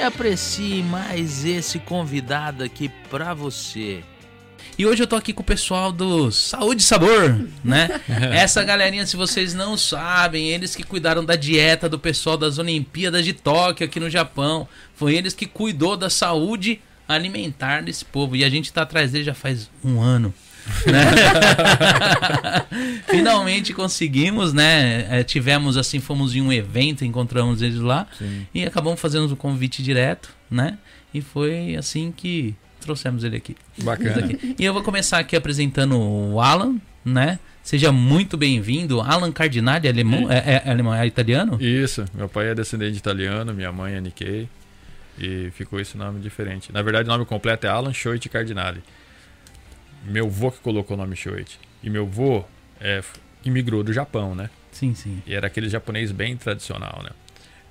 e aprecie mais esse convidado aqui pra você. E hoje eu tô aqui com o pessoal do Saúde e Sabor, né? Essa galerinha, se vocês não sabem, eles que cuidaram da dieta do pessoal das Olimpíadas de Tóquio aqui no Japão. Foi eles que cuidou da saúde alimentar desse povo. E a gente tá atrás dele já faz um ano. Né? Finalmente conseguimos, né? É, tivemos assim, fomos em um evento, encontramos eles lá Sim. e acabamos fazendo o convite direto, né? E foi assim que trouxemos ele aqui. Bacana. Aqui. E eu vou começar aqui apresentando o Alan, né? Seja muito bem-vindo. Alan Cardinali, é alemão? É, é, alemão, é italiano? Isso, meu pai é descendente italiano, minha mãe é Nikkei. E ficou esse nome diferente. Na verdade, o nome completo é Alan Schoit Cardinali. Meu avô que colocou o nome Schoit. E meu avô é, imigrou do Japão, né? Sim, sim. E era aquele japonês bem tradicional, né?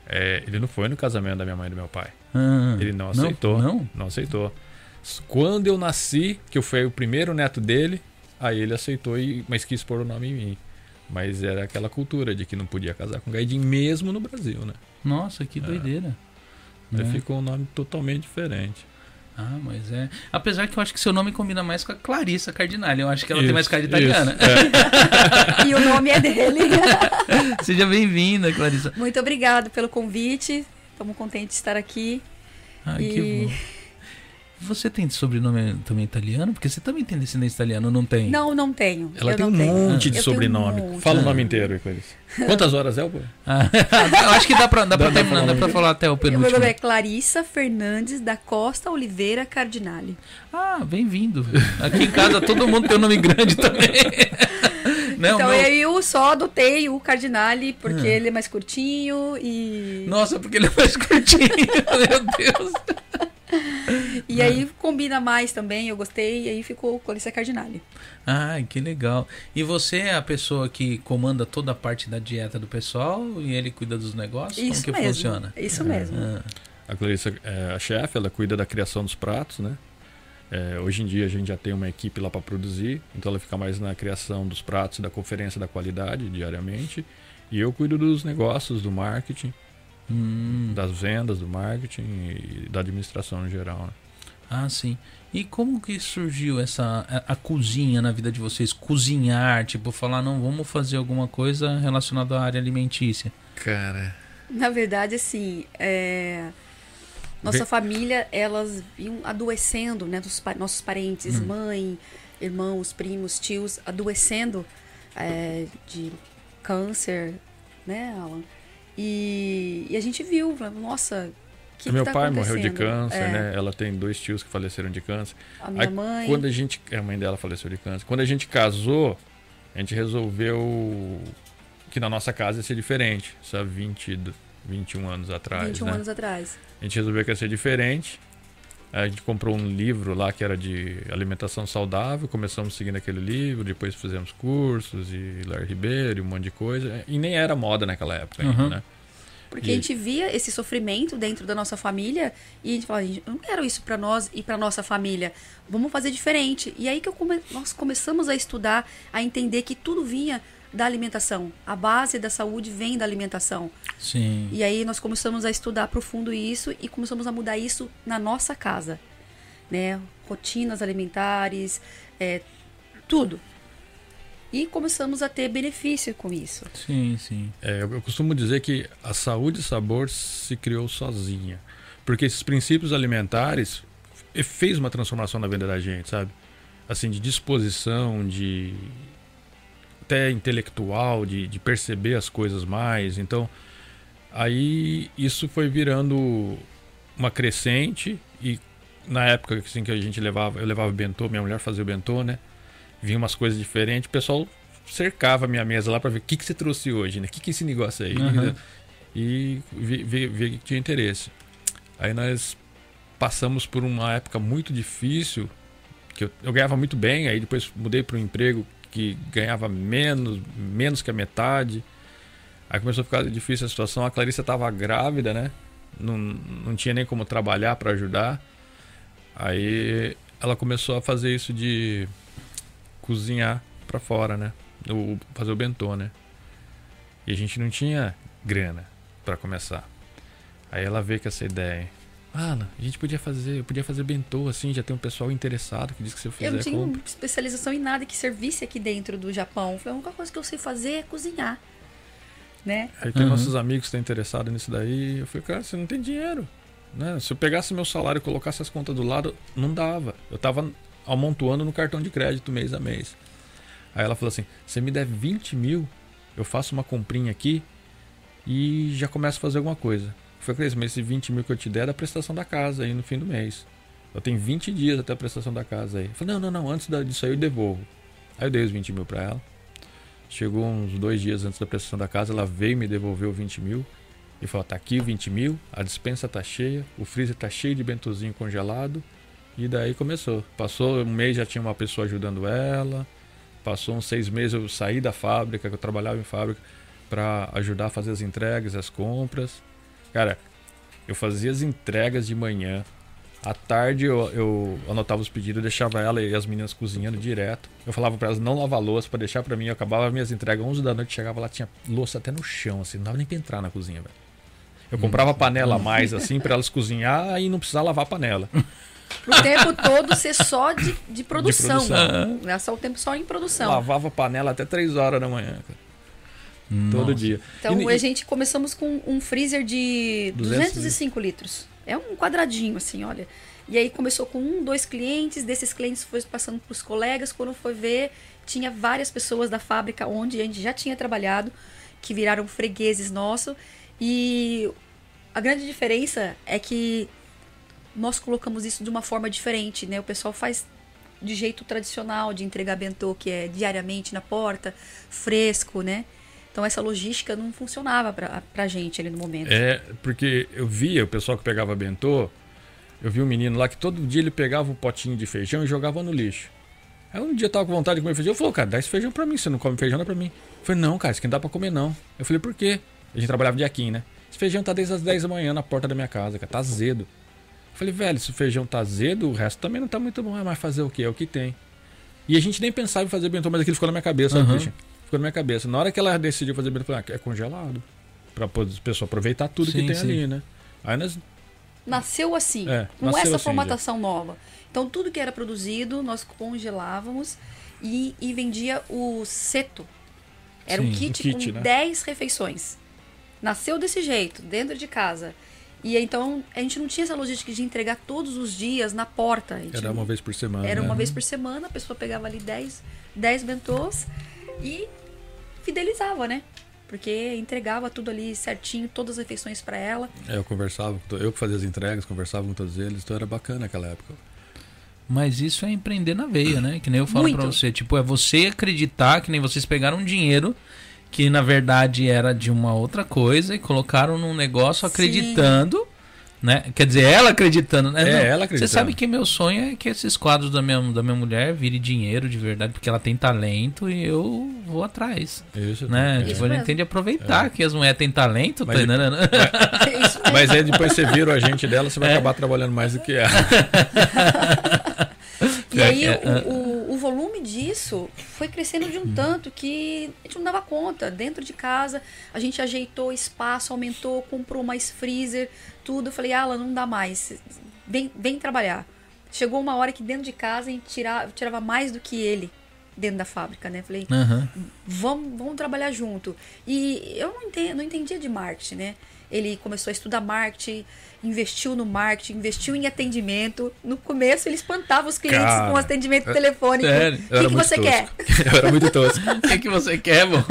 É, ele não foi no casamento da minha mãe e do meu pai. Ah, Ele não aceitou. Não? Não aceitou. Quando eu nasci, que eu fui o primeiro neto dele, aí ele aceitou, e, mas quis pôr o nome em mim. Mas era aquela cultura de que não podia casar com gaidin mesmo no Brasil, né? Nossa, que doideira. Aí Né? ficou um nome totalmente diferente. Ah, mas é. Apesar que eu acho que seu nome combina mais com a Clarissa Cardinale. Eu acho que ela tem Isso, mais cara de isso. italiana. É, E o nome é dele. Seja bem-vinda, Clarissa. Muito obrigado pelo convite. Estamos contentes de estar aqui. Que E- bom. Você tem sobrenome também italiano? Porque você também tem descendência italiana, não tem? Não, não tenho. ela eu tem um tenho. monte de Eu tenho um sobrenome. monte. Fala o nome inteiro aí com eles. Quantas horas é, pô? Ah, eu acho que dá pra, dá Dá pra terminar, falar dá pra falar até o Meu penúltimo. nome é Clarissa Fernandes da Costa Oliveira Cardinale. Ah, bem-vindo. Aqui em casa todo mundo tem um nome grande também. Não, então meu- eu só adotei o Cardinale porque Ah. ele é mais curtinho e. Nossa, porque ele é mais curtinho, meu Deus. E aí combina mais também, eu gostei, e aí ficou Clarissa Cardinale. Ai, que legal. E você é a pessoa que comanda toda a parte da dieta do pessoal e ele cuida dos negócios? Isso Como que mesmo. funciona? Isso mesmo. Ah, A Clarissa é a chefe, ela cuida da criação dos pratos, né? É, hoje em dia a gente já tem uma equipe lá para produzir, então ela fica mais na criação dos pratos e da conferência da qualidade diariamente. E eu cuido dos negócios, do marketing, hum. das vendas, do marketing e da administração em geral. Né? Ah, sim. E como que surgiu essa a, a cozinha na vida de vocês? Cozinhar, tipo, falar, não, vamos fazer alguma coisa relacionada à área alimentícia. Cara, Na verdade, assim, é, nossa família, elas iam adoecendo, né? Nossos, pa- nossos parentes, Hum. mãe, irmãos, primos, tios, adoecendo é, de câncer, né, Alan? E, e a gente viu, nossa, que meu que tá pai morreu de câncer, É, né? Ela tem dois tios que faleceram de câncer. A minha Aí, mãe. Quando a gente. A mãe dela faleceu de câncer. Quando a gente casou, a gente resolveu que na nossa casa ia ser diferente. Isso há 20, do- 21 anos atrás. 21 né? anos atrás. A gente resolveu que ia ser diferente. Aí A gente comprou um livro lá que era de alimentação saudável, começamos seguindo aquele livro, depois fizemos cursos e Lar Ribeiro e um monte de coisa. E nem era moda naquela época ainda, Uhum. né? Porque a gente via esse sofrimento dentro da nossa família e a gente falava, "Gente, eu não quero isso pra nós e pra nossa família. Vamos fazer diferente. E aí que come- nós começamos a estudar, a entender que tudo vinha da alimentação. A base da saúde vem da alimentação. Sim. E aí nós começamos a estudar profundo isso e começamos a mudar isso na nossa casa, né? Rotinas alimentares, é, tudo. E começamos a ter benefício com isso. Sim, sim. É, eu eu costumo dizer que a saúde e sabor se criou sozinha. Porque esses princípios alimentares e fez uma transformação na vida da gente, sabe? Assim, de disposição, de até intelectual, de, de perceber as coisas mais. Então, aí isso foi virando uma crescente e na época assim, que a gente levava, eu levava bentô, minha mulher fazia o bentô, né? Vinha umas coisas diferentes, o pessoal cercava a minha mesa lá para ver o que, que você trouxe hoje, né? O que, que é esse negócio aí? Uhum. E ver, que tinha interesse. Aí nós passamos por uma época muito difícil, que eu, eu ganhava muito bem, aí depois mudei para um emprego que ganhava menos, menos que a metade. Aí começou a ficar difícil a situação. A Clarissa estava grávida, né? Não, não tinha nem como trabalhar para ajudar. Aí ela começou a fazer isso de cozinhar para fora, né? O, fazer o bentô, né? E a gente não tinha grana para começar. Aí ela veio com essa ideia. Ah, a gente podia fazer, eu podia fazer bentô assim, já tem um pessoal interessado que diz que se eu fizer Eu não tinha compra. especialização em nada que servisse aqui dentro do Japão. Foi a única coisa que eu sei fazer é cozinhar. Né? Aí tem Uhum. nossos amigos que estão interessados nisso daí. Eu falei, cara, você não tem dinheiro. Né? Se eu pegasse meu salário e colocasse as contas do lado, não dava. Eu tava amontoando no cartão de crédito mês a mês. Aí ela falou assim: você me deve 20 mil, eu faço uma comprinha aqui e já começo a fazer alguma coisa. Eu falei, Cris, mas esse 20 mil que eu te der é da prestação da casa aí no fim do mês. Eu tenho 20 dias até a prestação da casa aí. Eu falei, não, não, não, antes disso aí eu devolvo. Aí eu dei os 20 mil pra ela. Chegou uns dois dias antes da prestação da casa, ela veio me devolveu 20 mil e falou: tá aqui 20 mil, a dispensa tá cheia, o freezer tá cheio de bentozinho congelado. E daí começou. Passou um mês já tinha uma pessoa ajudando ela. Passou uns seis meses eu saí da fábrica, que eu trabalhava em fábrica, para ajudar a fazer as entregas, as compras. Cara, eu fazia as entregas de manhã. À tarde eu, eu anotava os pedidos, deixava ela e as meninas cozinhando direto. Eu falava para elas não lavar louça, para deixar para mim. Eu acabava minhas entregas 11 da noite, chegava lá, tinha louça até no chão, assim, não dava nem pra entrar na cozinha, velho. Eu comprava panela a mais, assim, para elas cozinhar e não precisar lavar a panela. O tempo todo ser só de, de produção. produção. Era só o tempo só em produção. Lavava a panela até 3 horas da manhã, cara. Todo dia. Então E- a gente começamos com um freezer de 200 205 litros. É um quadradinho assim, olha. E aí começou com um, dois clientes, desses clientes foi passando para os colegas. Quando foi ver, tinha várias pessoas da fábrica onde a gente já tinha trabalhado, que viraram fregueses nossos. E a grande diferença é que nós colocamos isso de uma forma diferente, né? O pessoal faz de jeito tradicional de entregar bentô, que é diariamente na porta, fresco, né? Então essa logística não funcionava pra, pra gente ali no momento. É, porque eu via o pessoal que pegava bentô, eu vi um menino lá que todo dia ele pegava um potinho de feijão e jogava no lixo. Aí um dia eu tava com vontade de comer feijão, eu falei, cara, dá esse feijão pra mim, você não come feijão, dá pra mim. Eu falei, não, cara, isso aqui não dá pra comer não. Eu falei, por quê? A gente trabalhava de aqui, né? Esse feijão tá desde as 10 da manhã na porta da minha casa, cara, tá azedo. Eu falei, velho, se o feijão tá azedo, o resto também não tá muito bom. Ah, mas fazer o quê? É o que tem. E a gente nem pensava em fazer bentô, mas aquilo ficou na minha cabeça, Uhum. Christian? Ficou na minha cabeça. Na hora que ela decidiu fazer bentô, eu falei, ah, é congelado. Pra pessoa aproveitar tudo Sim, que tem sim. ali, né? Aí nós Nasceu assim, É, com nasceu essa assim, formatação nova. Então tudo que era produzido, nós congelávamos e, e vendia o seto. Era um Sim, kit, o kit, com né? 10 refeições. Nasceu desse jeito, dentro de casa. E então a gente não tinha essa logística de entregar todos os dias na porta. Era uma vez por semana. Era né? uma vez por semana, a pessoa pegava ali 10, 10 bentôs e fidelizava, né? Porque entregava tudo ali certinho, todas as refeições para ela. É, eu conversava, eu que fazia as entregas, conversava com todos eles, então era bacana naquela época. Mas isso é empreender na veia, né? Que nem eu falo pra você. Tipo, é você acreditar que nem vocês pegaram dinheiro que na verdade era de uma outra coisa e colocaram num negócio Sim. acreditando, né? Quer dizer, ela acreditando, né? É, Não, ela Você acreditando. sabe que meu sonho é que esses quadros da minha, da minha mulher virem dinheiro de verdade, porque ela tem talento e eu vou atrás. Isso, Né? é. Tipo, a gente tem de aproveitar que as mulheres têm talento, Mas tá entendendo? Isso mesmo. Mas aí depois você vira o agente dela, você vai É. acabar trabalhando mais do que ela. E aí É, é, o, o, o volume disso foi crescendo de um tanto que a gente não dava conta. Dentro de casa, a gente ajeitou espaço, aumentou, comprou mais freezer, tudo. Eu falei, Alan, não dá mais. Vem, vem trabalhar. Chegou uma hora que dentro de casa a gente tirava, tirava mais do que ele dentro da fábrica, né? Falei, Aham. vamos, vamos trabalhar junto. E eu não, entendi, não entendia de marketing, né? Ele começou a estudar marketing, investiu no marketing, investiu em atendimento. No começo ele espantava os clientes Cara, com atendimento telefônico. sério, O que, que você tosco. quer? Eu era muito tosco. O que, que você quer, bom?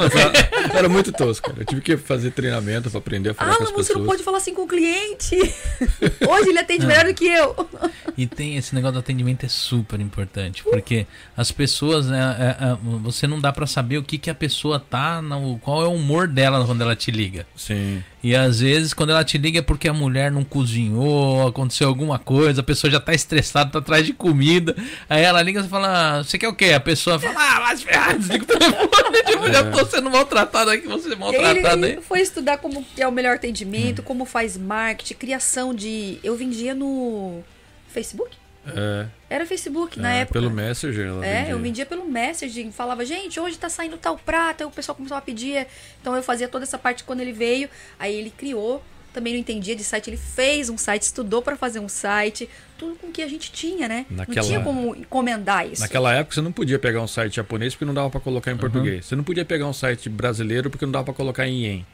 Eu era muito tosco. Eu tive que fazer treinamento pra aprender a falar Ah, com as mas você não pessoas. pode falar assim com o cliente. Hoje ele atende melhor do que eu. E tem esse negócio do atendimento é super importante, porque as pessoas, né, é, é, você não dá pra saber o que, que a pessoa tá, no, qual é o humor dela quando ela te liga. Sim. E às vezes quando ela te liga é porque a mulher não cozinhou, aconteceu alguma coisa, a pessoa já tá estressada, tá atrás de comida. Aí ela liga e fala: Você quer o quê? A pessoa fala: Ah, vai se ferrar, desliga o telefone. Tipo, já tô sendo maltratado aqui, você é maltratado Ele aí. foi estudar como é o melhor atendimento, como faz marketing, criação de. Eu vendia no Facebook? É, Era Facebook na é, época. pelo Messenger. Ela É, vendia. eu vendia pelo Messaging, falava, gente, hoje tá saindo tal prato, aí o pessoal começou a pedir, então eu fazia toda essa parte quando ele veio, aí ele criou, também não entendia de site, ele fez um site, estudou pra fazer um site, tudo com o que a gente tinha, né? Naquela- Não tinha como encomendar isso. Naquela época você não podia pegar um site japonês porque não dava pra colocar em Uhum. português. Você não podia pegar um site brasileiro porque não dava pra colocar em ien.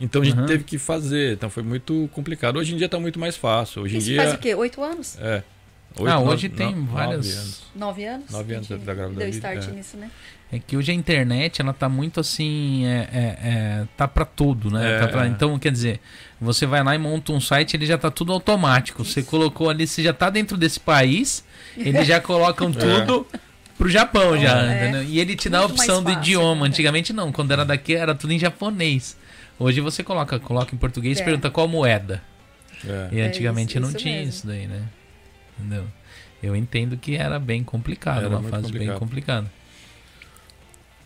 Então a gente Uhum. teve que fazer. Então foi muito complicado. Hoje em dia tá muito mais fácil. Hoje em Isso dia. faz o quê? Oito anos? É. Ah, nove- hoje tem no- várias- Nove anos. Nove anos? Da grávida Deu start é. nisso, né? É que hoje a internet, ela tá muito assim, é, é- é, tá pra tudo, né? É. Tá pra- então, quer dizer, você vai lá e monta um site, ele já tá tudo automático. Você colocou ali, você já tá dentro desse país, eles já colocam tudo pro Japão já, É. entendeu? E ele te dá a Muito opção do fácil, idioma. né? Antigamente não, quando era daqui era tudo em japonês. Hoje você coloca, coloca em português e É. pergunta qual moeda. É. E É antigamente isso- não isso tinha mesmo. isso daí, né? Entendeu? Eu entendo que era bem complicado, Era uma fase bem complicado. complicada.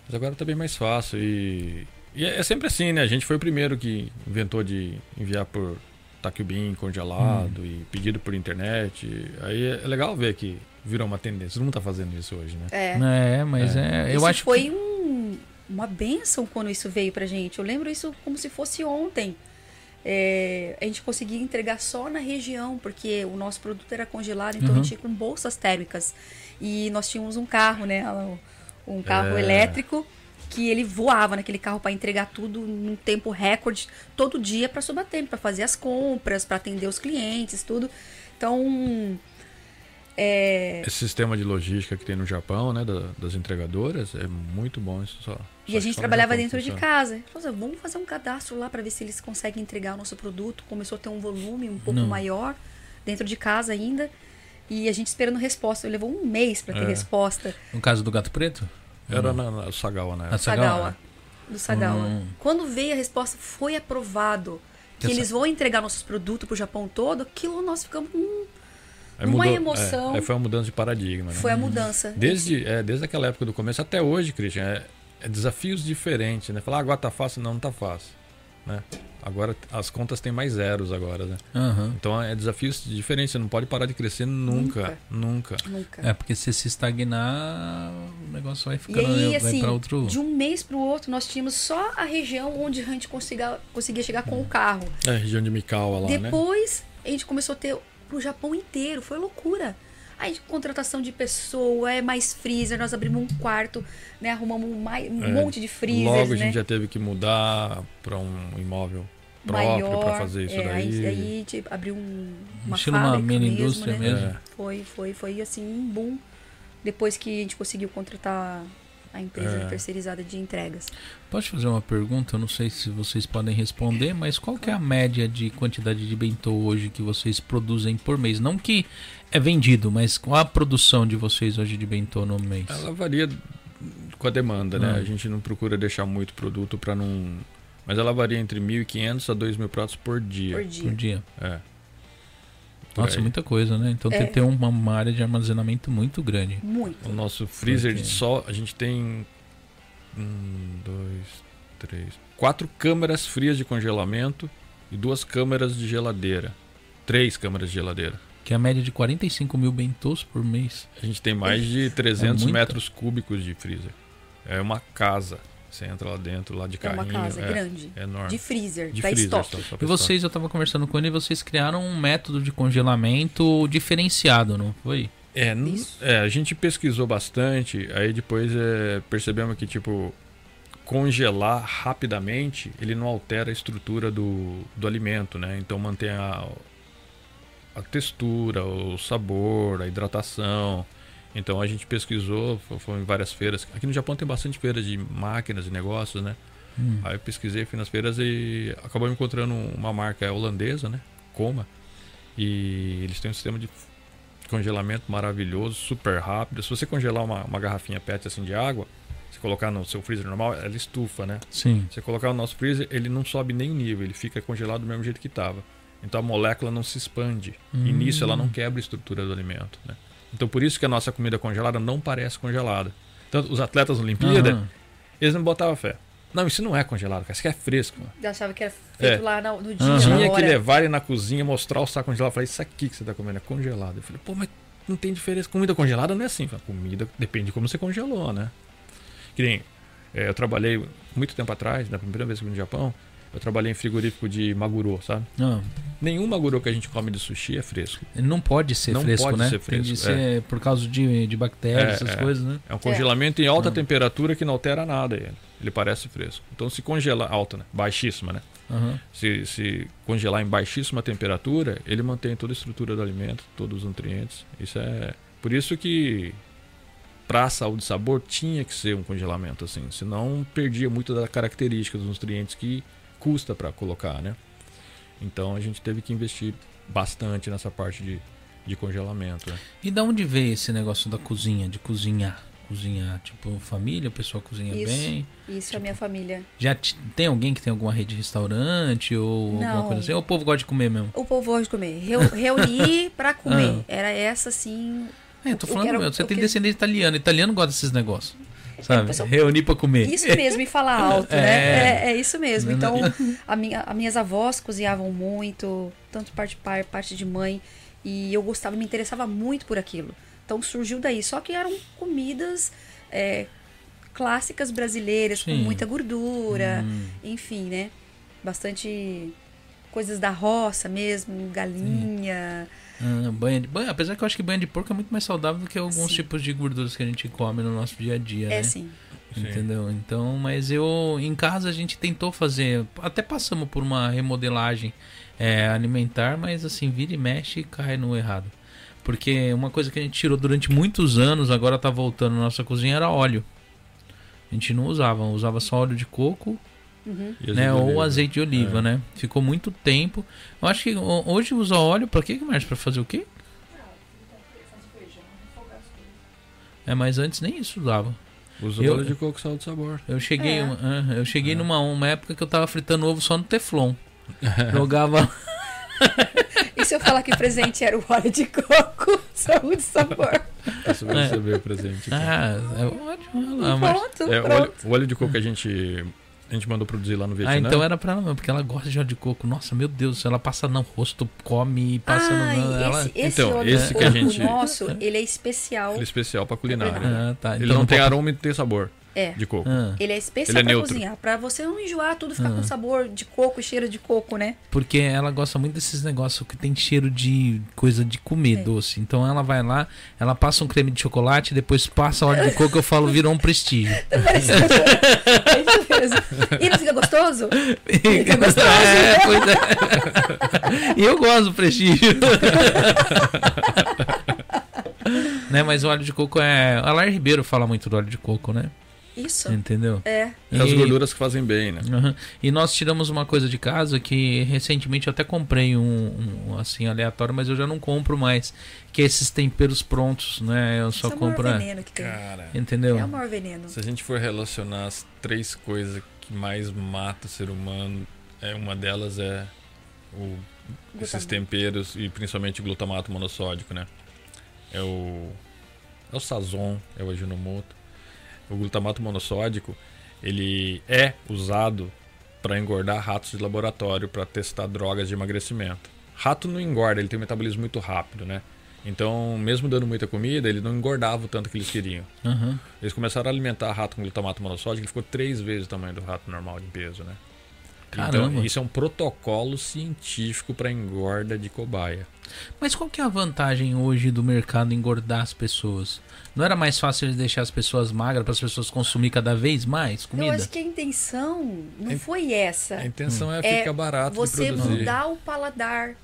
Mas agora tá bem mais fácil. E, e é é sempre assim, né? A gente foi o primeiro que inventou de enviar por Takubin congelado e pedido por internet. Aí é legal ver que virou uma tendência. Todo mundo tá fazendo isso hoje, né? É. É, mas é, eu isso acho foi que um- uma benção quando isso veio pra gente. Eu lembro isso como se fosse ontem. É, a gente conseguia entregar só na região, porque o nosso produto era congelado, então Uhum. a gente ia com bolsas térmicas. E nós tínhamos um carro, né? Um carro É. elétrico que ele voava naquele carro para entregar tudo num tempo recorde todo dia para Subatempo, para fazer as compras, para atender os clientes, tudo. Então, é, Esse sistema de logística que tem no Japão, né? da- das entregadoras, é muito bom isso só. E a gente trabalhava dentro de casa. Falou assim, vamos fazer um cadastro lá para ver se eles conseguem entregar o nosso produto. Começou a ter um volume um pouco Não. maior dentro de casa ainda. E a gente esperando resposta. Levou um mês para ter É. resposta. no caso do Gato Preto, Era na, na Sagawa, né? A Sagawa. Sagawa. Do Sagawa. Hum. Quando veio a resposta, foi aprovado que Essa- eles vão entregar nossos produtos pro Japão todo. Aquilo nós ficamos. Hum, Aí Uma mudou- emoção. É, foi uma mudança de paradigma, né? foi a mudança. Desde, é, desde aquela época do começo até hoje, Christian, é, é desafios diferentes, né? Falar "Ah, agora tá fácil, não, não tá fácil. Né? Agora as contas têm mais zeros agora, né? Aham. Então é desafios diferentes, você não pode parar de crescer nunca, nunca. Nunca. É, porque se se estagnar, o negócio vai E ficando, aí, vai assim, pra outro. de um mês pro outro, nós tínhamos só a região onde a gente conseguia, conseguia chegar com o carro. É, região de Mikawa lá, né? Depois, a gente começou a ter pro Japão inteiro. Foi loucura. Aí, contratação de pessoa, é mais freezer. Nós abrimos um quarto, né? Arrumamos um, mai- um É, monte de freezers, Logo a né? gente já teve que mudar para um imóvel próprio Maior. para fazer isso é, daí. Aí, aí tipo, abriu um, uma Estilo uma fábrica mini mesmo, indústria né? mesmo. É. Foi, foi, foi assim, um boom. Depois que a gente conseguiu contratar a empresa É. terceirizada de entregas. Posso fazer uma pergunta? Eu não sei se vocês podem responder, mas qual que é a média de quantidade de bentô hoje que vocês produzem por mês? Não que é vendido, mas qual a produção de vocês hoje de bentô no mês? Ela varia com a demanda, né? Ah. A gente não procura deixar muito produto para não. Mas ela varia entre 1.500 a 2.000 pratos por dia. Por Por dia. dia. É. Nossa, aí. muita coisa, né? Então É. tem que ter uma, uma área de armazenamento muito grande. Muito. O nosso freezer Porque- de sol, a gente tem. Um, dois, três. Quatro câmeras frias de congelamento e duas câmeras de geladeira. Três câmeras de geladeira. Que é a média de 45 mil bentôs por mês. A gente tem mais de 300 muita. metros cúbicos de freezer. É uma casa. Você entra lá dentro, lá de É carrinho. uma casa é, grande. É enorme. De freezer, De da freezer, estoque. só- só E vocês, eu tava conversando com ele, e vocês criaram um método de congelamento diferenciado, não foi? É, é, a gente pesquisou bastante, aí depois é, percebemos que, tipo, congelar rapidamente, ele não altera a estrutura do, do alimento, né? Então mantém a, a textura, o sabor, a hidratação. Então a gente pesquisou, fo- foi em várias feiras. Aqui no Japão tem bastante feiras de máquinas e negócios, né? Hum. Aí eu pesquisei, fui nas feiras e acabamos encontrando uma marca holandesa, né? Coma. E eles têm um sistema de congelamento maravilhoso, super rápido. Se você congelar uma, uma garrafinha PET assim de água, se colocar no seu freezer normal, ela estufa, né? Sim. Se você colocar no nosso freezer, ele não sobe nem o nível, ele fica congelado do mesmo jeito que estava. Então a molécula não se expande. E nisso ela não quebra a estrutura do alimento. Né? Então por isso que a nossa comida congelada não parece congelada. Tanto os atletas na Olimpíada, Aham. eles não botavam fé. Não, isso não é congelado, cara. Isso aqui é fresco. Mano. Eu achava que era feito É. lá no, no dia, na Tinha que levar ele na cozinha, mostrar o saco congelado. Eu falei, isso aqui que você tá comendo é congelado. Eu falei, pô, mas não tem diferença. Comida congelada não é assim. Falei, comida depende de como você congelou, né? Que nem, é, eu trabalhei muito tempo atrás, na primeira vez que eu fui no Japão, eu trabalhei em frigorífico de maguro, sabe? Não, Nenhum maguro que a gente come de sushi é fresco. ele não pode ser Não fresco, pode né? ser Tem de fresco, ser por causa de, de bactérias, É, essas é. coisas, né? É um congelamento em alta Ah. temperatura que não altera nada ele. Ele parece fresco. Então se congelar, alta, né? Baixíssima, né? Aham. Se, se congelar em baixíssima temperatura, ele mantém toda a estrutura do alimento, todos os nutrientes. Isso é por isso que para a saúde e sabor tinha que ser um congelamento assim, senão perdia muito da característica dos nutrientes que custa para colocar, né? Então a gente teve que investir bastante nessa parte de, de congelamento. Né? E da onde veio esse negócio da cozinha, de cozinhar? Cozinhar, tipo, família, o pessoal cozinha Isso. bem. Isso é a minha família. Já t- tem alguém que tem alguma rede de restaurante ou alguma Não. coisa assim? Ou o povo gosta de comer mesmo? O povo gosta de comer. Reu- reunir pra comer. Ah. Era essa, assim. É, eu tô Eu falando, quero- meu, você eu tem quero- descendente italiano. Italiano gosta desses negócios. Sabe? pessoal- Reunir pra comer. Isso mesmo, e falar alto, É. né? É, é isso mesmo. Então, a minha, as minhas avós cozinhavam muito, tanto parte de pai, parte de mãe. E eu gostava, me interessava muito por aquilo. Então surgiu daí. Só que eram comidas é, clássicas brasileiras, com Sim. muita gordura, Hum. enfim, né? Bastante coisas da roça mesmo, galinha. Ah, banha de banha, apesar que eu acho que banha de porco é muito mais saudável do que alguns Sim. tipos de gorduras que a gente come no nosso dia a dia, É, né? sim. Sim. Entendeu? Então, mas eu em casa a gente tentou fazer, até passamos por uma remodelagem é, alimentar, mas assim, vira e mexe e cai no errado. Porque uma coisa que a gente tirou durante muitos anos, agora tá voltando na nossa cozinha, era óleo. A gente não usava, usava só óleo de coco, Uhum. Né, azeite de ou oliva. azeite de oliva, É. né? Ficou muito tempo. Eu acho que ho- hoje usa óleo para quê, mais para fazer o quê? É, mas antes nem isso usava. Usa Eu- óleo de coco, sal de sabor. Eu cheguei, É. uma- eu cheguei numa uma época que eu tava fritando ovo só no Teflon. Jogava. E se eu falar que presente era o óleo de coco, saúde e sabor? Você vai É. receber o presente. aqui. Ah, é ótimo. lá, mas- Pronto, É, o, pronto. óleo, o óleo de coco que a gente, a gente mandou produzir lá no Vietnã. Ah, então era pra ela mesmo, porque ela gosta de óleo de coco. Nossa, meu Deus, ela passa no rosto, come passa Ai, no. Ela... esse, esse Então, óleo esse que a gente- nosso, ele é especial. Ele é especial para culinária. culinária. Ah, tá. Ele então não tem pode- aroma e não tem sabor É. de coco. Ah, Ele é especial Ele é pra cozinhar, pra você não enjoar tudo ficar Ah. com sabor de coco e cheiro de coco, né? porque ela gosta muito desses negócios que tem cheiro de coisa de comer É. doce. Então ela vai lá, ela passa um creme de chocolate, depois passa óleo de coco, eu falo, virou um prestígio. É. E não fica gostoso? Fica gostoso. É, pois é. E eu gosto do prestígio. né, mas o óleo de coco é. A Lar Ribeiro fala muito do óleo de coco, né? Isso. Entendeu? É. É as E- gorduras que fazem bem, né? Aham. E nós tiramos uma coisa de casa que recentemente eu até comprei um, um, assim aleatório, mas eu já não compro mais, que é esses temperos prontos, né? Eu só Esse é o maior compro, é, veneno que tem. Cara, entendeu? É o maior veneno. se a gente for relacionar as três coisas que mais mata o ser humano, é, uma delas é o, esses temperos e principalmente o glutamato monossódico, né? É o, é o sazon, é o aginomoto. O glutamato monossódico, ele é usado para engordar ratos de laboratório para testar drogas de emagrecimento. Rato não engorda, ele tem um metabolismo muito rápido, né? Então, mesmo dando muita comida, ele não engordava o tanto que eles queriam. Aham. Eles começaram a alimentar rato com glutamato monossódico, ele ficou três vezes o tamanho do rato normal de peso, né? Caramba. Então, isso é um protocolo científico para engorda de cobaia. Mas qual que é a vantagem hoje do mercado engordar as pessoas? Não era mais fácil eles deixar as pessoas magras para as pessoas consumir cada vez mais Eu comida? acho que a intenção não A- foi essa. A intenção é, É ficar barato Você de produzir. mudar o paladar.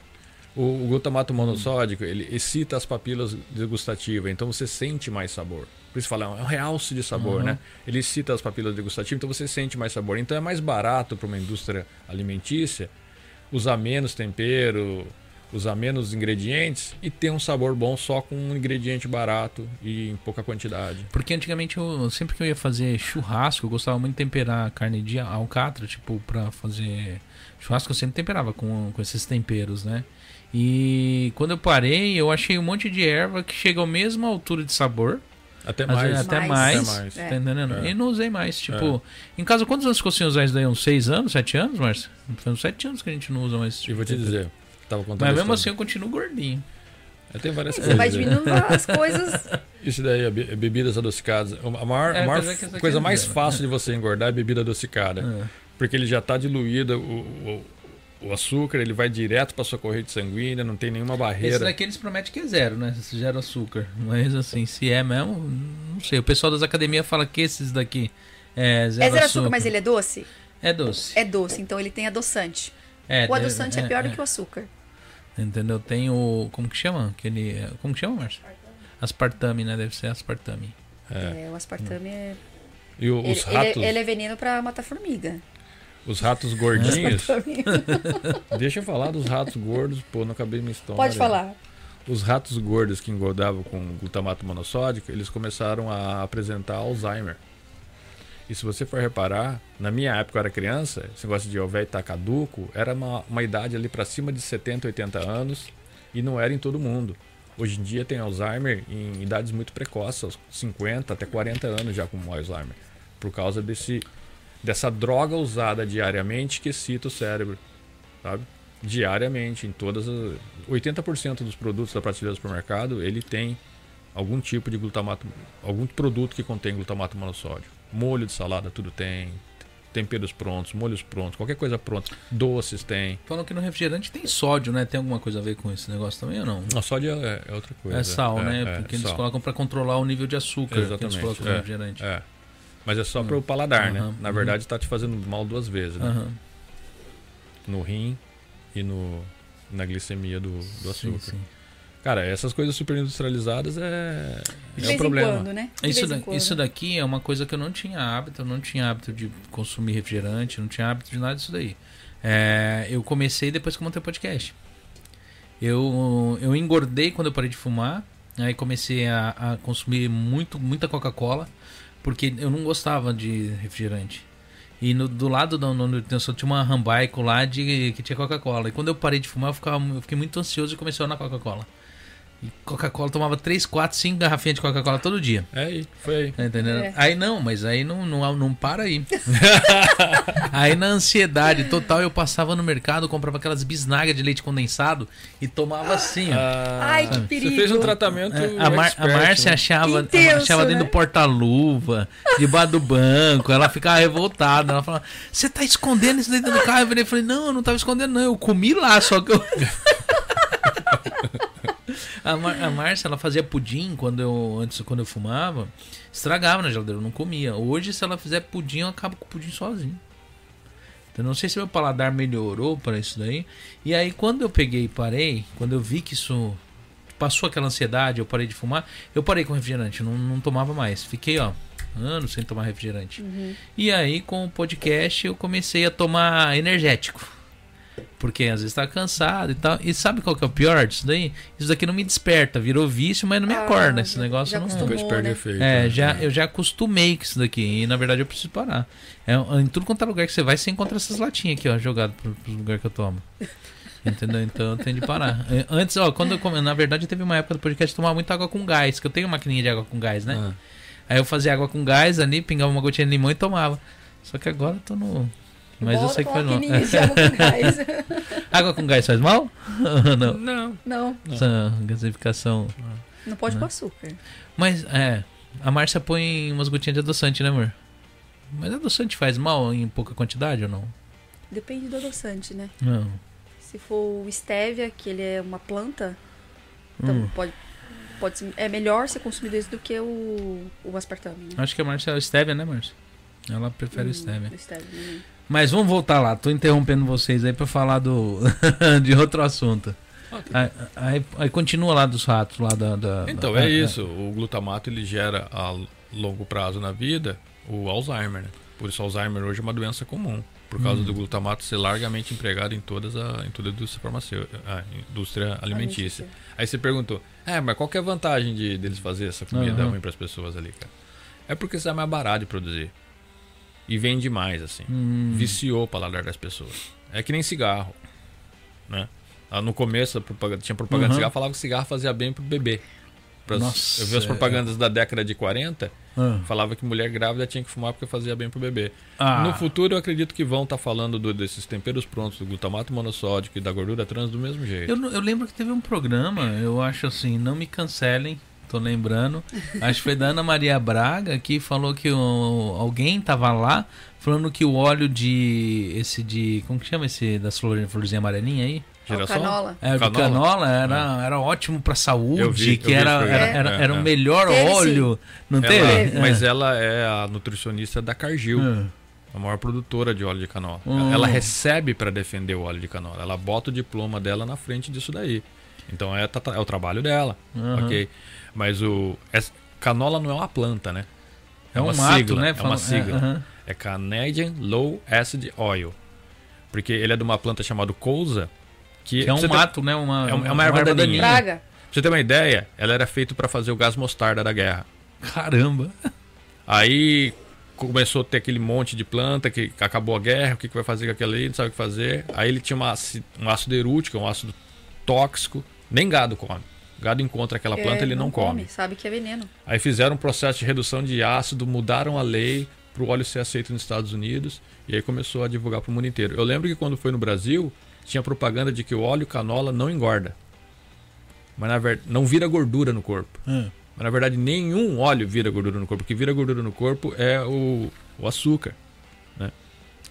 O, o glutamato monossódico, ele excita as papilas degustativas, então você sente mais sabor. Por isso fala, é um realce de sabor, Uhum. né? Ele excita as papilas degustativas, então você sente mais sabor. Então é mais barato para uma indústria alimentícia usar menos tempero, usar menos ingredientes e ter um sabor bom só com um ingrediente barato e em pouca quantidade. Porque antigamente, eu, sempre que eu ia fazer churrasco, eu gostava muito de temperar carne de alcatra, tipo, pra fazer churrasco, eu sempre temperava com, com esses temperos, né? E quando eu parei, eu achei um monte de erva que chega à mesma altura de sabor. Até às vezes mais. Até Mais. mais. Até mais. É. Tá entendendo? É. E não usei mais. Tipo, em casa, quantos anos ficou sem usar isso daí? Uns 6 anos, 7 anos, Márcio? Foi uns 7 anos que a gente não usa mais esse E tipo vou te dizer, tava contando Mas mesmo assim eu continuo gordinho. É, Tem várias Você coisas. vai diminuindo as coisas. Isso daí é be- é bebidas adocicadas. A maior, É, a maior é que coisa é mais fácil de você engordar é bebida adocicada. É. Porque ele já está diluído, o, o, o açúcar ele vai direto para sua corrente sanguínea, não tem nenhuma Esse barreira. daqui eles prometem que é zero, né? Se zero açúcar. Mas assim, se é mesmo, não sei. O pessoal das academias fala que esses daqui é zero, É zero açúcar. açúcar, mas ele é doce? É doce. É doce, então ele tem adoçante. É, O adoçante é, pior do que o o açúcar. Entendeu? Tem o. Como que chama? Aquele. Como que chama, Márcio? Aspartame, né? Deve ser aspartame. É. É, o aspartame é. E o- Ele, os ele- ratos, ele é veneno pra matar formiga. os ratos gordinhos. Deixa eu falar dos ratos gordos, pô, não acabei minha história. Pode falar. Os ratos gordos que engordavam com glutamato monossódico, eles começaram a apresentar Alzheimer. E se você for reparar, na minha época eu era criança, esse negócio de velho tá caduco, era uma, uma idade ali para cima de 70, 80 anos e não era em todo mundo. Hoje em dia tem Alzheimer em idades muito precoces, aos 50 até 40 anos já com Alzheimer, por causa desse dessa droga usada diariamente que excita o cérebro, sabe? Diariamente em todas as 80% dos produtos da prateleira do supermercado, ele tem algum tipo de glutamato, algum produto que contém glutamato monossódio. Molho de salada tudo tem, temperos prontos, molhos prontos, qualquer coisa pronta. Doces tem. Falam que no refrigerante tem sódio, né? Tem alguma coisa a ver com esse negócio também ou não? A sódio é, é outra coisa. É sal, né? é, Porque eles sal. colocam pra controlar o nível de açúcar que eles Exatamente, colocam no é, refrigerante. É. Mas é só para o paladar, né? Aham, Na uhum. verdade, está te fazendo mal duas vezes, né? Aham. No rim e no, na glicemia do, do Sim, açúcar. sim. Cara, essas coisas super industrializadas é, De é vez um problema. em quando, né? De Isso, vez em da- quando. isso daqui é uma coisa que eu não tinha hábito, eu não tinha hábito de consumir refrigerante, não tinha hábito de nada disso daí. É, eu comecei depois que eu montei o podcast. Eu, eu engordei quando eu parei de fumar, aí comecei a, a consumir muito, muita Coca-Cola, porque eu não gostava de refrigerante. E no- do lado da onde eu só tinha uma rambaico lá de, que tinha Coca-Cola. E quando eu parei de fumar, eu, ficava, eu fiquei muito ansioso e comecei a na Coca-Cola. Coca-Cola, tomava 3, 4, 5 garrafinhas de Coca-Cola todo dia. É aí, foi aí. Tá entendendo? É. Aí não, mas aí não, não, não para aí. aí na ansiedade total eu passava no mercado, comprava aquelas bisnagas de leite condensado e tomava assim, ó. Ai, que Você perigo. fez um tratamento. É, a, Mar, a expert, Márcia né? achava, Intenso, achava dentro né? do porta-luva, debaixo do banco, ela ficava revoltada. Ela falava: Você tá escondendo isso dentro do carro? Eu falei: Não, eu não tava escondendo, não. Eu comi lá, só que eu. A, Mar a Márcia, ela fazia pudim quando eu, antes, quando eu fumava, estragava na geladeira, eu não comia. Hoje, se ela fizer pudim, eu acabo com o pudim sozinho. Então, não sei se meu paladar melhorou para isso daí. E aí, quando eu peguei e parei, quando eu vi que isso passou aquela ansiedade, eu parei de fumar, eu parei com refrigerante, não, não tomava mais. Fiquei, ó, anos sem tomar refrigerante. E aí, com o podcast, eu comecei a tomar energético. Porque às vezes tá cansado e tal. E sabe qual que é o pior disso daí? Isso daqui não me desperta, virou vício, mas não me Ah, acorda. Esse já- negócio já não. acostumou. Perde né? efeito. É, né? já, eu já acostumei com isso daqui. E na verdade eu preciso parar. É, em tudo quanto é lugar que você vai, você encontra essas latinhas aqui, ó, jogado pro, pro lugar que eu tomo. Entendeu? Então eu tenho de parar. É, Antes, ó, quando eu na verdade teve uma época do podcast eu tomava muita água com gás, que eu tenho uma maquininha de água com gás, né? Ah. Aí eu fazia água com gás ali, pingava uma gotinha de limão e tomava. Só que agora eu tô no. Mas eu sei que faz mal. com água com gás faz mal? não. Não. Não, Essa gasificação. não pode Né? pôr açúcar. Mas, é. A Márcia põe umas gotinhas de adoçante, né, amor? Mas adoçante faz mal em pouca quantidade ou não? Depende do adoçante, né? Não. Se for o stevia, que ele é uma planta, então Hum. pode, pode ser, é melhor ser consumido esse do que o, o aspartame. Né? Acho que a Márcia é o stevia, né, Márcia? Ela prefere o Hum, stevia. o stevia, né? Mas vamos voltar lá. Tô interrompendo vocês aí pra falar do de outro assunto. Aí, aí- aí continua lá dos ratos lá da. da- Então, da- é isso. O glutamato ele gera a longo prazo na vida o Alzheimer, né? Por isso, Alzheimer hoje é uma doença comum. por causa do glutamato ser largamente empregado em todas a, em toda a indústria farmacêutica, a indústria alimentícia. Aí você perguntou, é, mas qual que é a vantagem de deles fazer essa comida Aham. ruim para as pessoas ali, cara? É porque isso é mais barato de produzir. E vende mais, assim. Hum. Viciou o paladar das pessoas. É que nem cigarro, né? Ah, No começo propaganda- tinha propaganda Uhum. de cigarro, falava que cigarro fazia bem pro bebê. Pras- Nossa, eu vi as é. propagandas da década de 40, Ah. falava que mulher grávida tinha que fumar porque fazia bem pro bebê. Ah. No futuro eu acredito que vão estar falando do- desses temperos prontos, do glutamato monossódico e da gordura trans do mesmo jeito. Eu, eu lembro que teve um programa, eu acho assim, não me cancelem, tô lembrando. Acho que foi da Ana Maria Braga que falou que o- alguém tava lá falando que o óleo de. esse de. Como que chama esse das flor- florzinha amarelinha aí? Girassol? canola. É, do canola era, era ótimo pra saúde, Eu vi- que era, era, era, É, era o é. melhor Teve, sim. óleo. Não Ela- teve? mas É. ela é a nutricionista da Cargill, Ah. a maior produtora de óleo de canola. Hum. Ela recebe para defender o óleo de canola. Ela bota o diploma dela na frente disso daí. Então é, tá- é o trabalho dela, Aham. ok? Mas o canola não é uma planta, né? É um uma mato, sigla, né? É uma sigla. aham. É Canadian Low Acid Oil. Porque ele é de uma planta chamada cousa, que, Que é um ter- mato, né? Uma, É um- é uma erva daninha. Praga. pra você ter uma ideia, ela era feita para fazer o gás mostarda da guerra. Caramba. Aí começou a ter aquele monte de planta que acabou a guerra, o que, que vai fazer com aquilo ali, não sabe o que fazer. Aí ele tinha uma, um ácido erútico, um ácido tóxico, nem gado come. Gado encontra aquela planta, É, ele não, come. Sabe que é veneno. Aí fizeram um processo de redução de ácido, mudaram a lei para o óleo ser aceito nos Estados Unidos e aí começou a divulgar para o mundo inteiro. Eu lembro que quando foi no Brasil, tinha propaganda de que o óleo canola não engorda. Mas na verdade, não vira gordura no corpo. Ah. Mas na verdade, nenhum óleo vira gordura no corpo. O que vira gordura no corpo é o, o açúcar,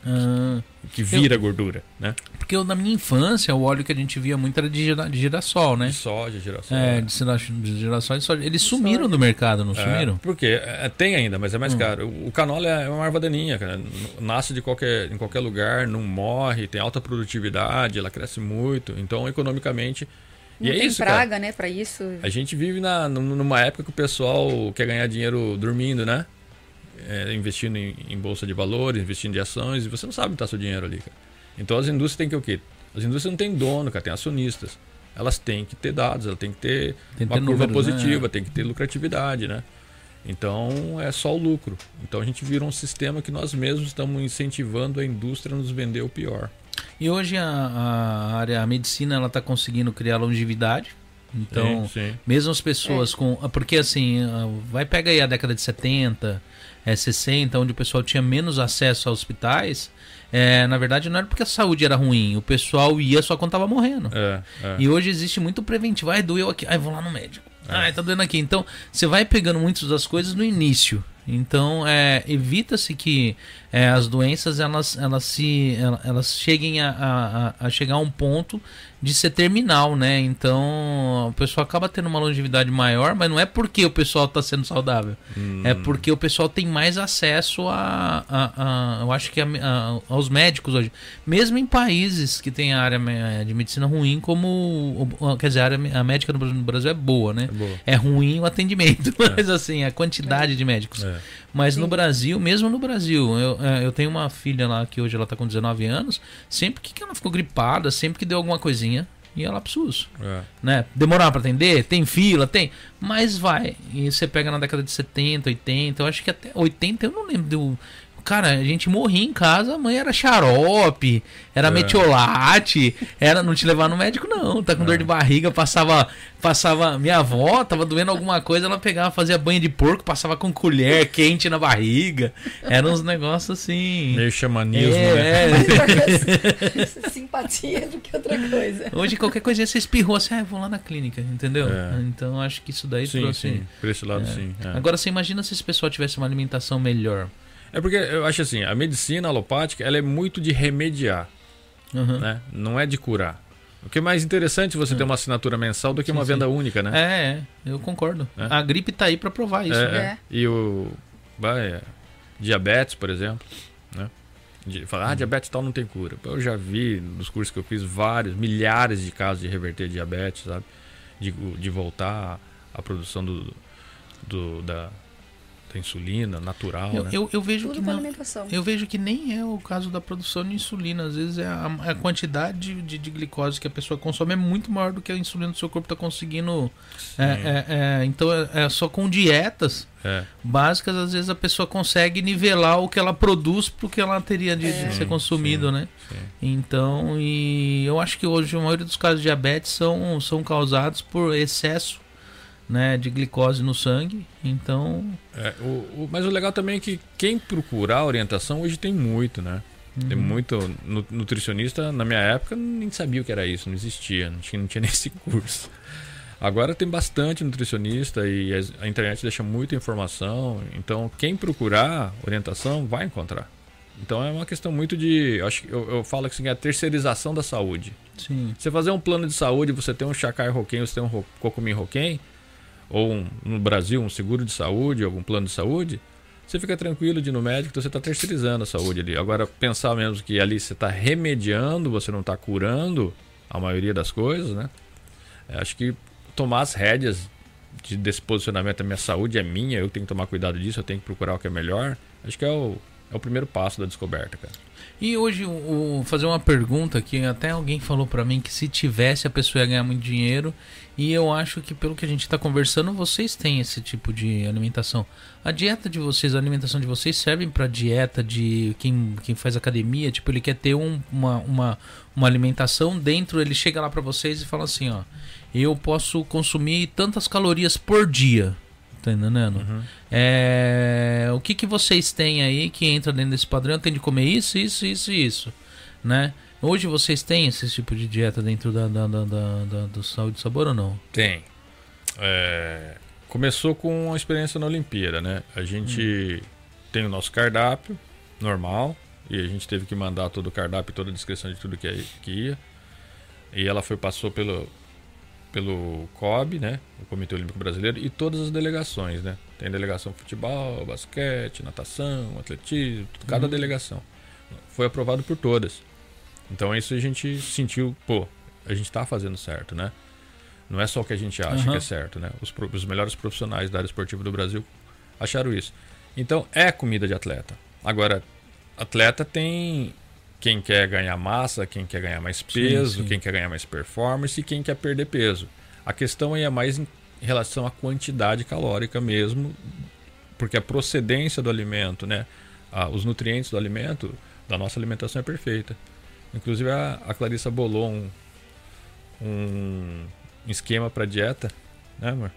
Ah. que vira gordura, né? Porque eu, na minha infância, o óleo que a gente via muito era de, gira- de girassol, né? De soja, girassol. É, né? de de girassol e soja. Eles sumiram do mercado, não É, sumiram? porque é, tem ainda, mas é Hum. mais caro. O, o canola é uma erva daninha, cara. Nasce de qualquer, em qualquer lugar, não morre, tem alta produtividade, ela cresce muito. Então, economicamente. Não e é tem isso, cara. praga, né, pra isso. A gente vive na, num- numa época que o pessoal quer ganhar dinheiro dormindo, né? É, investindo em, em bolsa de valores, investindo em ações, e você não sabe onde está seu dinheiro ali, cara. Então as indústrias têm que o quê? As indústrias não têm dono, cara, tem acionistas. Elas têm que ter dados, elas têm que ter Tem que uma ter curva números, né? positiva, tem que ter lucratividade, né? Então é só o lucro. Então a gente vira um sistema que nós mesmos estamos incentivando a indústria a nos vender o pior. E hoje a, a área, a medicina, ela tá conseguindo criar longevidade. Então, sim, sim. mesmo as pessoas com. Porque assim, ah, vai pegar aí a década de 70, é, 60, onde o pessoal tinha menos acesso a hospitais. É, na verdade, não era porque a saúde era ruim, o pessoal ia só quando tava morrendo. É, é. E hoje existe muito preventivo. Ai, doeu aqui. Ai, vou lá no médico. Ai, tá doendo aqui. Então, você vai pegando muitas das coisas no início. Então, é, evita-se que é, as doenças elas, elas, se, ela- elas cheguem a, a- a chegar a um ponto de ser terminal, né? Então, o pessoal acaba tendo uma longevidade maior, mas não é porque o pessoal está sendo saudável. É porque o pessoal tem mais acesso a, a, a- eu acho que a- a- aos médicos hoje. Mesmo em países que tem a área de medicina ruim, como. o- Quer dizer, a área médica no Brasil- no Brasil é boa, né? É boa. É ruim o atendimento, mas assim, a quantidade de médicos. É. Mas no Sim. Brasil, mesmo no Brasil, eu, é, eu tenho uma filha lá que hoje ela tá com 19 anos. Sempre que ela ficou gripada, sempre que deu alguma coisinha, ia lá pro SUS. É. Né? Demorava pra atender? Tem fila? Tem. Mas vai. E você pega na década de 70, 80, eu acho que até 80 eu não lembro. Do... Cara, a gente morria em casa, a mãe era xarope, era É. metiolate, era não te levar no médico, não. Tá com dor de barriga, passava. Passava. Minha avó tava doendo alguma coisa, ela pegava, fazia banho de porco, passava com colher quente na barriga. Eram uns negócios assim. Meio xamanismo, né? É, é. Simpatia do que outra coisa. Hoje qualquer coisinha você espirrou assim, ah, eu vou lá na clínica, entendeu? É. Então acho que isso daí Sim, trouxe. sim. Por esse lado, sim. é. Agora você imagina se esse pessoal tivesse uma alimentação melhor. É porque eu acho assim, a medicina alopática ela é muito de remediar, Uhum. né? Não é de curar. O que é mais interessante você ter uma assinatura mensal do que Sim, uma sim. venda única, né? É, é, eu concordo. É. A gripe tá aí pra provar isso. É, né? é. né? E o vai, é, diabetes, por exemplo, né? De, falar, ah, diabetes tal não tem cura. Eu já vi nos cursos que eu fiz vários, milhares de casos de reverter diabetes, sabe? De, de voltar à produção do, do- da, da insulina natural, Eu, né? eu, eu vejo Tudo que com não, alimentação. eu vejo que nem é o caso da produção de insulina. Às vezes é a, a quantidade de, de glicose que a pessoa consome é muito maior do que a insulina do seu corpo está conseguindo. É, é, é, então é, é só com dietas É. básicas, às vezes a pessoa consegue nivelar o que ela produz pro que ela teria de, de ser consumido, sim, né? sim. Então, e eu acho que hoje a maioria dos casos de diabetes são, são causados por excesso né, de glicose no sangue. Então, É, o, o- mas o legal também é que quem procurar orientação hoje tem muito, né? Tem Uhum. muito. nu- Nutricionista, na minha época, nem sabia o que era isso, não existia, não tinha, não tinha nem esse curso. Agora tem bastante nutricionista e a internet deixa muita informação, então quem procurar orientação vai encontrar. Então é uma questão muito de. eu Acho, eu, eu falo que assim, é a terceirização da saúde. sim. Você fazer um plano de saúde, você tem um Chacai Roquem, você tem um Ro- Cocumin Roquem, ou um- no Brasil um seguro de saúde, algum plano de saúde, você fica tranquilo de ir no médico, então você está terceirizando a saúde ali. Agora, pensar mesmo que ali você está remediando, você não está curando a maioria das coisas, né? É, acho que tomar as rédeas de, desse posicionamento, a minha saúde é minha, eu tenho que tomar cuidado disso, eu tenho que procurar o que é melhor. Acho que é o, é o primeiro passo da descoberta, cara. E hoje, o, fazer uma pergunta que até alguém falou pra mim que se tivesse a pessoa ia ganhar muito dinheiro. E eu acho que pelo que a gente tá conversando, vocês têm esse tipo de alimentação. A dieta de vocês, a alimentação de vocês servem pra dieta de quem, quem faz academia? Tipo, ele quer ter um- uma, uma, uma alimentação dentro, ele chega lá pra vocês e fala assim, ó. Eu posso consumir tantas calorias por dia. Tá entendendo? É, o que, que vocês têm aí que entra dentro desse padrão? Tem de comer isso, isso, isso e isso, né? Hoje vocês têm esse tipo de dieta dentro da, da, da, da- do saúde e sabor ou não? Tem. É, começou com a experiência na Olimpíada, né? A gente tem o nosso cardápio normal e a gente teve que mandar todo o cardápio, toda a descrição de tudo que, é- que ia. E ela foi passou pelo pelo COB, né? O Comitê Olímpico Brasileiro e todas as delegações, né? Tem delegação futebol, basquete, natação, atletismo, cada delegação. Foi aprovado por todas. Então isso a gente sentiu, pô, a gente tá fazendo certo, né? Não é só o que a gente acha Aham. que é certo, né? Os, os melhores profissionais da área esportiva do Brasil acharam isso. Então é comida de atleta. Agora, atleta tem quem quer ganhar massa, quem quer ganhar mais peso, sim. quem quer ganhar mais performance e quem quer perder peso. A questão aí é mais em relação à quantidade calórica mesmo, porque a procedência do alimento, né? Ah, os nutrientes do alimento, da nossa alimentação é perfeita. Inclusive a, a Clarissa bolou um, um esquema para dieta, né, amor?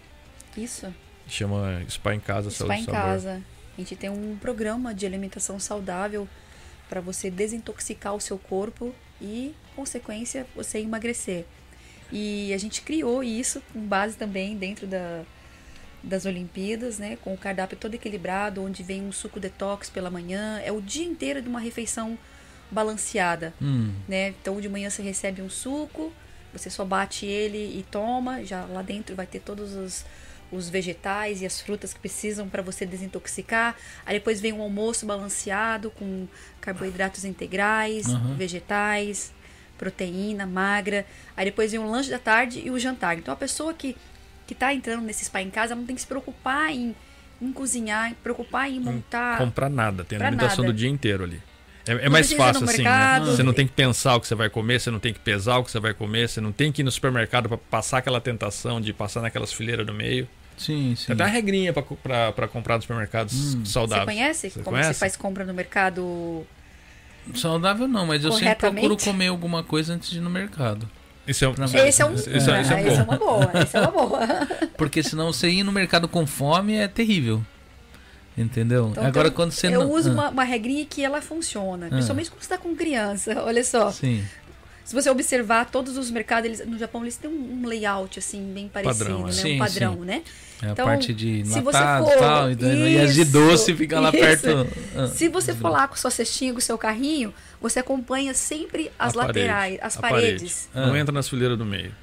Isso. Chama Spa em Casa Spa Saúde em Sabor. casa. A gente tem um programa de alimentação saudável para você desintoxicar o seu corpo e, consequência, você emagrecer. E a gente criou isso com base também dentro da, das Olimpíadas, né? Com o cardápio todo equilibrado, onde vem um suco detox pela manhã. É o dia inteiro de uma refeição balanceada Hum, né? Então de manhã você recebe um suco, você só bate ele e toma. Já lá dentro vai ter todos os, os vegetais e as frutas que precisam para você desintoxicar. Aí depois vem um almoço balanceado com carboidratos integrais, Aham. vegetais, proteína magra. Aí depois vem o lanche da tarde e o jantar. Então a pessoa que que tá entrando nesse spa em casa não tem que se preocupar em, em cozinhar, preocupar em montar. Comprar nada, tem a alimentação nada. do dia inteiro ali. É, é mais fácil no assim, mercado. né? Você não tem que pensar o que você vai comer, você não tem que pesar o que você vai comer, você não tem que ir no supermercado para passar aquela tentação de passar naquelas fileiras do meio. Sim, sim. Tem até uma regrinha para comprar nos supermercados Hum. Você saudáveis. conhece Você como conhece? você faz compra no mercado? Saudável não, mas eu sempre procuro comer alguma coisa antes de ir no mercado. Isso é, Pra isso mim. Esse é um. É, isso é Ah, bom. esse é uma boa. Esse é uma boa. Porque senão você ir no mercado com fome é terrível. Entendeu? Então, Agora então, quando você eu não. uso Ah, uma, uma regrinha que ela funciona. Ah. Principalmente quando você está com criança. Olha só. Sim. Se você observar todos os mercados, eles, no Japão eles têm um, um layout assim bem parecido, Padrão, né? é. Sim, um padrão, sim. né? É Então, a parte de se você enlatado e for- tal. E, daí- e as de Isso, doce fica lá isso. perto. ah, Se você for lá com sua cestinha, com o seu carrinho, você acompanha sempre as A parede, laterais, as a paredes. parede. Não Ah. entra nas fileiras do meio.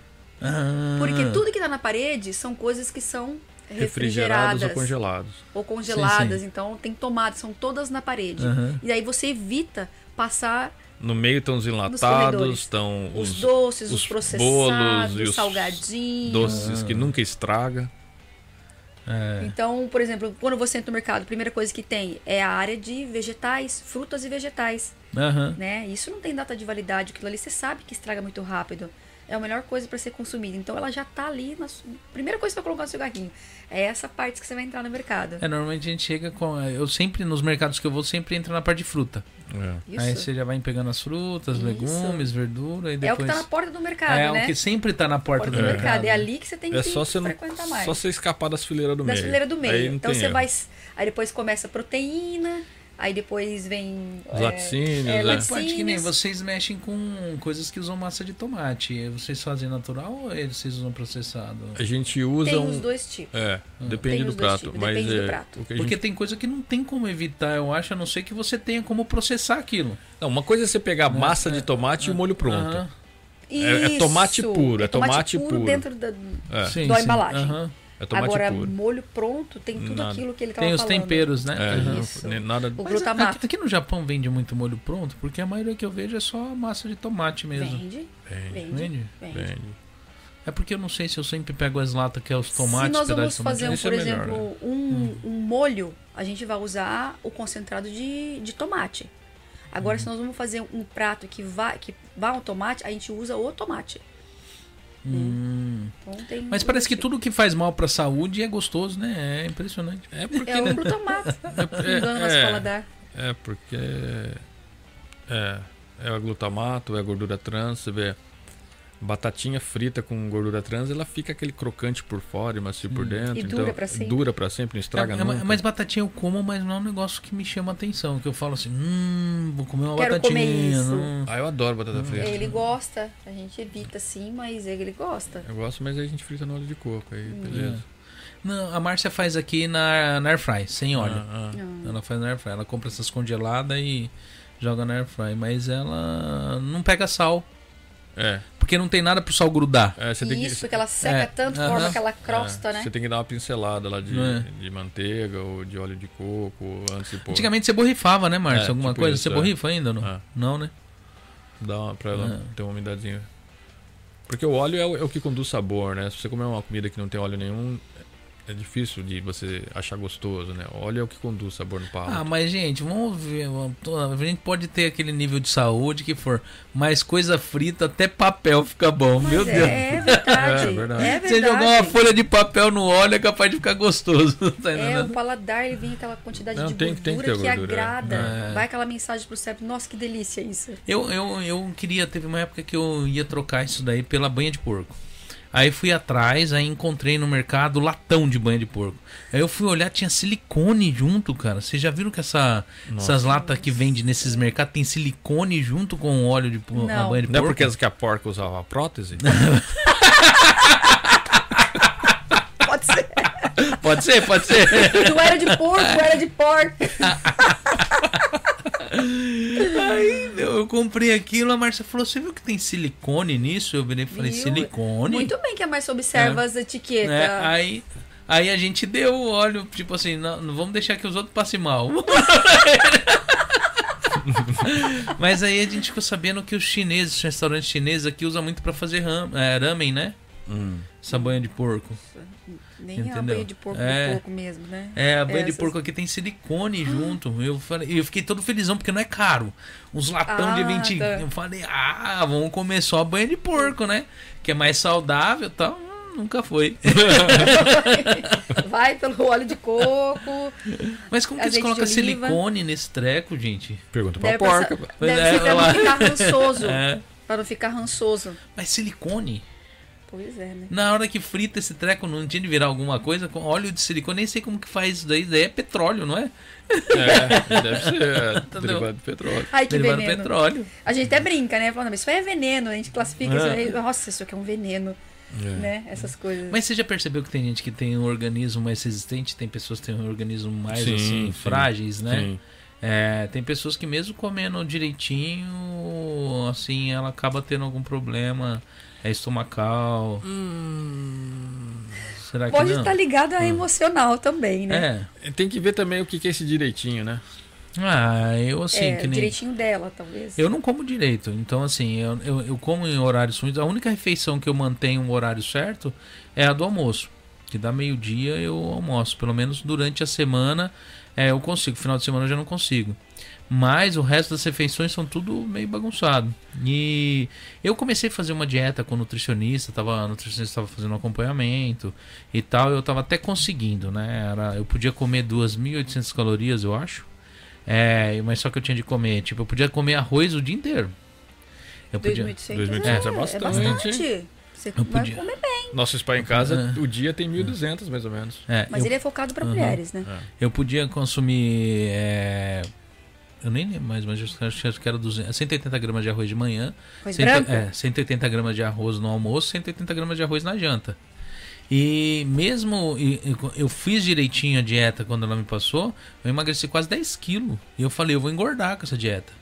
Ah. Porque tudo que tá na parede são coisas que são Refrigerados refrigeradas ou congelados. ou congeladas. sim. Então tem tomadas, são todas na parede. E aí você evita passar No meio estão os enlatados, estão os, os, doces, os, os processados, bolos e os os salgadinhos. doces que nunca estraga. É. Então, por exemplo, quando você entra no mercado, a primeira coisa que tem é a área de vegetais, frutas e vegetais, Aham. né? Isso não tem data de validade, aquilo ali você sabe que estraga muito rápido. É a melhor coisa para ser consumida. Então ela já tá ali na primeira coisa que você vai colocar no seu carrinho. É essa parte que você vai entrar no mercado. É, normalmente a gente chega com. Eu sempre, nos mercados que eu vou, sempre entro na parte de fruta. É. Isso. Aí você já vai pegando as frutas, Isso. legumes, verdura e É o depois. que tá na porta do mercado, É, né? o que sempre tá na porta, Porta do do mercado. mercado. É ali que você tem É que só você não, frequentar mais. só você escapar das fileiras do da meio. fileira do Aí meio. não Então você erro. vai. Aí depois começa a proteína, aí depois vem. Os é, laticínios, é, né? Mas pode que nem laticínios. vocês mexem com coisas que usam massa de tomate. Vocês fazem natural ou eles vocês usam processado? A gente usa Tem um. os dois tipos. É, depende Tem do prato. tipos, mas depende do é, prato. o que a Porque gente- tem coisa que não tem como evitar, eu acho, a não ser que você tenha como processar aquilo. Não, uma coisa é você pegar massa de tomate e o molho pronto. É- é tomate puro, é tomate puro. dentro da, É, Sim, da sim. embalagem. É tomate Agora, puro. molho pronto tem tudo Nada. aquilo que ele tava Tem os falando. temperos, né? É, Aham. Isso. nada. O Mas glutamato. aqui, aqui no Japão vende muito molho pronto, porque a maioria que eu vejo é só massa de tomate mesmo. Vende, Vende, vende, Vende? vende. É porque eu não sei se eu sempre pego as latas que é os tomates, Se nós vamos fazer, um, é por melhor, exemplo, um, um molho, a gente vai usar o concentrado de, de tomate. Agora, se nós vamos fazer um prato que vai, que vai um tomate, a gente usa o tomate. Hum. Mas parece que tudo que faz mal pra saúde é gostoso, né? É impressionante. É porque. É o glutamato. é, nosso é, paladar. é porque. É. É o glutamato, é a gordura trans, você vê. Batatinha frita com gordura trans, ela fica aquele crocante por fora e macio por dentro. E dura então, pra sempre. Dura pra sempre, não estraga É, é, nunca. mas batatinha eu como, mas não é um negócio que me chama atenção. Que eu falo assim, hum, vou comer uma Quero batatinha. comer isso. hum. Ah, eu adoro batata frita. Ele gosta. A gente evita sim, mas ele gosta. Eu gosto, mas aí a gente frita no óleo de coco, aí beleza. Não, a Márcia faz aqui na, na Airfry, sem óleo. Ah, ah. Não. Ela faz na Airfry. Ela compra essas congeladas e joga na Airfry. Mas ela não pega sal. É, Porque não tem nada pro sal grudar. é, você tem que. Isso, que ela seca É, tanto, aham. forma aquela crosta, é, né? Você tem que dar uma pincelada lá de, É. de manteiga ou de óleo de coco antes de pôr. Antigamente você borrifava, né, Márcia? É, Alguma tipo coisa? isso, você é. borrifa ainda? Não, É. não né? Dá uma, pra ela É. ter uma umidadezinha. Porque o óleo é o, é o que conduz sabor, né? Se você comer uma comida que não tem óleo nenhum, é difícil de você achar gostoso, né? O óleo é o que conduz sabor no palato. Ah, mas gente, vamos ver. vamos- A gente pode ter aquele nível de saúde que for, mas coisa frita, até papel fica bom. Mas Meu é, Deus. É verdade. É verdade. É verdade. Você jogar uma folha de papel no óleo é capaz de ficar gostoso. Tá É, o paladar, ele vem aquela quantidade Não, de tem- gordura tem que ter que gordura, agrada. é. Vai aquela mensagem pro cérebro, nossa, que delícia isso. Eu, eu, eu queria, teve uma época que eu ia trocar isso daí pela banha de porco. Aí fui atrás, aí encontrei no mercado latão de banha de porco. Aí eu fui olhar, tinha silicone junto, cara. Vocês já viram que essa, essas latas que vende nesses mercados tem silicone junto com o óleo de po- a Não. banha de Não é porco? porque que a porca usava prótese? Pode ser. Pode ser, pode ser. Não era de porco, era de porco. Aí meu, eu comprei aquilo, a Márcia falou: Você viu que tem silicone nisso? Eu virei e falei: Viu? Silicone? Muito bem que a mais observa as etiquetas. É, aí, aí a gente deu o óleo, tipo assim, não, não vamos deixar que os outros passem mal. Mas aí a gente ficou sabendo que os chineses, os restaurantes chineses aqui usam muito pra fazer ram, é, ramen, né? Hum. Essa banha de porco. Nem a Entendeu? banha de porco É. do porco mesmo, né? É, a banha de Essas. porco aqui tem silicone junto. Eu falei, eu fiquei todo felizão porque não é caro. Uns latão de Ah, 20. tá. Eu falei, ah, vamos comer só a banha de porco, né? Que é mais saudável e tal. Hum, Nunca foi. Vai pelo óleo de coco. Mas como que eles de colocam silicone nesse treco, gente? Pergunta pra Deve, porca. passar- deve é, ser pra não ficar rançoso. É. Pra não ficar rançoso. Mas silicone? Pois é, né? Na hora que frita esse treco, não tinha de virar alguma coisa com óleo de silicone? Nem sei como que faz isso daí. Isso daí é petróleo, não é? É, deve ser é, derivado de petróleo. Ai, que Derivado veneno. petróleo. A gente até brinca, né? Falando, mas isso aí é veneno. A gente classifica isso É. aí. Nossa, isso aqui é um veneno. É. Né? Essas coisas. Mas você já percebeu que tem gente que tem um organismo mais resistente, tem pessoas que têm um organismo mais Sim, assim, sim, frágeis, né? Sim. É, tem pessoas que mesmo comendo direitinho, assim, ela acaba tendo algum problema é estomacal. Será que Pode estar ligado a emocional também, né? É. Tem que ver também o que que é esse direitinho, né? Ah, eu assim, É, que o nem... direitinho dela, talvez. Eu não como direito, então assim, eu, eu, eu como em horários ruins. A única refeição que eu mantenho um horário certo é a do almoço. Que dá meio-dia eu almoço. Pelo menos durante a semana é, eu consigo. Final de semana eu já não consigo. Mas o resto das refeições são tudo meio bagunçado. E eu comecei a fazer uma dieta com nutricionista, tava, a nutricionista estava fazendo um acompanhamento e tal. Eu estava até conseguindo, né? Era, eu podia comer 2.800 calorias, eu acho. É, mas só que eu tinha de comer, tipo, eu podia comer arroz o dia inteiro. Eu podia. 2.800 é, é, bastante. É bastante. Você eu vai podia. comer bem. Nosso spa em casa, é. o dia tem 1.200 mais ou menos. É, mas eu... ele é focado para uhum. mulheres, né? É. Eu podia consumir é, eu nem lembro mais, mas acho que era 200, 180 gramas de arroz de manhã. Arroz 100, branco? É, 180 gramas de arroz no almoço, 180 gramas de arroz na janta. E mesmo eu fiz direitinho a dieta quando ela me passou, eu emagreci quase 10 quilos. E eu falei, eu vou engordar com essa dieta.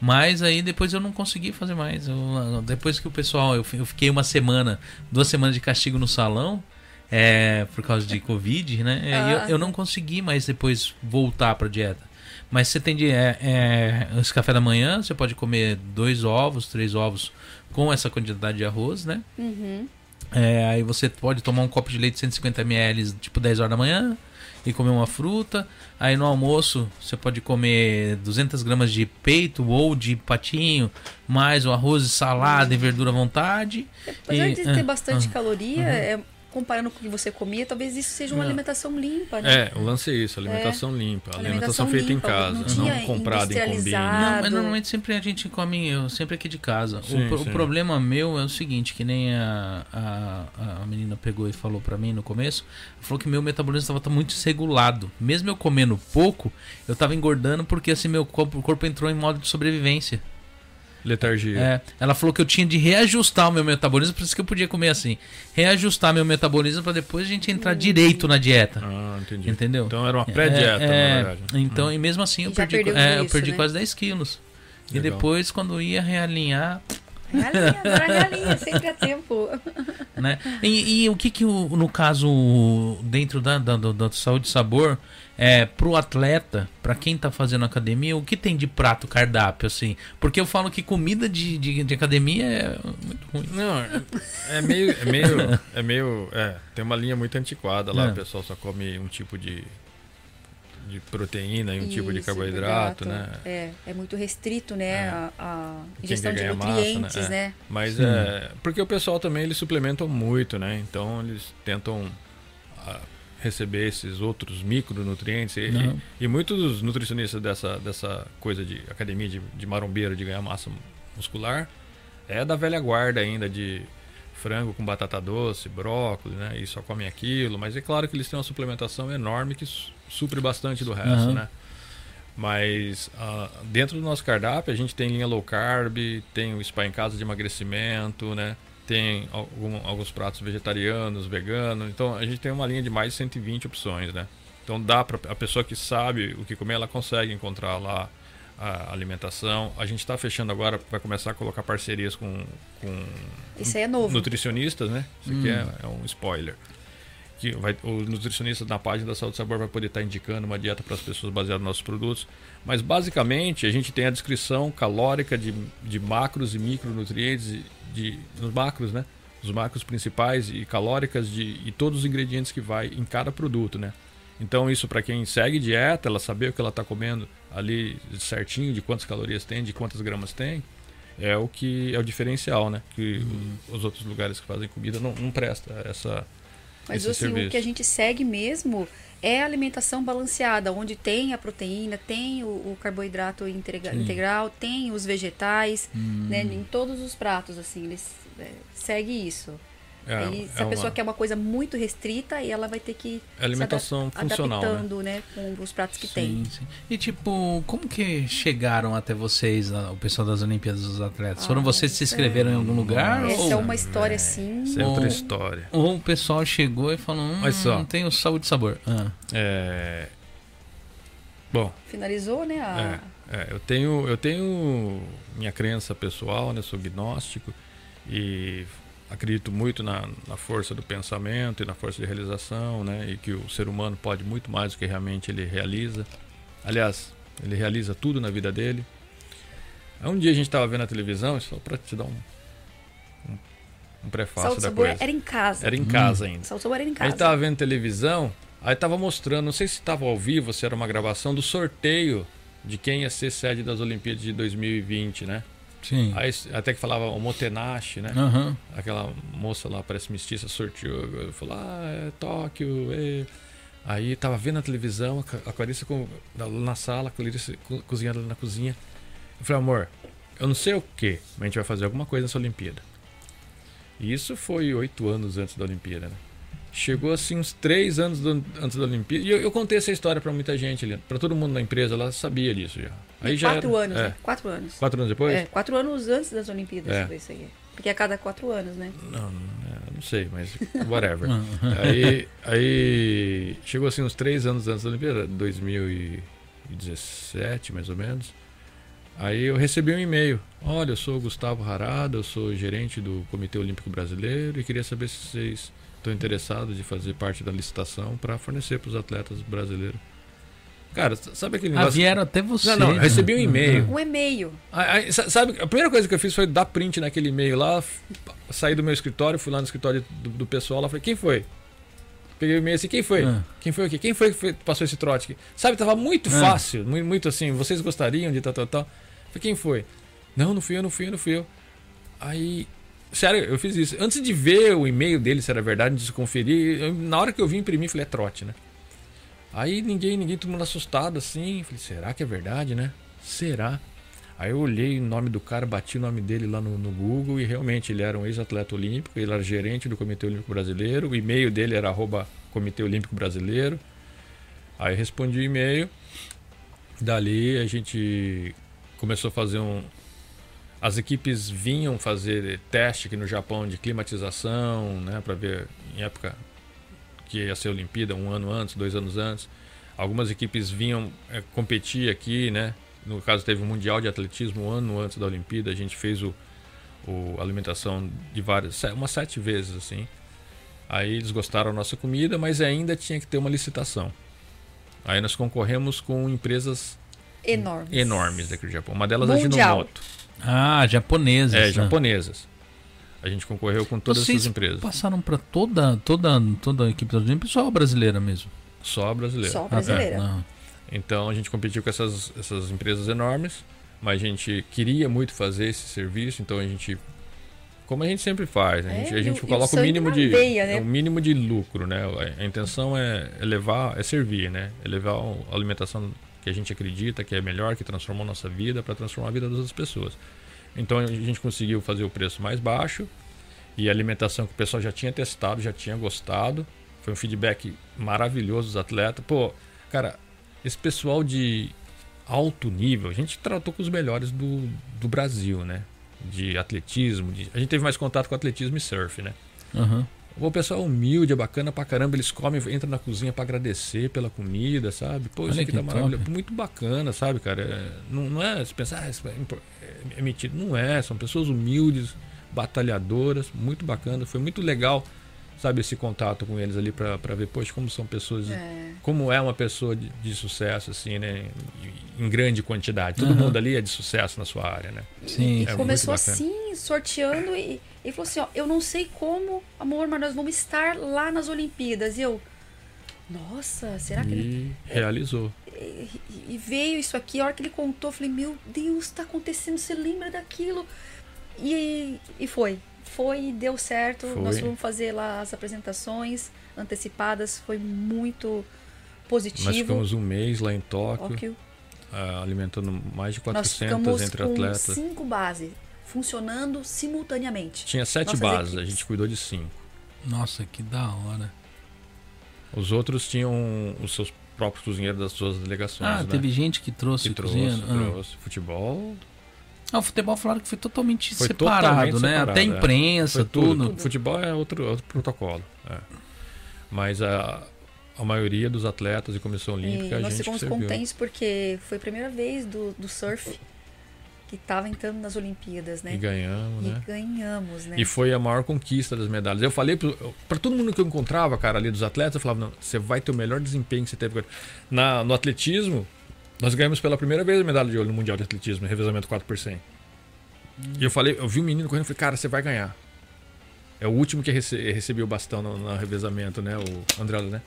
Mas aí depois eu não consegui fazer mais. Eu, depois que o pessoal, eu, eu fiquei uma semana, duas semanas de castigo no salão, é, por causa de Covid, né? Ah. Eu, eu não consegui mais depois voltar pra dieta. Mas você tem de. É, é, esse café da manhã, você pode comer dois ovos, três ovos com essa quantidade de arroz, né? Uhum. É, aí você pode tomar um copo de leite de 150 ml, tipo 10 horas da manhã, e comer uma fruta. Aí no almoço você pode comer 200 gramas de peito ou de patinho, mais o arroz e salada uhum. e verdura à vontade. Apesar e, de ter uh, bastante uh, caloria, uhum. é comparando com o que você comia, talvez isso seja uma não. alimentação limpa, né? É, o lance é isso, alimentação é. limpa. Alimentação, alimentação feita limpa, em casa, não, não comprada em combine. Não, mas normalmente sempre a gente come, eu, sempre aqui de casa. Sim, o, sim. o, problema meu é o seguinte, que nem a, a, a menina pegou e falou para mim no começo, falou que meu metabolismo estava muito desregulado. Mesmo eu comendo pouco, eu estava engordando porque assim meu corpo, corpo entrou em modo de sobrevivência. Letargia. É, ela falou que eu tinha de reajustar o meu metabolismo, por isso que eu podia comer assim. Reajustar meu metabolismo para depois a gente entrar direito na dieta. Ah, entendi. Entendeu? Então era uma pré-dieta, é, é, na verdade. Então, e mesmo assim eu perdi, é, isso, eu perdi né? quase 10 quilos. Legal. E depois, quando ia realinhar. Realinha, agora realinha, sempre a tempo. Né? E, e, o que que, no caso, dentro da, da, da, da saúde e sabor, é, pro atleta, para quem tá fazendo academia, o que tem de prato cardápio, assim? Porque eu falo que comida de, de, de academia é muito ruim. Não, é meio. É meio. É meio. É, tem uma linha muito antiquada lá, é. o pessoal só come um tipo de. De proteína e um Isso, tipo de carboidrato, né? É, é muito restrito, né? É. A, a ingestão de nutrientes, massa, né? É. né? Mas é. Porque o pessoal também eles suplementam muito, né? Então eles tentam receber esses outros micronutrientes. E, e, e, muitos nutricionistas dessa, dessa coisa de academia de, de marombeiro, de ganhar massa muscular, é da velha guarda ainda de frango com batata doce, brócolis, né? E só comem aquilo. Mas é claro que eles têm uma suplementação enorme que supre bastante do resto, uhum. né? Mas uh, dentro do nosso cardápio a gente tem linha low carb, tem o spa em casa de emagrecimento, né? Tem algum, alguns pratos vegetarianos, veganos. Então a gente tem uma linha de mais de 120 opções, né? Então dá para a pessoa que sabe o que comer, ela consegue encontrar lá a alimentação. A gente está fechando agora, vai começar a colocar parcerias com, com Isso aí é novo. nutricionistas, né? Isso aqui hum. é, é, um spoiler. Que vai, o nutricionista na página da Saúde Sabor vai poder estar tá indicando uma dieta para as pessoas baseada nos nossos produtos. Mas basicamente a gente tem a descrição calórica de, de macros e micronutrientes de nos macros, né? Os macros principais e calóricas de e todos os ingredientes que vai em cada produto, né? Então isso para quem segue dieta, ela saber o que ela está comendo ali certinho, de quantas calorias tem, de quantas gramas tem, é o que é o diferencial, né? Que uhum. os outros lugares que fazem comida não, não presta essa mas assim, o que a gente segue mesmo é alimentação balanceada, onde tem a proteína, tem o, o carboidrato integra integral, tem os vegetais, hum. né, em todos os pratos, assim, eles é, segue isso. É, Aí, se é a pessoa uma... quer uma coisa muito restrita, aí ela vai ter que é alimentação se funcional, né? adaptando, né? né? com os pratos que sim, tem. Sim. E tipo, como que chegaram até vocês, o pessoal das Olimpíadas dos Atletas? Ah, Foram vocês que se inscreveram é... em algum lugar? Essa ou... é uma história é, assim. Essa é outra história. Ou o pessoal chegou e falou, hum, só, não tem o saúde e sabor. Ah. É... Bom. Finalizou, né? A... É, é, eu tenho, eu tenho minha crença pessoal, né? Sou gnóstico e acredito muito na, na, força do pensamento e na força de realização, né? E que o ser humano pode muito mais do que realmente ele realiza. Aliás, ele realiza tudo na vida dele. Aí um dia a gente estava vendo a televisão, só para te dar um, um, um prefácio Salto da coisa. era em casa. Era em casa ainda. Salto era em A casa. gente tava vendo televisão, aí tava mostrando, não sei se tava ao vivo, se era uma gravação do sorteio de quem ia ser sede das Olimpíadas de 2020, né? Sim. Aí até que falava o Motenashi, né? Aham. Aquela moça lá, parece mestiça, sorteou, falou, ah, é Tóquio, é. Aí tava vendo a televisão, a Clarissa com, na, sala, a Clarissa co- cozinhando na cozinha. Eu falei, amor, eu não sei o que, mas a gente vai fazer alguma coisa nessa Olimpíada. E isso foi oito anos antes da Olimpíada, né? Chegou assim uns três anos do- antes da Olimpíada. E eu, eu contei essa história pra muita gente. Pra todo mundo na empresa, ela sabia disso já. Aí já quatro era- anos, é. né? Quatro anos. Quatro anos depois? É, quatro anos antes das Olimpíadas É. foi isso aí. Porque é a cada quatro anos, né? Não, não, é, sei, mas whatever. Ah, aí, aí chegou assim uns três anos antes da Olimpíada, 2017 mais ou menos. Aí eu recebi um e-mail. Olha, eu sou o Gustavo Harada, eu sou gerente do Comitê Olímpico Brasileiro e queria saber se vocês estão interessados de fazer parte da licitação para fornecer para os atletas brasileiros. Cara, sabe aquele Ah, negócio? vieram até você. Não, não, eu né? recebi um e-mail. Um e-mail. Aí, aí, sa- sabe, a primeira coisa que eu fiz foi dar print naquele e-mail lá, saí do meu escritório, fui lá no escritório do, do pessoal lá, falei, quem foi? Peguei o e-mail assim, quem foi? Ah. Quem foi o quê? Quem foi que passou esse trote aqui? Sabe, tava muito Ah. fácil, muito, muito assim, vocês gostariam de tal, tal, tal. Falei, quem foi? Não, não fui eu, não fui eu, não fui eu. Aí, sério, eu fiz isso. Antes de ver o e-mail dele, se era verdade, de se conferir, eu- na hora que eu vim imprimir, falei, é trote, né? Aí ninguém, ninguém, todo mundo assustado assim. Falei, será que é verdade, né? Será? Aí eu olhei o nome do cara, bati o nome dele lá no, no Google e realmente ele era um ex-atleta olímpico, ele era gerente do Comitê Olímpico Brasileiro, o e-mail dele era arroba Comitê Olímpico Brasileiro. Aí respondi o e-mail, dali a gente começou a fazer um. As equipes vinham fazer teste aqui no Japão de climatização, né, para ver em época que ia ser a Olimpíada, um ano antes, dois anos antes. Algumas equipes vinham é, competir aqui, né? No caso, teve o Mundial de Atletismo um ano antes da Olimpíada. A gente fez o, o alimentação de várias, umas sete vezes, assim. Aí eles gostaram da nossa comida, mas ainda tinha que ter uma licitação. Aí nós concorremos com empresas Enormes. enormes daqui do Japão. Uma delas é a Mundial. Ginomoto. Ah, japonesas. É, né? japonesas. A gente concorreu com todas Vocês essas empresas. passaram para toda, toda, toda a equipe da só a brasileira mesmo. Só brasileira. Só Ah, brasileira. tá. Então a gente competiu com essas, essas empresas enormes, mas a gente queria muito fazer esse serviço, então a gente. Como a gente sempre faz, a É, gente, a e gente o- e o coloca o sangue mínimo de. veia, né? é o mínimo de lucro, né? A, a intenção é, é levar, é servir, né? É levar a alimentação que a gente acredita que é melhor, que transformou a nossa vida, para transformar a vida das outras pessoas. Então a gente conseguiu fazer o preço mais baixo e a alimentação que o pessoal já tinha testado, já tinha gostado. Foi um feedback maravilhoso dos atletas. Pô, cara, esse pessoal de alto nível, a gente tratou com os melhores do, do Brasil, né? De atletismo. de- a gente teve mais contato com atletismo e surf, né? Aham. O pessoal é humilde, é bacana pra caramba. Eles comem, entram na cozinha pra agradecer pela comida, sabe? Pô, isso Olha aqui tá maravilhoso. Muito bacana, sabe, cara? É, não, não é se pensar, ah, metido. Não é, são pessoas humildes, batalhadoras, muito bacana. Foi muito legal, sabe, esse contato com eles ali pra, pra ver, poxa, como são pessoas. de- É. Como é uma pessoa de, de sucesso, assim, né? Em, grande quantidade. Todo Aham. mundo ali é de sucesso na sua área, né? Sim. E É começou assim, sorteando, e, e falou assim: ó, eu não sei como, amor, mas nós vamos estar lá nas Olimpíadas. E eu, nossa, será que ele. Realizou. E, veio isso aqui, a hora que ele contou, eu falei: meu Deus, tá acontecendo, você lembra daquilo? E, e foi. Foi e deu certo. Foi. Nós fomos fazer lá as apresentações antecipadas, foi muito positivo. Nós ficamos um mês lá em Tóquio. Tóquio. ah, alimentando mais de Nós 400 ficamos entre atletas. cinco bases funcionando simultaneamente. Tinha sete Nossas bases, a equipes. gente cuidou de cinco. Nossa, que da hora. Os outros tinham os seus próprios cozinheiros das suas delegações. Ah, né? teve gente que trouxe que trouxe, cozinha. Ah. trouxe. Futebol. Ah, o futebol falaram que foi totalmente Foi separado, totalmente né? separado, Até é. imprensa, Foi tudo. tudo. Futebol é outro, outro protocolo. é. Mas a, a maioria dos atletas e comissão olímpica E a nós gente ficamos contentes porque foi a primeira vez do, do surf que estava entrando nas Olimpíadas, né? E ganhamos, E né? ganhamos, né? E foi a maior conquista das medalhas. Eu falei para todo mundo que eu encontrava, cara, ali dos atletas, eu falava, não, você vai ter o melhor desempenho que você teve. Na, no atletismo, nós ganhamos pela primeira vez a medalha de ouro no Mundial de Atletismo, revezamento 4 por 100. E eu falei, eu vi um menino correndo e falei, cara, você vai ganhar. É o último que rece recebeu o bastão no, no revezamento, né? O André, né?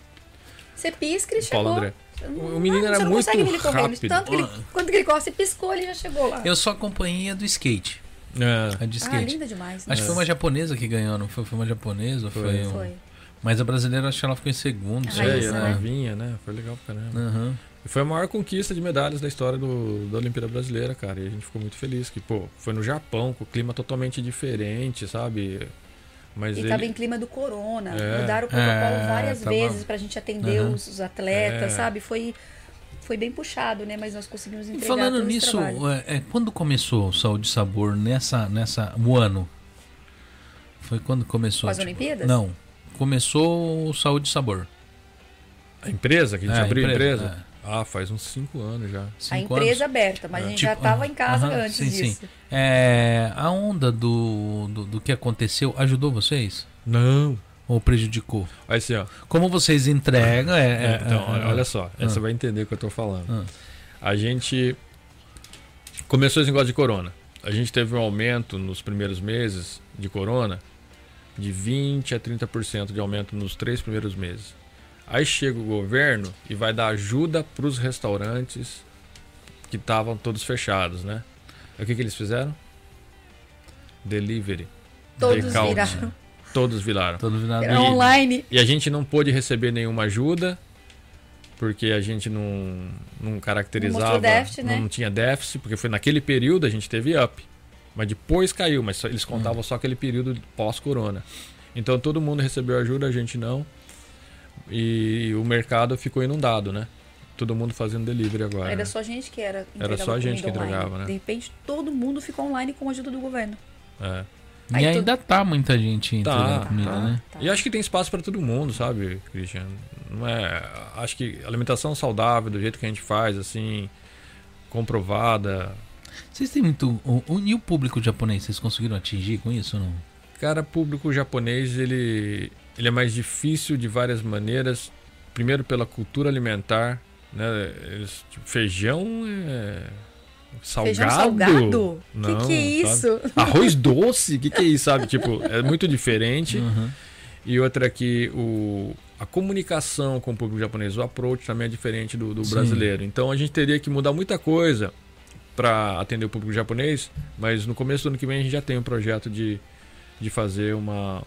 Você pisca, ele O Paulo chegou. André. O menino não, era muito rápido. Tanto que ele, quando que ele corre, você piscou, ele já chegou lá. Eu só acompanhei a do skate. É. A de Ah, skate. linda demais. né? Acho que foi uma japonesa que ganhou, não foi? Foi uma japonesa? Foi. Foi. um- Foi. Mas a brasileira, acho que ela ficou em segundo. Ah, É, isso, a lá. né? novinha, né? Foi legal pra caramba. E foi a maior conquista de medalhas da história do, da Olimpíada Brasileira, cara. E a gente ficou muito feliz. Que, pô, foi no Japão, com o clima totalmente diferente, sabe? Mas E ele. tava em clima do corona. É. Mudaram o protocolo É, várias tava- vezes pra gente atender Aham. os, atletas, É. sabe? Foi, foi bem puxado, né? Mas nós conseguimos E entregar Falando todo esse nisso, é, é, quando começou o Saúde e Sabor nessa, nessa. O ano? Foi quando começou? Com as tipo- Olimpíadas? Não. Começou o Saúde e Sabor. A empresa, que a gente É, abriu a empresa, empresa? Ah, faz uns cinco anos já. A Cinco empresa anos. aberta, mas a gente Tipo, já tava em casa aham, antes sim, sim. disso. É, a onda do, do, do que aconteceu ajudou vocês? Não. Ou prejudicou? Olha assim, ó. Como vocês entregam. É, É, é, então, é, olha só. Ah. Você vai entender o que eu tô falando. Ah. A gente começou esse negócio de corona. A gente teve um aumento nos primeiros meses de corona de 20 a 30% de aumento nos três primeiros meses. Aí chega o governo e vai dar ajuda para os restaurantes que estavam todos fechados, né? Aí o que, que eles fizeram? Delivery. Todos viraram. Todos viraram. Todo virado. Era online. E a gente não pôde receber nenhuma ajuda, porque a gente não, não caracterizava. mostrou déficit, né? Não tinha déficit, porque foi naquele período a gente teve up. Mas depois caiu, mas só- eles contavam só aquele período pós-corona. Então todo mundo recebeu ajuda, a gente não. E o mercado ficou inundado, né? Todo mundo fazendo delivery agora. Era né? só a gente que era. Era só a gente que online. entregava, né? De repente, todo mundo ficou online com a ajuda do governo. É. E Aí tu- ainda tá muita gente entregando Tá, comida, tá. né? Tá. E acho que tem espaço para todo mundo, sabe, Christian? Não é, acho que alimentação saudável do jeito que a gente faz, assim, comprovada. Vocês têm muito. O, o- e o público japonês, vocês conseguiram atingir com isso ou não? Cara, público japonês, ele ele é mais difícil de várias maneiras. Primeiro pela cultura alimentar, né? Eles, tipo, feijão é salgado. Feijão salgado? Não, que que é sabe? isso? Arroz doce, o que, que é isso, sabe? Tipo, é muito diferente. Uhum. E outra que o, a comunicação com o público japonês, o approach também é diferente do, do brasileiro. Então a gente teria que mudar muita coisa para atender o público japonês, mas no começo do ano que vem a gente já tem um projeto de, de fazer uma,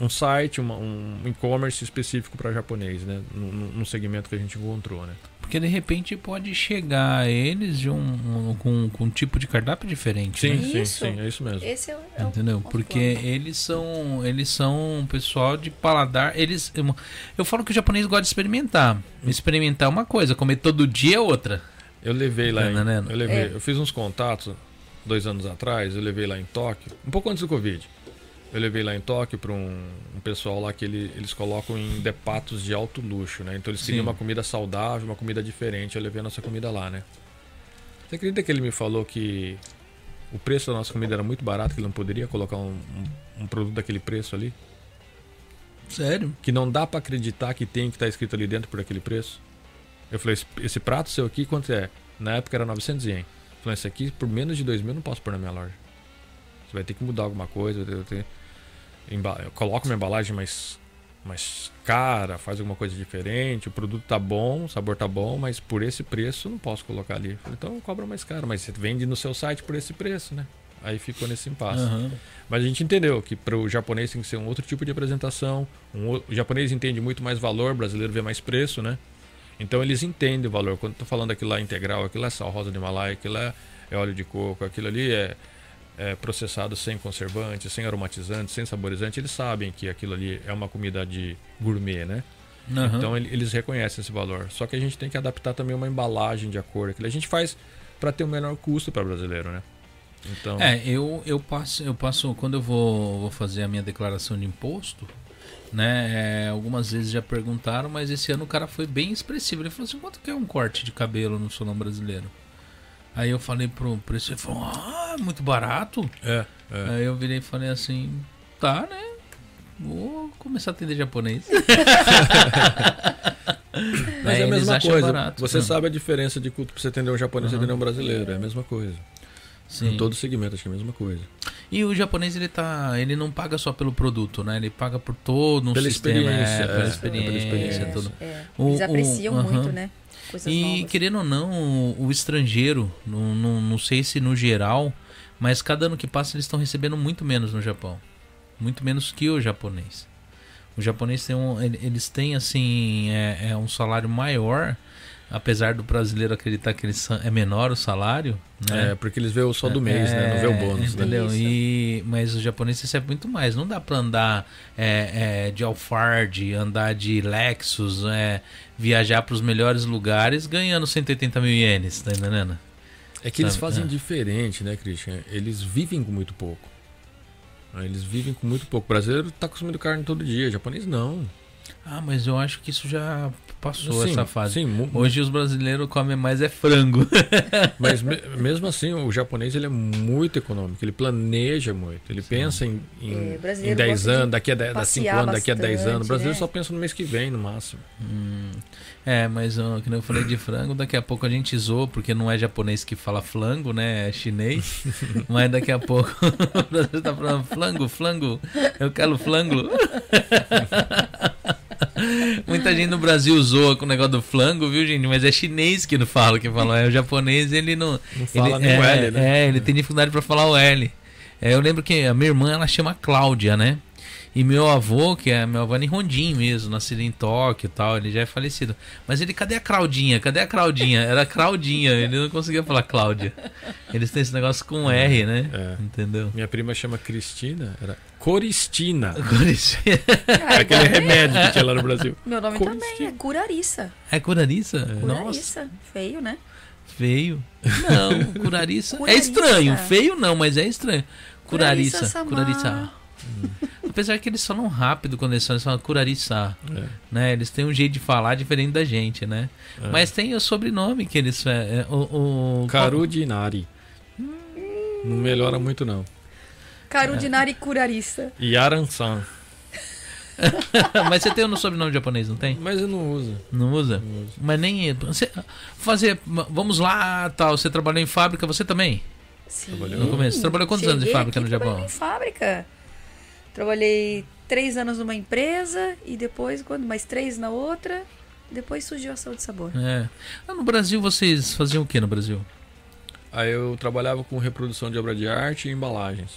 um site, uma- um e-commerce específico para japonês, né? Num segmento que a gente encontrou, né? Porque de repente pode chegar a eles de um, um- com, com um tipo de cardápio diferente. Sim, né? sim, Isso. sim, é isso mesmo. Esse é o. é Entendeu? Porque eles são eles são um pessoal de paladar. Eles eu, eu falo que o japonês gosta de experimentar. Experimentar é uma coisa, comer todo dia é outra. Eu levei lá, Tá em, entendendo? eu levei, É. eu fiz uns contatos dois anos atrás, eu levei lá em Tóquio, um pouco antes do Covid. Eu levei lá em Tóquio para um, um pessoal lá que ele- eles colocam em depatos de alto luxo, né? Então eles Sim. queriam uma comida saudável, uma comida diferente. Eu levei a nossa comida lá, né? Você acredita que ele me falou que o preço da nossa comida era muito barato, que ele não poderia colocar um, um- um produto daquele preço ali? Sério? Que não dá para acreditar que tem que estar escrito ali dentro por aquele preço? Eu falei, esse, esse prato seu aqui, quanto é? Na época era 900 ien. Eu falei, esse aqui por menos de 2 mil eu não posso pôr na minha loja. Você vai ter que mudar alguma coisa. vai ter- coloco uma embalagem mais, mais cara, faz alguma coisa diferente. O produto tá bom, o sabor tá bom, mas por esse preço não posso colocar ali. Então cobra mais caro, mas você vende no seu site por esse preço, né? Aí ficou nesse impasse. Aham. Mas a gente entendeu que para o japonês tem que ser um outro tipo de apresentação. Um o japonês entende muito mais valor, o brasileiro vê mais preço, né? Então eles entendem o valor. Quando estou falando aquilo lá integral, aquilo é sal rosa de Himalaia, aquilo é, é óleo de coco, aquilo ali é, é processado sem conservante, sem aromatizante, sem saborizante, eles sabem que aquilo ali é uma comida de gourmet, né? Aham. Então ele- eles reconhecem esse valor. Só que a gente tem que adaptar também uma embalagem de acordo. Aquilo a gente faz para ter o menor custo para brasileiro, né? Então, É, eu, eu passo, eu passo quando eu vou, vou fazer a minha declaração de imposto, né? é, algumas vezes já perguntaram, mas esse ano o cara foi bem expressivo. Ele falou assim: quanto que é um corte de cabelo no salão brasileiro? Aí eu falei pro preço, ele falou: ah, é muito barato. é, é. Aí eu virei e falei assim: tá, né? Vou começar a atender japonês. Mas é a mesma coisa. barato. Você Ah. sabe a diferença de culto pra você atender um japonês e atender um brasileiro. É a mesma coisa. Em todo segmento, acho que é a mesma coisa. E o japonês, ele tá. Ele não paga só pelo produto, né? Ele paga por todo um Pela sistema. experiência, é, pela é, experiência, pela experiência. tudo. É, O- eles o- apreciam aham. muito, né? Coisas E novas. querendo ou não, o, o estrangeiro, não, não, não sei se no geral, mas cada ano que passa eles estão recebendo muito menos no Japão. Muito menos que o japonês. O japonês tem um. ele- Eles têm assim. É, é um salário maior. Apesar do brasileiro acreditar que eles é menor o salário, né? É, porque eles vê o só do mês, né? Não vê o bônus, né? Entendeu? Isso. E, mas o japonês recebe muito mais. Não dá pra andar é, é, de Alphard, andar de Lexus, é, viajar pros melhores lugares ganhando 180 mil ienes, tá entendendo? É que eles fazem é. diferente, né, Christian? Eles vivem com muito pouco. Eles vivem com muito pouco. O brasileiro tá consumindo carne todo dia, o japonês não. Ah, mas eu acho que isso já passou Sim, essa fase. Sim, Hoje os brasileiros comem mais é frango. mas me- mesmo assim, o japonês ele é muito econômico, ele planeja muito, ele pensa em, em, É, em 10 gosta de anos, daqui a 10, 5 passear anos, daqui a 10 anos. O bastante, brasileiro né? só pensa no mês que vem, no máximo. Hum, é, mas ó, que nem eu falei de frango, daqui a pouco a gente zoa, porque não é japonês que fala flango, né? É chinês. mas daqui a pouco o brasileiro tá falando flango, flango, eu quero flango. Muita gente no Brasil zoa com o negócio do flango, viu, gente? Mas é chinês que não fala, que fala. É o japonês, ele não. Não fala ele, nem é, o L, né? É, ele tem dificuldade pra falar o L. É, eu lembro que a minha irmã, ela chama Cláudia, né? E meu avô, que é meu avô é em Rondim mesmo, nascido em Tóquio e tal, ele já é falecido. Mas ele, cadê a Claudinha? Cadê a Claudinha? Era Claudinha, ele não conseguia falar Cláudia. Eles têm esse negócio com R, né? É. Entendeu? Minha prima chama Cristina, era Coristina. Isso Ah, Aquele remédio que tinha lá no Brasil. Meu nome Coristina. também é Curariça. é curariça? Nossa, Curariça. Feio, né? feio. Não, curariça. É Curariça. estranho, feio não, mas é estranho. Curariça, Curariça-sama. curariça. Apesar que eles falam rápido quando eles falam, eles falam curariça. É. né? Eles têm um jeito de falar diferente da gente, né? É. Mas tem o sobrenome que eles. É, é, o, o, Carudinari. Não melhora muito, não. Carudinari Curariça. E Aransan. Mas você tem no sobrenome japonês, não tem? Mas eu não uso. Não usa? Não uso. Mas nem. Você, fazer. Vamos lá, tal. Você trabalhou em fábrica, você também? Sim. Trabalhou no começo. Você trabalhou quantos anos de Cheguei fábrica no Japão? trabalhei em fábrica. Trabalhei três anos numa empresa e depois, quando mais três na outra. Depois surgiu a saúde e sabor. É. Ah, no Brasil vocês faziam o que no Brasil? Aí eu trabalhava com reprodução de obra de arte e embalagens.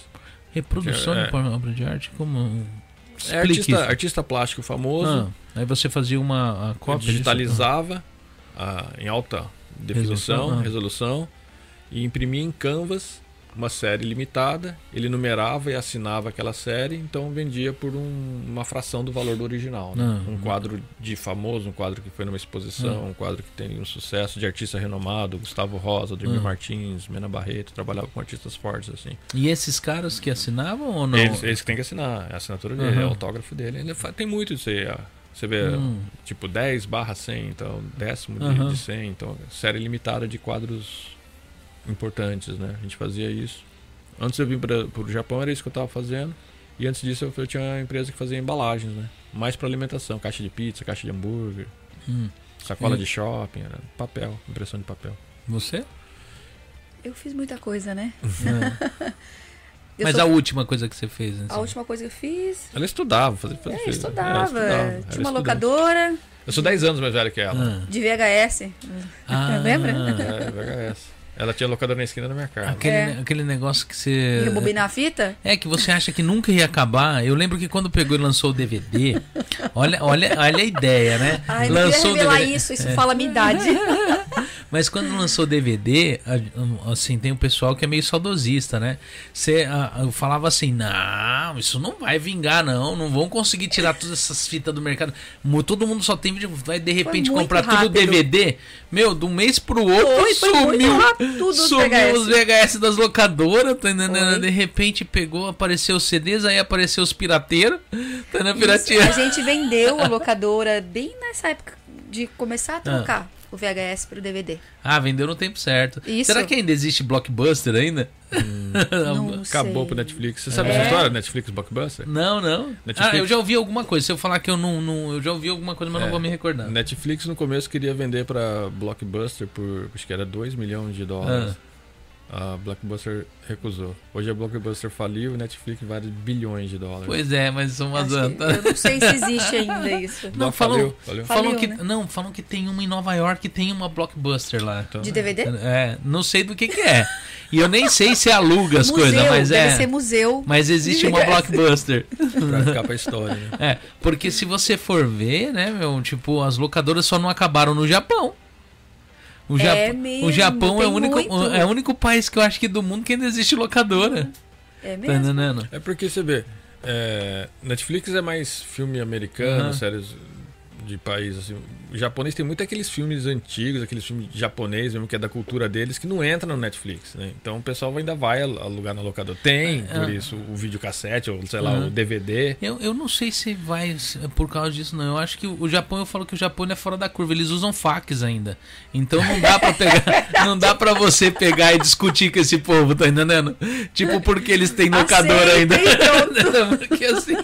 Reprodução É. de obra de arte? Como. É artista, artista plástico famoso. Ah, aí você fazia uma a cópia. digitalizava ah, em alta definição, Resolução, resolução, ah. e imprimia em canvas uma série limitada. Ele numerava e assinava aquela série, então vendia por um- uma fração do valor do original. né? Ah. um quadro de famoso, um quadro que foi numa exposição, Ah. um quadro que tem um sucesso de artista renomado, Gustavo Rosa, Ademir Ah. Martins, Mena Barreto, trabalhava com artistas fortes assim. E esses caras que assinavam ou não? Eles, eles que têm que assinar, é a assinatura dele, Aham. é o autógrafo dele. Ele fa- tem muito disso aí. Você vê, Hum. tipo, 10 barra 100, então, décimo de, Aham. de 100, então, série limitada de quadros importantes, né? A gente fazia isso. Antes eu vim para o Japão, era isso que eu estava fazendo. E antes disso, eu, eu tinha uma empresa que fazia embalagens, né? Mais para alimentação, caixa de pizza, caixa de hambúrguer, Hum. sacola E- de shopping, era papel, impressão de papel. Você? Eu fiz muita coisa, né? É. Mas sou- a última coisa que você fez? Assim. a última coisa que eu fiz. Ela estudava, fazia, fazia É, fazia- estudava. ela estudava, ela Tinha uma locadora Eu sou 10 anos mais velho que ela. Ah. de VHS. Ah. Lembra? É, VHS. Ela tinha locadora na esquina da minha casa. Aquele, É. aquele negócio que você. Rebobinar a fita? É que você acha que nunca ia acabar. Eu lembro que quando pegou e lançou o DVD, olha, olha, olha a ideia, né? Ai, não lançou o revelar DVD. isso, isso fala a minha idade. Mas quando lançou o DVD, assim, tem um pessoal que é meio saudosista, né? Você eu falava assim: não, isso não vai vingar, não. Não vão conseguir tirar todas essas fitas do mercado. Todo mundo só tem vídeo, vai de repente comprar tudo rápido. DVD. Meu, de um mês pro outro Foi, foi muito sumiu. Tudo os sumiu VHS. os VHS das locadoras, tá? Foi. De repente pegou, apareceu os CDs, aí apareceu os pirateiros. Tá Isso, pirateira. a gente vendeu a locadora bem nessa época de começar a trocar o VHS pro DVD. Ah, vendeu no tempo certo. Isso. Será que ainda existe Blockbuster ainda? Não Acabou sei. pro Netflix. Você sabe É. essa história? Netflix Blockbuster? Não, não. Netflix? Ah, eu já ouvi alguma coisa. Se eu falar que eu não, não- eu já ouvi alguma coisa, mas não É. vou me recordar. Netflix no começo queria vender pra Blockbuster por acho que era 2 milhões de dólares. Ah. A Blockbuster recusou. Hoje a Blockbuster faliu e Netflix vale bilhões de dólares. Pois é, mas são umas que- eu não sei se existe ainda isso. Não, Não, falam, faliu, faliu. falam Faliu, que né? não, falam que tem uma em Nova York, tem uma blockbuster lá. Então, De DVD? É, não sei do que que é. E eu nem sei se aluga as museu, coisas, mas deve é. ser museu. Mas existe uma blockbuster. Pra ficar pra história, né? É, porque se você for ver, né, meu, tipo, as locadoras só não acabaram no Japão. O, É mesmo, o Japão é o, único, muito. é o único país que eu acho que do mundo que ainda existe locadora. É Tá mesmo. entendendo? É porque você vê, é, Netflix é mais filme americano, Aham. séries de país assim. O japonês tem muito aqueles filmes antigos, aqueles filmes japonês mesmo que é da cultura deles que não entra no Netflix, né? Então o pessoal ainda vai al- alugar no locador. Tem, É, por é. isso, o videocassete ou sei lá, Aham. o DVD. Eu, eu não sei se vai por causa disso, não. Eu acho que o Japão, eu falo que o Japão é fora da curva. Eles usam fax ainda. Então não dá pra pegar. não dá pra você pegar e discutir com esse povo, tá entendendo? Tipo, porque eles têm locadora ainda. Aceitem, porque assim.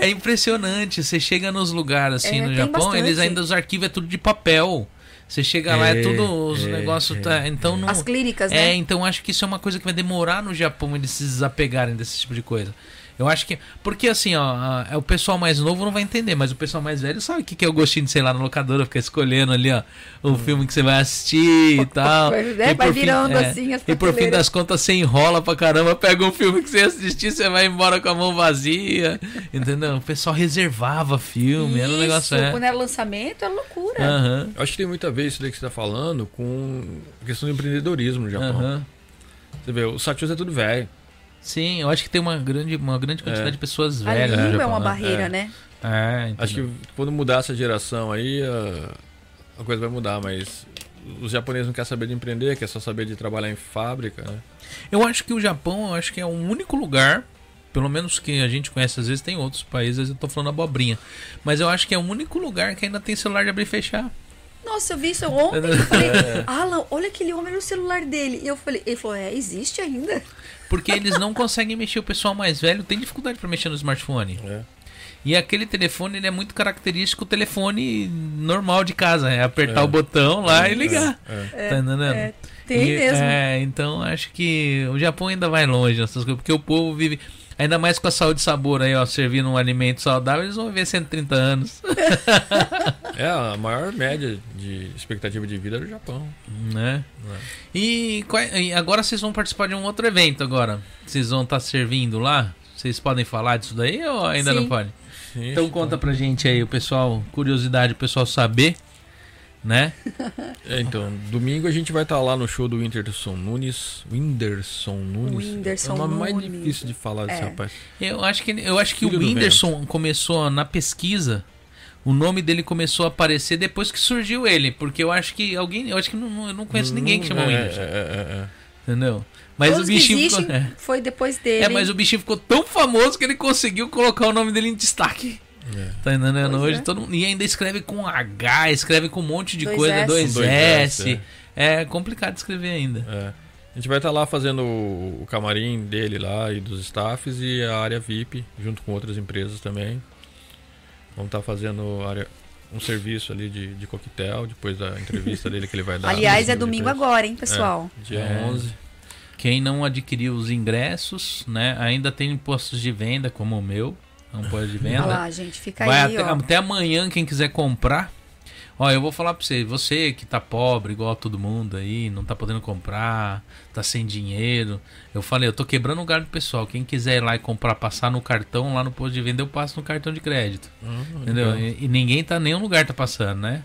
É impressionante. Você chega nos lugares assim É, no Japão, bastante. eles ainda os arquivos é tudo de papel. Você chega lá, é É, tudo os é, negócios. é, tá, então não. As clínicas, É, né? então acho que isso é uma coisa que vai demorar no Japão eles se desapegarem desse tipo de coisa. Eu acho que. Porque assim, ó, é o pessoal mais novo não vai entender, mas o pessoal mais velho sabe o que, que é o gostinho de, sei lá, na locadora, ficar escolhendo ali, ó, o filme que você vai assistir e tal. Vai- né, E vai por fim- virando é, assim as E por fim das contas, você enrola pra caramba, pega um filme que você ia assistir, você vai embora com a mão vazia. Entendeu? O pessoal reservava filme, era um negócio. Isso, É. quando era lançamento, é loucura. Eu acho que tem muito a ver isso daí que você tá falando com a questão do empreendedorismo no Japão. aham. Você vê, os satyos é tudo velho. Sim, eu acho que tem uma grande, uma grande quantidade É. de pessoas A velhas. no língua é uma né? barreira, É. né? É, Acho que quando mudar essa geração aí, a, a coisa vai mudar, mas os japoneses não querem saber de empreender, quer só saber de trabalhar em fábrica, né? Eu acho que o Japão, eu acho que é o único lugar, pelo menos que a gente conhece, às vezes tem outros países, eu tô falando abobrinha, mas eu acho que é o único lugar que ainda tem celular de abrir e fechar. Nossa, eu vi isso ontem. Eu falei, Alan, olha aquele homem no celular dele. E eu falei, ele falou, é, existe ainda? Porque eles não conseguem mexer, o pessoal mais velho tem dificuldade para mexer no smartphone. É. E aquele telefone, ele é muito característico o telefone normal de casa, é apertar É. o botão lá e ligar. É. Tá entendendo? É, tem E- mesmo. É, então acho que o Japão ainda vai longe nessas coisas, porque o povo vive. Ainda mais com a saúde e sabor aí, ó, servindo um alimento saudável, eles vão viver 130 anos. É a maior média de expectativa de vida do Japão. né? E, qual é- e agora vocês vão participar de um outro evento agora. Vocês vão estar servindo lá? Vocês podem falar disso daí ou ainda Sim. não pode? Então conta pra gente aí, o pessoal, curiosidade, o pessoal saber, né? É, então, domingo a gente vai estar lá no show do Whindersson Nunes. Whindersson Nunes. Whindersson é o nome mais Nunes. difícil de falar desse É. rapaz. Eu acho que eu acho que Filho o Whindersson começou na pesquisa. O nome dele começou a aparecer depois que surgiu ele, porque eu acho que alguém, eu acho que não, não- eu não conheço ninguém que chama é, Whindersson, É, é, é, entendeu? Mas Todos o bichinho ficou, é. foi depois dele. É, mas o bichinho ficou tão famoso que ele conseguiu colocar o nome dele em destaque. É. Tá entendendo? Pois Hoje é. todo mundo. E ainda escreve com H, escreve com um monte de Dois coisa, S. dois, Dois S. S, É complicado de escrever ainda. É. A gente vai estar lá fazendo o camarim dele lá e dos staffs e a área VIP, junto com outras empresas também. Vamos estar fazendo área- um serviço ali de, de coquetel, depois da entrevista dele que ele vai dar. Aliás, é domingo empresa. agora, hein, pessoal? Dia É. 11. Quem não adquiriu os ingressos, né? Ainda tem postos de venda, como o meu. É um posto de Olha venda. lá, gente, fica Vai aí, até, ó. até amanhã, quem quiser comprar. Ó, eu vou falar pra você, você que tá pobre, igual todo mundo aí, não tá podendo comprar, tá sem dinheiro. Eu falei, eu tô quebrando o galho do pessoal. Quem quiser ir lá e comprar, passar no cartão lá no posto de venda, eu passo no cartão de crédito. Hum, Entendeu? E, e ninguém tá, nenhum lugar tá passando, né?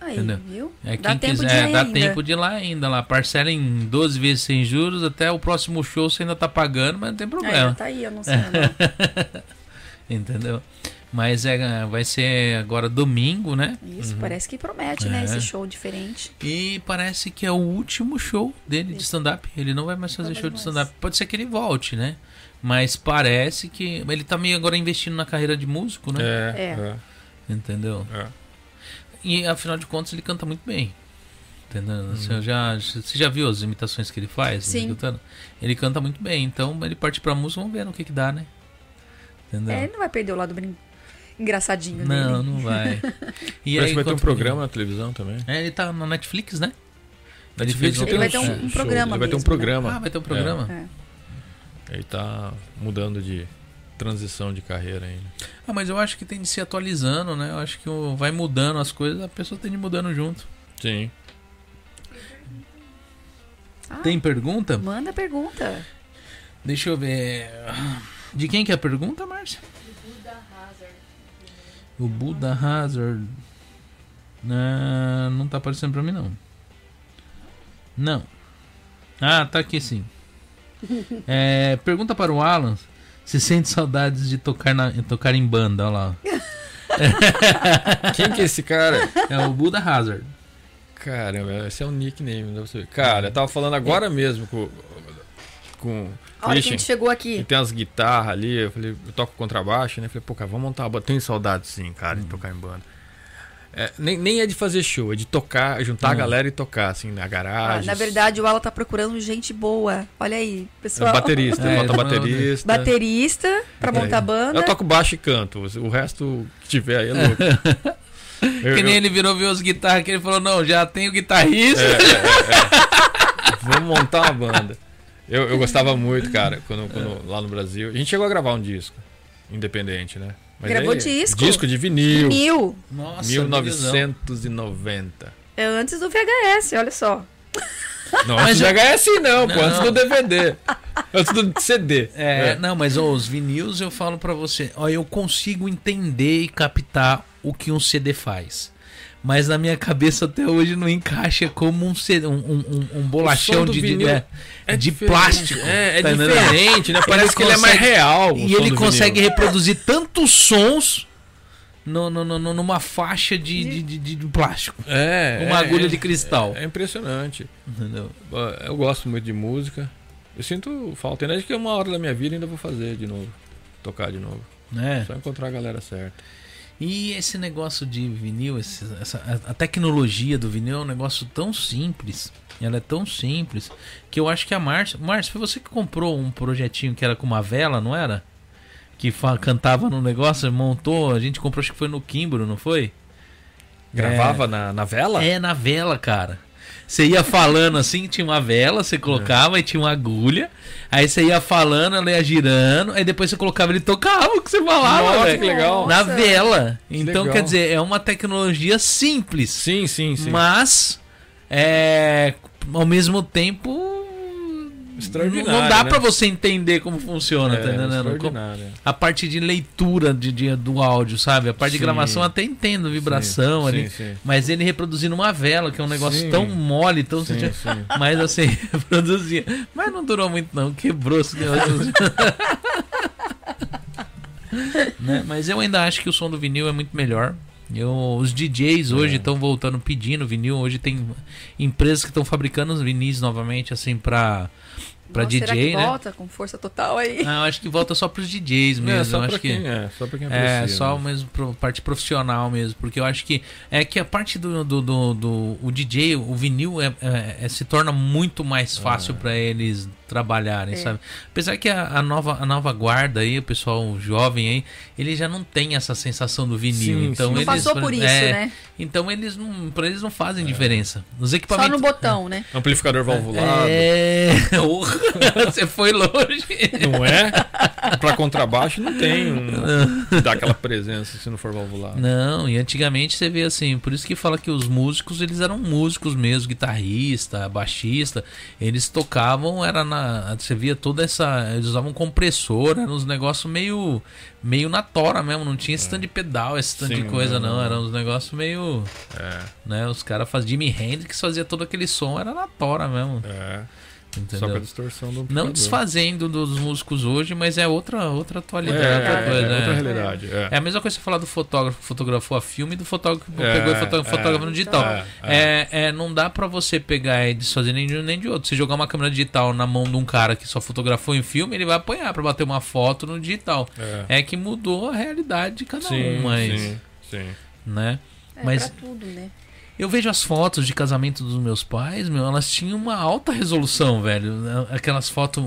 Aí, entendeu? viu? É Dá quem tempo de quiser, ir dá ainda. tempo de ir lá ainda. Lá, parcela em 12 vezes sem juros, até o próximo show você ainda tá pagando, mas não tem Aí, problema. tá aí, eu não sei não. Entendeu? Mas é, vai ser agora domingo, né? Isso, parece que promete, né? É. Esse show diferente. E parece que é o último show dele de stand-up. Ele não vai mais fazer show de mais. stand-up. Pode ser que ele volte, né? Mas parece que. Ele tá meio agora investindo na carreira de músico, né? É, É. é, Entendeu? é. E afinal de contas ele canta muito bem. Entendeu? Uhum. Você, já, você já viu as imitações que ele faz? Sim. Ele cantando? Ele canta muito bem. Então ele parte pra música, vamos ver no que que dá, né? Entendeu? É, ele não vai perder o lado brin... engraçadinho não, dele. não vai. E Parece que vai ter um programa na televisão também. É, ele tá na Netflix, né? Netflix fez tem Ele vai ter um- show, um programa Ele vai ter um né? programa. Ah, vai ter um programa? É. Ele tá mudando de transição de carreira ainda. Ah, mas eu acho que tem de se atualizando, né? Eu acho que vai mudando as coisas, a pessoa tem de ir mudando junto. Sim. Ah, Tem pergunta? Manda pergunta. Deixa eu ver. De quem que é a pergunta, Márcia? O Buda Hazard. Ah, não tá aparecendo pra mim, não. Não. Ah, tá aqui sim. É, pergunta para o Alan se sente saudades de tocar, na, tocar em banda. Olha lá. Quem que é esse cara? É o Buda Hazard. Caramba, esse é um nickname, não dá pra ver. Cara, eu tava falando agora mesmo com. com A hora que a Christian. gente chegou aqui. tem umas guitarras ali, eu falei, eu toco contrabaixo, né? Falei, pô, cara, vamos montar uma banda. Tenho saudade sim, cara, de tocar em banda. É, nem, nem é de fazer show, é de tocar, juntar a Hum. galera e tocar, assim, na Ah, garagem. na verdade, o Ala tá procurando gente boa. Olha aí, pessoal. Baterista, É, bota não, baterista. Baterista pra É. montar banda. Eu toco baixo e canto, o resto que tiver aí é louco. Eu- Que nem eu- ele virou ver os guitarras que ele falou: Não, já tenho guitarrista. É, é, é. Vamos montar uma banda. Eu, eu gostava muito, cara, quando, quando- lá no Brasil. A gente chegou a gravar um disco independente, né? Gravou disco? Disco de vinil. Mil. Nossa, 1990. É antes do VHS, olha só. Não, Mas antes do eu- VHS não, pô, Não. antes do DVD. Antes do CD. É, não, mas ó, os vinis eu falo pra você, ó, eu consigo entender e captar o que um CD faz. Mas na minha cabeça até hoje não encaixa como um, um, um, um- bolachão de, de, é, É de plástico. É, é tá diferente, né? Parece Ele que ele é mais consegue- real. E ele consegue vinil. reproduzir tantos sons no, no- no- no- numa faixa de, de, de- de- de plástico. É, Uma é, agulha é, de cristal. É impressionante. Entendeu? Eu gosto muito de música. Eu sinto falta. Ainda acho que uma hora da minha vida ainda vou fazer de novo. Tocar de novo. É. Só encontrar a galera certa. E esse negócio de vinil, esse- essa, a, tecnologia do vinil é um negócio tão simples. Ela é tão simples que eu acho que a Márcia. Márcia, foi você que comprou um projetinho que era com uma vela, não era? Que cantava no negócio, montou. A gente comprou, acho que foi no Kimbro, não foi? Gravava na, na vela? É, na vela, cara. Você ia falando assim, tinha uma vela, você colocava e tinha uma agulha. Aí você ia falando, ela ia girando. Aí depois você colocava ele tocava o que você falava. Nossa, velho. que legal. Na Nossa. vela. Então, legal. quer dizer, é uma tecnologia simples. Sim, sim, sim. Mas, é, ao mesmo tempo. Extraordinário, Não dá né? pra você entender como funciona, É, tá entendendo? Como-. A parte de leitura de, de- do áudio, sabe? A parte de Sim. gravação eu até entendo, vibração Sim, ali. sim. Mas ele reproduzindo uma vela, que é um negócio tão mole, tão Sim. Mas assim, reproduzia. Mas não durou muito, não. Quebrou esse negócio. Né? Mas eu ainda acho que o som do vinil é muito melhor. Eu, os DJs hoje É. estão voltando pedindo vinil. Hoje tem empresas que estão fabricando os vinis novamente, assim, pra, pra Nossa, será que DJ, né? volta com força total aí? Ah, eu acho que volta só pros DJs mesmo. É, só eu pra acho que... quem, é, só pra quem É, aprecia, só né? mesmo pro, parte profissional mesmo, porque eu acho que é que a parte do, do, do, do- o DJ, o vinil é, é- é- se torna muito mais fácil pra eles trabalharem, É. sabe? Apesar que a, a nova a nova guarda aí, o pessoal jovem aí, ele já não tem essa sensação do vinil, Sim, então sim. Não eles passou por isso, é, né? Então eles não, para eles não fazem diferença. Os Só equipamentos no botão, né? Amplificador valvulado. é, você foi longe. Não é? Pra contrabaixo não tem um, dá aquela presença se não for valvulado. Não, e antigamente você vê assim, por isso que fala que os músicos, eles eram músicos mesmo, guitarrista, baixista, eles tocavam, era na, você via toda essa, eles usavam compressor, eram uns negócios meio meio na tora mesmo, não tinha esse tanto de pedal, esse tanto de Sim, coisa não, não, eram uns negócios meio, É, né, os caras faziam Jimi Hendrix fazia todo aquele som, era na tora mesmo, é. Só entendeu? com a distorção do Não desfazendo dos músicos hoje, mas é outra outra É, atualidade, é, outra coisa, é, outra é. realidade. É. É a mesma coisa você falar do fotógrafo que fotografou a filme e do fotógrafo que É, pegou e foto- é, fotógrafo no digital. é, É, é, não dá pra você pegar e desfazer nem de um nem de outro. Você jogar uma câmera digital na mão de um cara que só fotografou em filme, ele vai apanhar pra bater uma foto no digital. É. É que mudou a realidade de cada Sim, um, mas. sim, sim. Né? É Mas- pra tudo, né? Eu vejo as fotos de casamento dos meus pais, meu, elas tinham uma alta resolução, velho. Aquelas fotos.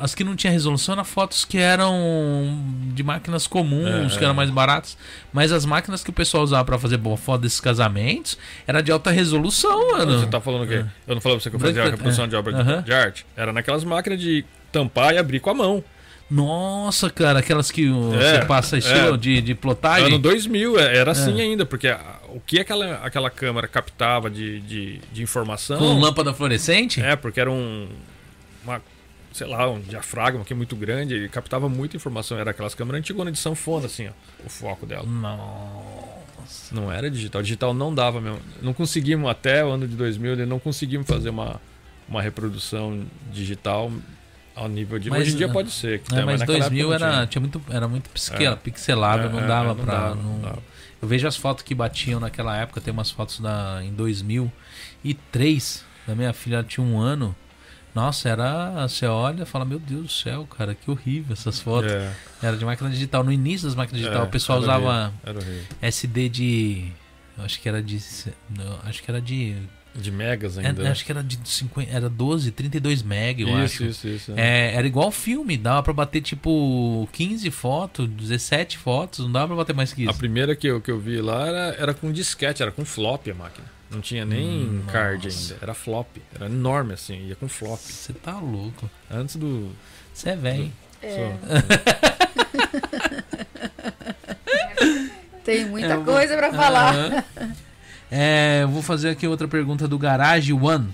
As que não tinha resolução eram fotos que eram de máquinas comuns, É, que eram é. mais baratas. Mas as máquinas que o pessoal usava pra fazer boa foto desses casamentos era de alta resolução, mano. Você tá falando o quê? Eu não falei pra você que eu fazia a reprodução é. de obra de arte? Era naquelas máquinas de tampar e abrir com a mão. Nossa, cara, aquelas que É, você passa estilo é. de, de plotagem. Ano 2000, é, era assim ainda, porque o que aquela, aquela câmera captava de, de, de informação. Com lâmpada fluorescente? É, porque era um. Uma, sei lá, um diafragma que é muito grande, ele captava muita informação. Era aquelas câmeras antigonas de sanfona, assim, ó, o foco dela. Nossa. Não era digital. Digital não dava mesmo. Não conseguimos, até o ano de 2000, né, não conseguimos fazer uma, uma reprodução digital ao nível de. Mas, Hoje em dia ah, pode ser. Que É, tem, mas naquela 2000 época não era, tinha. tinha muito, era muito pixel, É. pixelável, É, não é, dava não pra. dava, dava. Eu vejo as fotos que batiam naquela época, tem umas fotos da, em 2003, da minha filha, tinha um ano. Nossa, era. Você olha e fala, meu Deus do céu, cara, que horrível essas fotos. É, Era de máquina digital. No início das máquinas digital, é, o pessoal usava horrível, horrível. SD de. Acho que era de. não, acho que era de. De megas é, ainda. né? acho que era de 50. Era 12, 32 meg, eu isso, acho. isso, isso. É, era igual filme, dava pra bater tipo 15 fotos, 17 fotos, não dava pra bater mais que A isso. primeira que eu, que eu vi lá era, era com disquete, era com flop a máquina. Não tinha nem Hum, card nossa. ainda. Era flop. Era enorme assim, ia com flop. Você tá louco. Antes do. Você é velho. É. Tem muita É, coisa pra falar. Aham. É, vou fazer aqui outra pergunta do Garage One.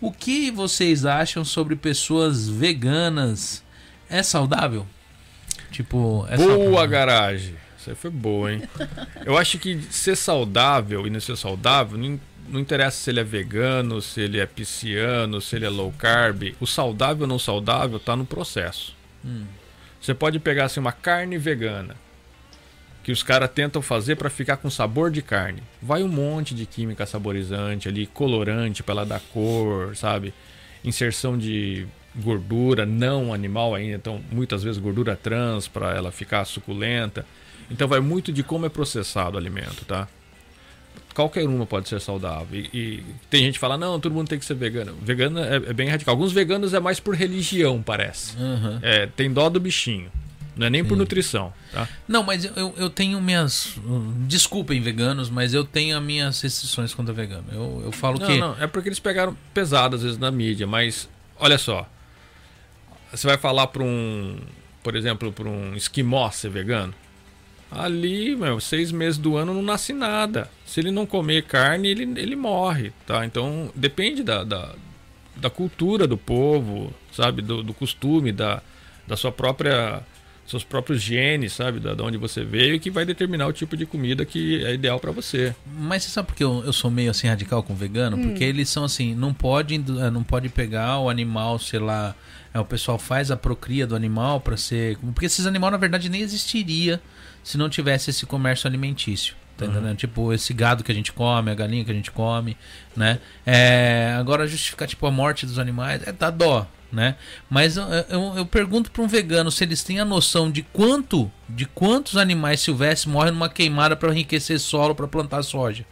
O que vocês acham sobre pessoas veganas? É saudável? Tipo, é Boa saudável? garagem. Isso aí foi boa, hein? Eu acho que ser saudável e não ser saudável, não, não interessa se ele é vegano, se ele é pisciano, se ele é low carb. O saudável ou não saudável tá no processo. Hum. Você pode pegar assim, uma carne vegana que os caras tentam fazer para ficar com sabor de carne. Vai um monte de química saborizante ali, colorante para ela dar cor, sabe? Inserção de gordura não animal ainda, então muitas vezes gordura trans para ela ficar suculenta. Então vai muito de como é processado o alimento, tá? Qualquer uma pode ser saudável. E, e tem gente que fala, não, todo mundo tem que ser vegano. Vegano é, é bem radical. Alguns veganos é mais por religião, parece. Aham. É, tem dó do bichinho. Não é nem por Sim. nutrição, tá? Não, mas eu, eu tenho minhas. Desculpem, veganos, mas eu tenho as minhas restrições quanto a vegano. Eu, eu falo Não, que. não, é porque eles pegaram pesado às vezes na mídia, mas olha só. Você vai falar para um, por exemplo, para um esquimó ser vegano. Ali, meu, seis meses do ano não nasce nada. Se ele não comer carne, ele, ele morre, tá? Então depende da, da, da cultura do povo, sabe? Do, do costume, da, da sua própria seus próprios genes, sabe, da, da onde você veio, que vai determinar o tipo de comida que é ideal para você. Mas você sabe porque eu, eu sou meio assim radical com vegano? Porque eles são assim, não pode, eh, não pode pegar o animal, sei lá. é, o pessoal faz a procria do animal para ser. Porque esses animais, na verdade, nem existiria se não tivesse esse comércio alimentício. Tá entendendo? Tipo, esse gado que a gente come, a galinha que a gente come, né? É, agora, justificar, tipo, a morte dos animais, é dá dó, né? Mas eu, eu, eu pergunto para um vegano se eles têm a noção de quanto, de quantos animais silvestres morrem numa queimada para enriquecer solo para plantar soja.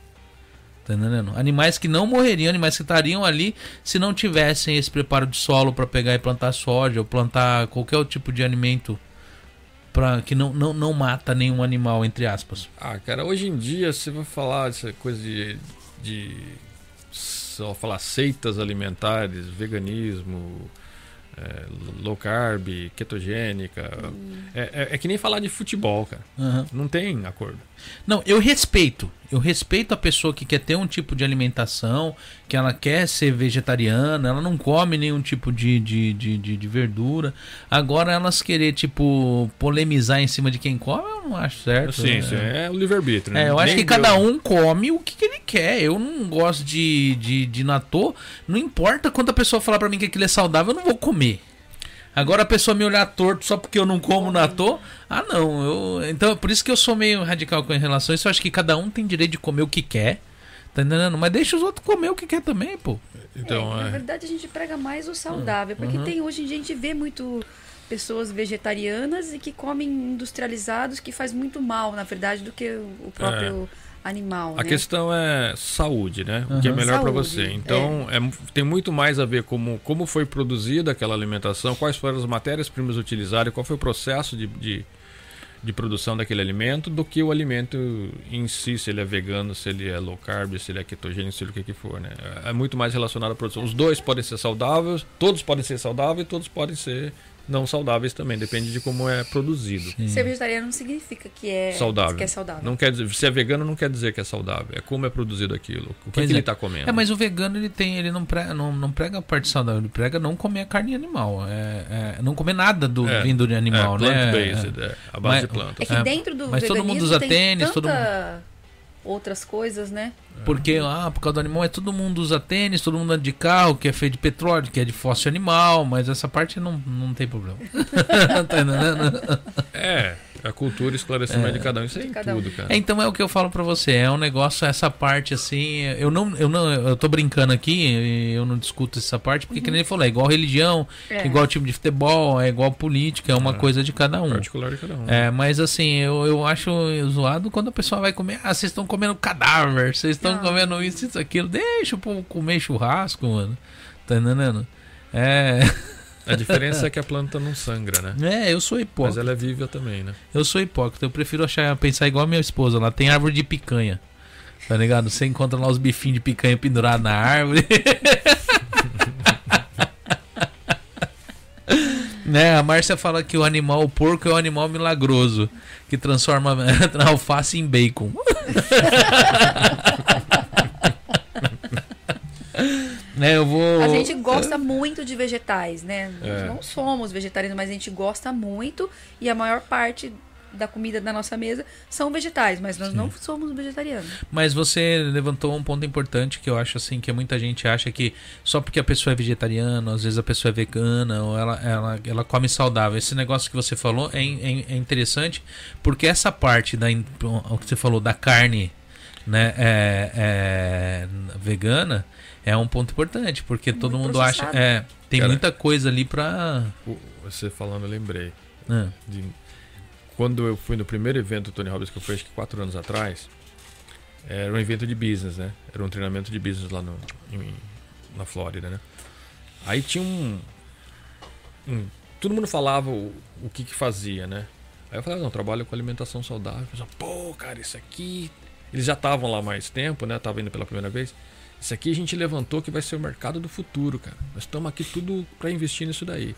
Tá entendendo? Animais que não morreriam, animais que estariam ali se não tivessem esse preparo de solo para pegar e plantar soja ou plantar qualquer tipo de alimento para que não, não, não mata nenhum animal, entre aspas. Ah, cara, hoje em dia você vai falar essa coisa de, de só falar seitas alimentares, veganismo, é, low carb, ketogênica. É, é- é que nem falar de futebol, cara. Aham. Não tem acordo. Não, eu respeito. Eu respeito a pessoa que quer ter um tipo de alimentação, que ela quer ser vegetariana, ela não come nenhum tipo de, de, de, de, de verdura. Agora, elas querer, tipo, polemizar em cima de quem come, eu não acho certo. Sim, né? sim, é o livre-arbítrio. né? É, eu acho Nem que cada eu- um come o que, que ele quer. Eu não gosto de, de, de natô. Não importa quando a pessoa falar pra mim que aquilo é saudável, eu não vou comer. Agora a pessoa me olhar torto só porque eu não como natô, ah não, eu, então por isso que eu sou meio radical com relação a isso, eu acho que cada um tem direito de comer o que quer, tá entendendo? Mas deixa os outros comer o que quer também, pô. Então, É, na é. verdade, a gente prega mais o saudável, porque Uhum. tem hoje em dia a gente vê muito pessoas vegetarianas e que comem industrializados que faz muito mal, na verdade, do que o o próprio animal, A né? questão é saúde, né? O que é melhor para você. Então, é, tem muito mais a ver como, como foi produzida aquela alimentação, quais foram as matérias-primas utilizadas, qual foi o processo de, de, de produção daquele alimento, do que o alimento em si, se ele é vegano, se ele é low carb, se ele é ketogênico, se ele é o que, que for, né? É muito mais relacionado à produção. Os dois podem ser saudáveis, todos podem ser saudáveis, todos podem ser não saudáveis também, depende de como é produzido. Ser vegetariano não significa que é Saudável. Que é saudável. Não quer dizer, se é vegano não quer dizer que é saudável, é como é produzido aquilo, o que, que é. ele está comendo. É, mas o vegano ele tem, ele não prega, não, não prega a parte saudável, ele prega não comer a carne animal, é, é, não comer nada do É, vindo de animal, é, né? plant-based, é, a base Mas- de plantas. É que É, dentro do mas todo mundo usa tem tênis, tanta todo outras coisas, né? Porque, ah, por causa do animal, é todo mundo usa tênis, todo mundo anda de carro, que é feito de petróleo, que é de fóssil animal, mas essa parte não, não tem problema. tá entendendo? É, a cultura e esclarecimento de cada um, isso é em cada um. tudo, cara. É, então é o que eu falo pra você, é um negócio, essa parte assim, eu não, eu não, eu tô brincando aqui, eu não discuto essa parte, porque que nem ele falou, é igual religião, É. igual time de futebol, é igual política, é uma É. coisa de cada um. Particular de cada um. É, mas assim, eu, eu acho zoado quando a pessoa vai comer. Ah, vocês estão comendo cadáver, vocês estão comendo isso, isso, aquilo. Deixa o povo comer churrasco, mano. Tá entendendo? É, A diferença é que a planta não sangra, né? é eu sou Mas hipócrita. ela é viva também, né? Eu sou hipócrita. Eu prefiro achar, pensar igual a minha esposa. Lá tem árvore de picanha. Tá ligado? Você encontra lá os bifinhos de picanha pendurados na árvore. né? A Márcia fala que o animal, o porco é o animal milagroso que transforma a alface em bacon. né? Eu vou A gente gosta muito de vegetais, né? Nós É. não somos vegetarianos, mas a gente gosta muito e a maior parte da comida da nossa mesa são vegetais, mas nós não somos vegetarianos. Mas você levantou um ponto importante que eu acho assim que muita gente acha que só porque a pessoa é vegetariana, às vezes a pessoa é vegana ou ela, ela, ela come saudável. Esse negócio que você falou é, é, é interessante porque essa parte da o que você falou da carne, né, é, é, vegana é um ponto importante porque todo Muito mundo acha processado. é tem Cara, muita coisa ali pra Você falando, eu lembrei. Ah, de- quando eu fui no primeiro evento do Tony Robbins, que eu fui acho que quatro anos atrás, era um evento de business, né? Era um treinamento de business lá no, em- na Flórida, né? Aí tinha um, um- Todo mundo falava o, o que que fazia, né? Aí eu falei, não, trabalho com alimentação saudável. Pessoal, pô, cara, isso aqui. Eles já estavam lá mais tempo, né? Tava indo pela primeira vez. Isso aqui a gente levantou que vai ser o mercado do futuro, cara. Nós estamos aqui tudo para investir nisso daí.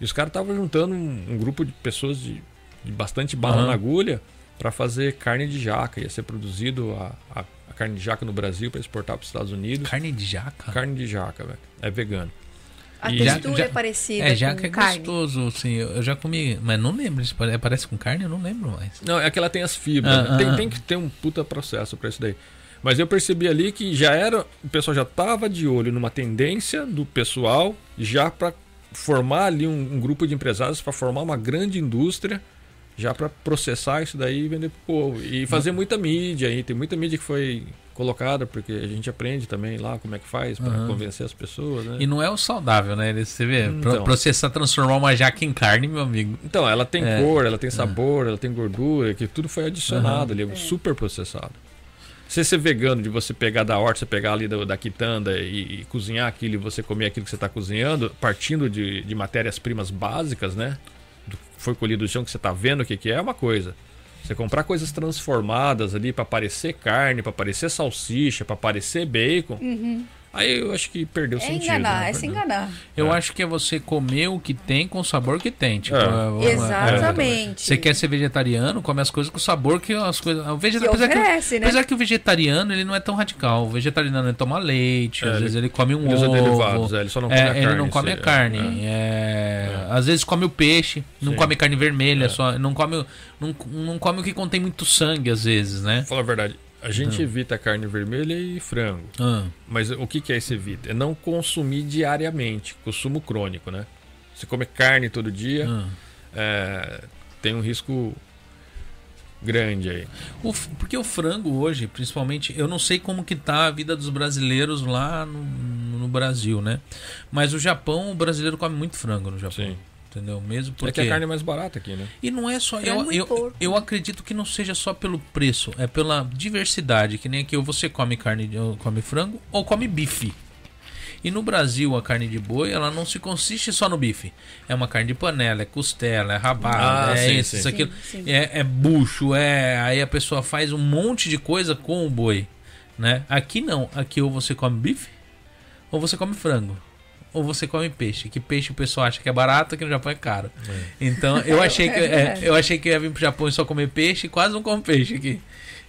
E os caras estavam juntando um, um grupo de pessoas de bastante bala Aham. na agulha para fazer carne de jaca. Ia ser produzido a, a, a carne de jaca no Brasil para exportar para os Estados Unidos. carne de jaca. Carne de jaca, velho. É vegano. A E- textura Já- é parecida É, jaca com é carne. gostoso, sim. Eu já comi, mas não lembro. Pare- parece com carne? Eu não lembro mais. Não, é que ela tem as fibras. Ah, né? ah, tem, ah. tem que ter um puta processo para isso daí. Mas eu percebi ali que já era. O pessoal já tava de olho numa tendência do pessoal já para formar ali um, um grupo de empresários para formar uma grande indústria já para processar isso daí e vender pro povo. E fazer muita mídia aí. Tem muita mídia que foi colocada, porque a gente aprende também lá como é que faz para Aham. convencer as pessoas, né? E não é o saudável, né? Você vê, Então. processar, transformar uma jaca em carne, meu amigo. Então, ela tem É. cor, ela tem sabor, ela tem gordura, que tudo foi adicionado ali, super processado. Se ser vegano, de você pegar da horta, você pegar ali da, da quitanda e, e cozinhar aquilo e você comer aquilo que você está cozinhando, partindo de, de matérias-primas básicas, né? Foi colhido do chão, que você está vendo o que, que é, é uma coisa. Você comprar coisas transformadas ali para parecer carne, para parecer salsicha, para parecer bacon, aí eu acho que perdeu É sentido. enganar, né? é se enganar. Eu É. acho que é você comer o que tem com o sabor que tem. Tipo, É. Exatamente. Você quer ser vegetariano, come as coisas com o sabor que as coisas. O Que vegetariano, apesar, que, né? apesar que o vegetariano ele não é tão radical. O vegetariano ele toma leite, É, às ele- vezes ele come um Ele usa ovo. derivados, é, ele só não come É, a carne. ele não come a carne. é. é, Às vezes come o peixe, não Sim. come carne vermelha, É. só não come, o- não, não come o que contém muito sangue, às vezes, né? Fala a verdade, a gente evita carne vermelha e frango. Ah, Mas o que, que é esse evita? É não consumir diariamente, consumo crônico, né? Você come carne todo dia, ah. é, tem um risco grande aí. O porque o frango hoje, principalmente, eu não sei como que tá a vida dos brasileiros lá no, no Brasil, né? Mas o Japão, o brasileiro come muito frango no Japão. Sim. Entendeu? Mesmo É porque. que a carne é mais barata aqui, né? E não é só. Eu, e eu, porco, eu né? acredito que não seja só pelo preço, é pela diversidade. Que nem aqui ou você come carne, come frango ou come bife. E no Brasil, a carne de boi, ela não se consiste só no bife. É uma carne de panela, é costela, é rabada, Ah, é sim, isso, sim. isso, aquilo. Sim, sim. É, é bucho, é. Aí a pessoa faz um monte de coisa com o boi. Né? Aqui não. Aqui ou você come bife, ou você come frango. Ou você come peixe. Que peixe o pessoal acha que é barato, aqui no Japão é caro. Então eu achei que É é, eu achei que eu ia vir pro Japão e só comer peixe e quase não como peixe aqui.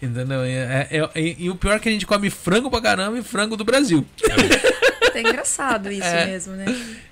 Entendeu? E, é- é- e- e o pior é que a gente come frango pra caramba e frango do Brasil. É engraçado isso É. mesmo, né?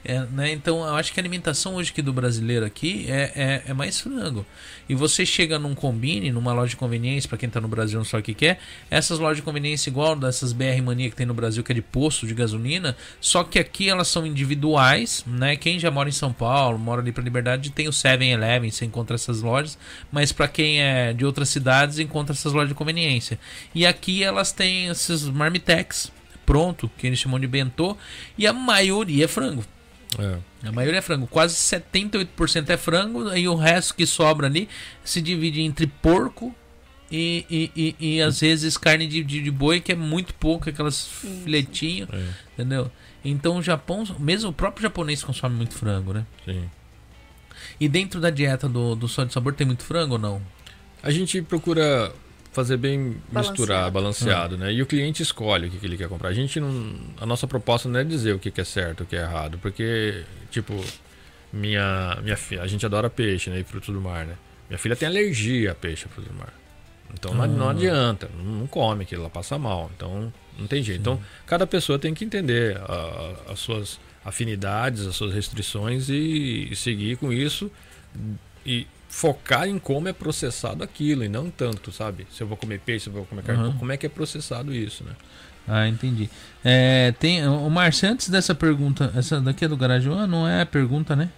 É, né? Então eu acho que a alimentação hoje aqui do brasileiro aqui é, é, é mais frango. E você chega num combine, numa loja de conveniência, pra quem tá no Brasil não sabe o que, que é, essas lojas de conveniência igual dessas BR Mania que tem no Brasil, que é de posto de gasolina, só que aqui elas são individuais, né? Quem já mora em São Paulo, mora ali pra Liberdade, tem o 7-Eleven, você encontra essas lojas, mas pra quem é de outras cidades, encontra essas lojas de conveniência. E aqui elas têm esses marmitex pronto, que eles chamam de bentô, e a maioria é frango. É. A maioria é frango, quase 78% é frango, e o resto que sobra ali se divide entre porco e, e, e, e, às vezes carne de, de, de boi, que é muito pouco, aquelas filetinhos, É, entendeu? Então o Japão, mesmo o próprio japonês consome muito frango, né? sim. E dentro da dieta do, do Sol de Sabor tem muito frango ou não? A gente procura fazer bem misturar, Balanceado. balanceado, né? E o cliente escolhe o que, que ele quer comprar. A gente não, a nossa proposta não é dizer o que, que é certo, o que é errado, porque tipo minha minha filha, a gente adora peixe, né, e frutos do mar, né? Minha filha tem alergia a peixe e frutos do mar. Então não, não Ah. adianta, não, come, que ela passa mal. Então não tem jeito. Então cada pessoa tem que entender a- as suas afinidades, as suas restrições e, e seguir com isso e focar em como é processado aquilo e não tanto, sabe? Se eu vou comer peixe, se eu vou comer carne, Aham. como é que é processado isso, né? Ah, entendi. É, tem, o Márcio, antes dessa pergunta, essa daqui é do Garage One? Não é pergunta, né?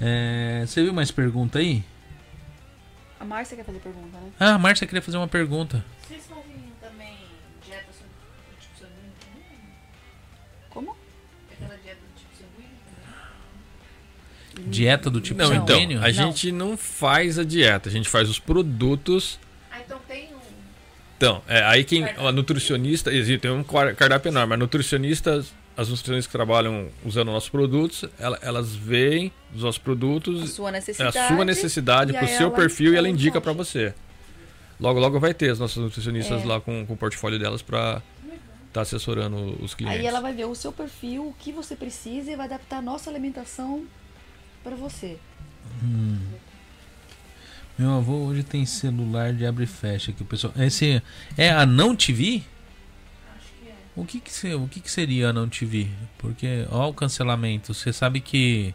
É, você viu mais pergunta aí? A Márcia quer fazer pergunta, né? Ah, a Márcia queria fazer uma pergunta. Vocês fazem Dieta do tipo não, sanguíneo? então, a gente não faz a dieta, a gente faz os produtos. Ah, então tem um. Então, é, aí quem. A nutricionista, existe tem um car- cardápio enorme, mas nutricionistas, as nutricionistas que trabalham usando nossos produtos, ela- elas veem os nossos A produtos, sua é necessidade. a sua necessidade pro seu perfil e ela indica para você. Logo, logo vai ter as nossas nutricionistas É. lá com, com o portfólio delas para estar assessorando os clientes. Aí ela vai ver o seu perfil, o que você precisa e vai adaptar a nossa alimentação para você. Meu avô hoje tem celular de abre e fecha que o pessoal. Esse é a não TV? Acho que é. O que que, o que que seria a não TV? Porque ó o cancelamento, você sabe que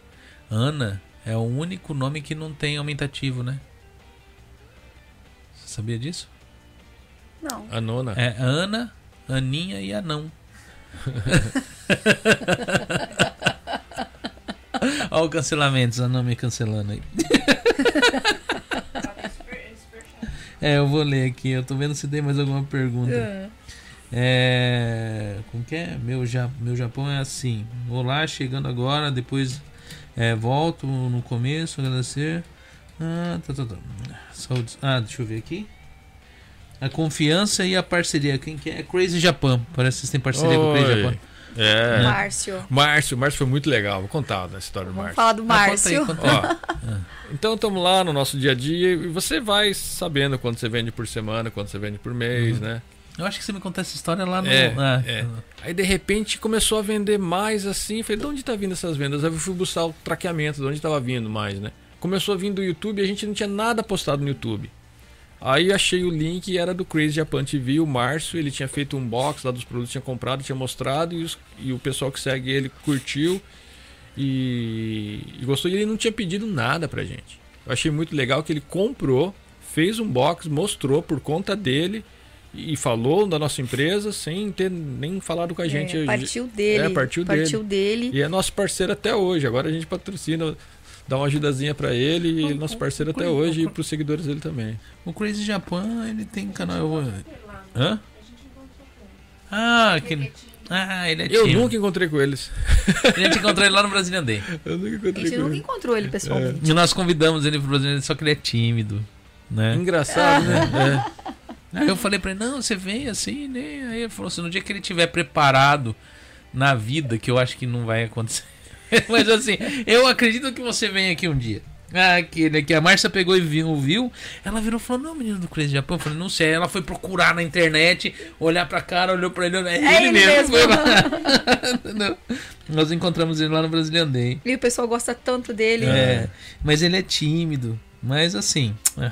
Ana é o único nome que não tem aumentativo, né? Você sabia disso? Não. A nona. É Ana, Aninha e Anão. Olha o cancelamento, a não me cancelando aí. É, eu vou ler aqui, eu tô vendo se tem mais alguma pergunta. É. Como que é? Meu, ja, meu Japão é assim. Olá, chegando agora, depois é, volto no começo, agradecer. Ah, tá, tá, tá. Saúde. Ah, deixa eu ver aqui. A confiança e a parceria. Quem que é? Crazy Japan. Parece que vocês têm parceria com o Crazy Oi. Japan. É. Márcio. Márcio, Márcio foi muito legal. Vou contar a história do Márcio. falar do Ah, conta aí, Márcio. conta aí. Ó, então estamos lá no nosso dia a dia e você vai sabendo quanto você vende por semana, quanto você vende por mês, né? Eu acho que você me contou essa história lá no. É, ah, é. Aí de repente começou a vender mais assim. Falei, de onde tá vindo essas vendas? Aí eu fui buscar o traqueamento, de onde estava vindo mais, né? Começou a vir do YouTube e a gente não tinha nada postado no YouTube. Aí achei o link e era do Crazy Japan TV, o Márcio, ele tinha feito um box lá dos produtos, tinha comprado, tinha mostrado e, os- e o pessoal que segue ele curtiu e, e gostou. E ele não tinha pedido nada pra gente. Eu achei muito legal que ele comprou, fez um box, mostrou por conta dele e falou da nossa empresa sem ter nem falado com a gente. É, partiu dele. É, partiu partiu dele. E é nosso parceiro até hoje. Agora a gente patrocina, dá uma ajudazinha pra ele e ele é nosso parceiro até hoje e pros seguidores dele também. O Crazy Japan, ele tem canal. Eu vou... Hã? a gente encontrou com ele. Ah, aquele. Pequetinho. Ah, ele é Eu tímido. nunca encontrei com eles. A gente encontrou ele lá no Brasilian Day. Eu nunca A encontrei gente com nunca eles. encontrou ele pessoalmente. E nós convidamos ele pro Brasilian Day, só que ele é tímido, né? Engraçado, né? Aí eu falei pra ele, não, você vem assim, né? Aí ele falou assim, no dia que ele estiver preparado na vida, que eu acho que não vai acontecer. Mas assim, eu acredito que você vem aqui um dia. Ah, aquele aqui, a Márcia pegou e viu, viu, ela virou e falou, não, menino do Crazy Japão, eu falei, não sei, ela foi procurar na internet, olhar pra cara, olhou pra ele, é, É ele, ele mesmo, mesmo. foi lá. Entendeu? Nós encontramos ele lá no Brasilian Day. E o pessoal gosta tanto dele. É, mas ele é tímido. Mas assim, é,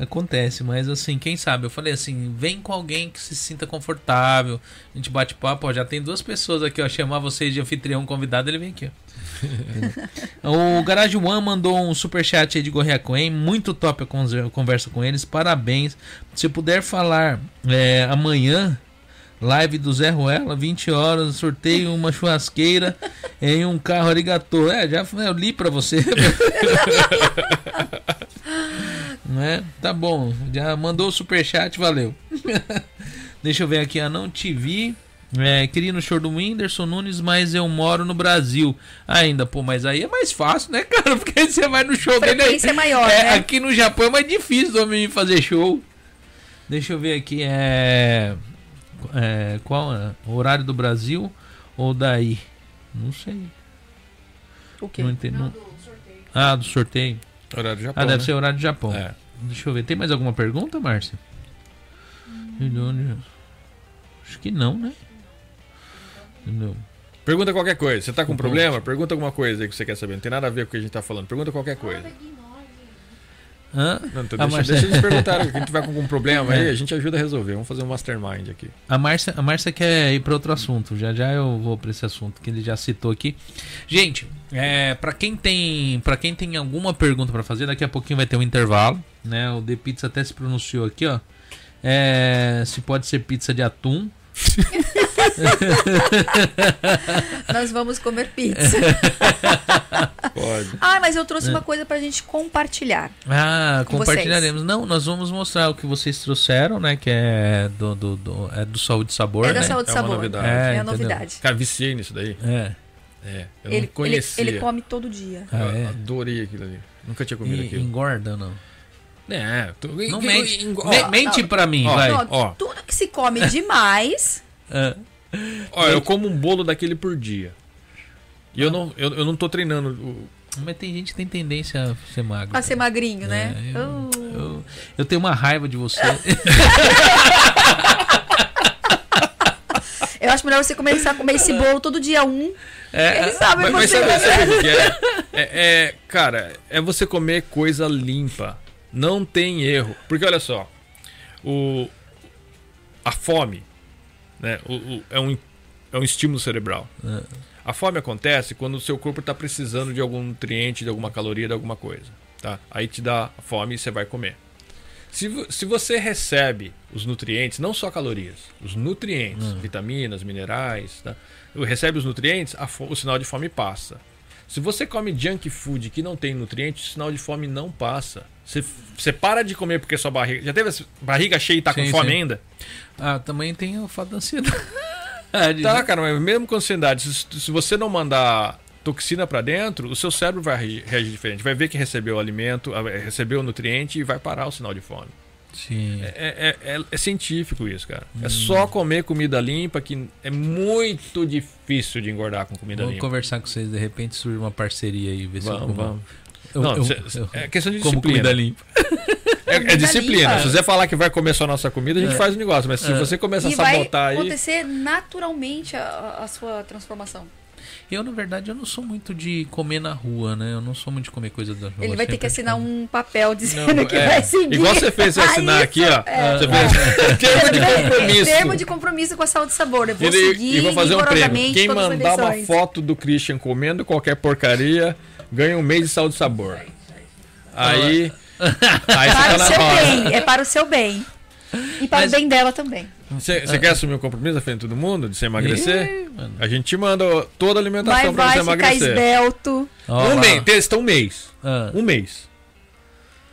acontece. Mas assim, quem sabe? Eu falei assim, vem com alguém que se sinta confortável. A gente bate papo, ó, já tem duas pessoas aqui, ó. Chamar vocês de anfitrião convidado, ele vem aqui, ó. o Garage One mandou um superchat aí de Gorria Coen. Muito top a conver- conversa com eles. Parabéns. Se puder falar é, amanhã, live do Zé Ruela, 20 horas, sorteio uma churrasqueira em um carro arigatô. É, já eu li pra você. né? Tá bom, já mandou o superchat, valeu. Deixa eu ver aqui, ah, não te vi. É, queria ir no show do Whindersson Nunes, mas eu moro no Brasil ainda. Pô, mas aí é mais fácil, né, cara? Porque aí você vai no show A dele. frequência é maior, É, né? Aqui no Japão é mais difícil do homem fazer show. Deixa eu ver aqui, é. é qual é? O horário do Brasil ou daí? Não sei. O quê? Não entendi. Não, não- do sorteio. Ah, do sorteio. Horário do Japão. Ah, deve né? ser horário do Japão. É. Deixa eu ver. Tem mais alguma pergunta, Márcia? Acho que não, né? Entendeu? Pergunta qualquer coisa. Você tá com Um problema? Pergunta alguma coisa aí que você quer saber. Não tem nada a ver com o que a gente tá falando. Pergunta qualquer coisa. Hã? Não, então deixa, mas- deixa eles perguntarem. Quem tiver com algum problema aí, É. a gente ajuda a resolver. Vamos fazer um mastermind aqui. A Márcia, a Márcia quer ir para outro assunto. Já já eu vou para esse assunto que ele já citou aqui. Gente, é, para quem tem, para quem tem alguma pergunta para fazer, daqui a pouquinho vai ter um intervalo, né? O The Pizza até se pronunciou aqui, ó. É, se pode ser pizza de atum. Nós vamos comer pizza. Pode. ah, mas eu trouxe uma coisa pra gente compartilhar. Ah, Com compartilharemos. Não, nós vamos mostrar o que vocês trouxeram, né? Que é do, do, do- é do Saúde e Sabor, é da né? saúde e É uma sabor. novidade. É, É, a novidade. Cara, viciei nisso daí. É. É. Eu Ele, não ele, conhecia. ele come todo dia. Ah, Eu é. adorei aquilo ali. Nunca tinha comido E, aquilo. engorda ou não? É, tu... Não mente. Ó, mente pra mim, Ó, vai. Ó. Tudo que se come demais. Ah, ó, eu como um bolo daquele por dia. E eu não, eu, eu não tô treinando. mas tem gente que tem tendência a ser magro. A ser magrinho, né? É, eu, Oh. eu, eu tenho uma raiva de você. Eu acho melhor você começar a comer esse bolo todo dia um. É, Eles sabem Mas, mas você. sabe, sabe que é? é? é? Cara, é você comer coisa limpa. Não tem erro. Porque olha só, o, a fome né, o- o- é, um, é um estímulo cerebral. É. A fome acontece quando o seu corpo está precisando de algum nutriente, de alguma caloria, de alguma coisa. Tá? Aí te dá fome e você vai comer. Se, se você recebe os nutrientes, não só calorias, os nutrientes, vitaminas, minerais, tá? recebe os nutrientes, a o sinal de fome passa. Se você come junk food que não tem nutrientes, o sinal de fome não passa. Você, você para de comer porque sua barriga. Já teve barriga cheia e tá com Sim, fome sim. ainda? Ah, também tem o fato da ansiedade. Tá, cara, mas mesmo com ansiedade, se, se você não mandar toxina pra dentro, o seu cérebro vai reagir, diferente. Vai ver que recebeu o alimento, ah, recebeu o nutriente e vai parar o sinal de fome. Sim. É, é- é- é científico isso, cara. É só comer comida limpa que é muito difícil de engordar com comida limpa. conversar com vocês, de repente surge uma parceria aí, ver se Vamos, como. vamos. Eu, Não, eu- eu- é questão de como disciplina. comida limpa. É, é disciplina. limpa. Se você falar que vai comer só a nossa comida, a gente É. faz o negócio. Mas se É. você começar a vai sabotar aí. acontecer naturalmente a, a sua transformação. Eu, na verdade, eu não sou muito de comer na rua, né? Eu não sou muito de comer coisa da rua. Ele vai ter que assinar como- um papel dizendo Não, que é. vai seguir. Igual você fez você assinar isso, aqui, ó. é. Você fez termo de compromisso. Termo de compromisso com a saúde e sabor. Eu vou E, seguir e vou fazer um prêmio. Quem mandar uma foto do Christian comendo qualquer porcaria ganha um mês de saúde e sabor. Aí. aí Para você o tá seu roda. bem, é para o seu bem. E para Mas- o bem dela também. Você quer assumir o compromisso na frente de todo mundo de se emagrecer? Ih. A gente te manda toda a Vai, alimentação pra vai você ficar emagrecer. esbelto. Ó, Um lá. mês, testa um mês. Ah, Um mês.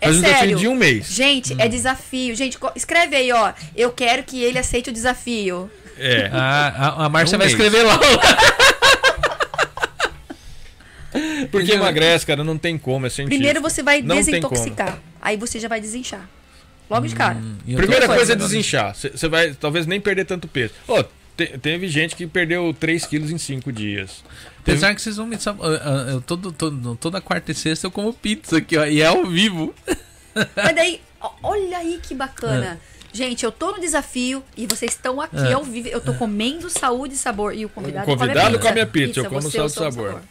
É Faz um desafio sério. de um mês. Gente, Hum. é desafio. Gente, escreve aí, ó. Eu quero que ele aceite o desafio. É. A, a, a Márcia Um vai mês. escrever lá. Porque emagrece, cara, não tem como, é científico. Primeiro você vai Não desintoxicar. Aí você já vai desinchar. Logo de cara. E tô- Primeira coisa é desinchar. Você vai talvez nem perder tanto peso. Ô, te- teve gente que perdeu 3 quilos em 5 dias. Teve- Apesar que vocês vão me todo, todo- toda quarta e sexta eu como pizza aqui, ó. E é ao vivo. Mas daí, olha aí que bacana. Gente, eu tô no desafio e vocês estão aqui É. ao vivo. Eu tô comendo saúde e sabor. E o convidado, O convidado come a pizza. come a pizza, eu como saúde e sou o sabor.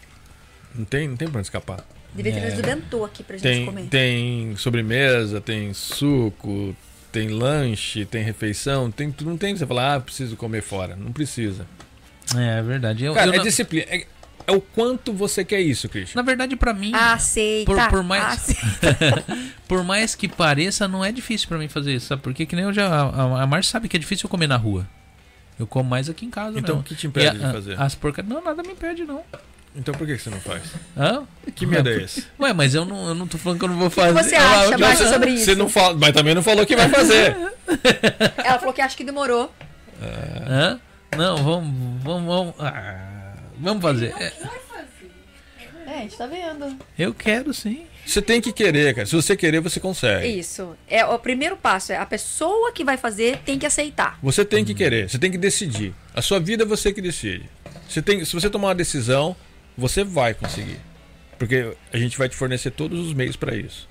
Não tem, não tem pra onde escapar. Devia ter É. trazido bentô aqui pra gente Tem, comer. tem sobremesa, tem suco, tem lanche, tem refeição, tem tudo. Não tem que você falar, ah, preciso comer fora. Não precisa. É, é verdade. Eu, Cara, eu é não- disciplina. É, é o quanto você quer isso, Christian. Na verdade, pra mim, Aceita. Por- por mais- aceita. por mais que pareça, não é difícil pra mim fazer isso, sabe? Porque que nem eu já. A, a Márcia sabe que é difícil eu comer na rua. Eu como mais aqui em casa, Então, o que te impede a- de fazer? As porcarias. Não, nada me impede, não. Então por que que você não faz? Hã? Que medo é esse? Ué, mas eu não, eu não tô falando que eu não vou que fazer. você Olha lá, acha, eu- Márcia, sobre isso? Você não fala, mas também não falou que vai fazer. Ela falou que acha que demorou. Hã? Não, vamos. Vamos. Vamos, ah, vamos fazer. É, É, a gente tá vendo. eu quero sim. Você tem que querer, cara. Se você querer, você consegue. Isso. É o primeiro passo. É a pessoa que vai fazer tem que aceitar. Você tem que querer, você tem que decidir. A sua vida é você que decide. Você tem, se você tomar uma decisão, você vai conseguir. Porque a gente vai te fornecer todos os meios para isso.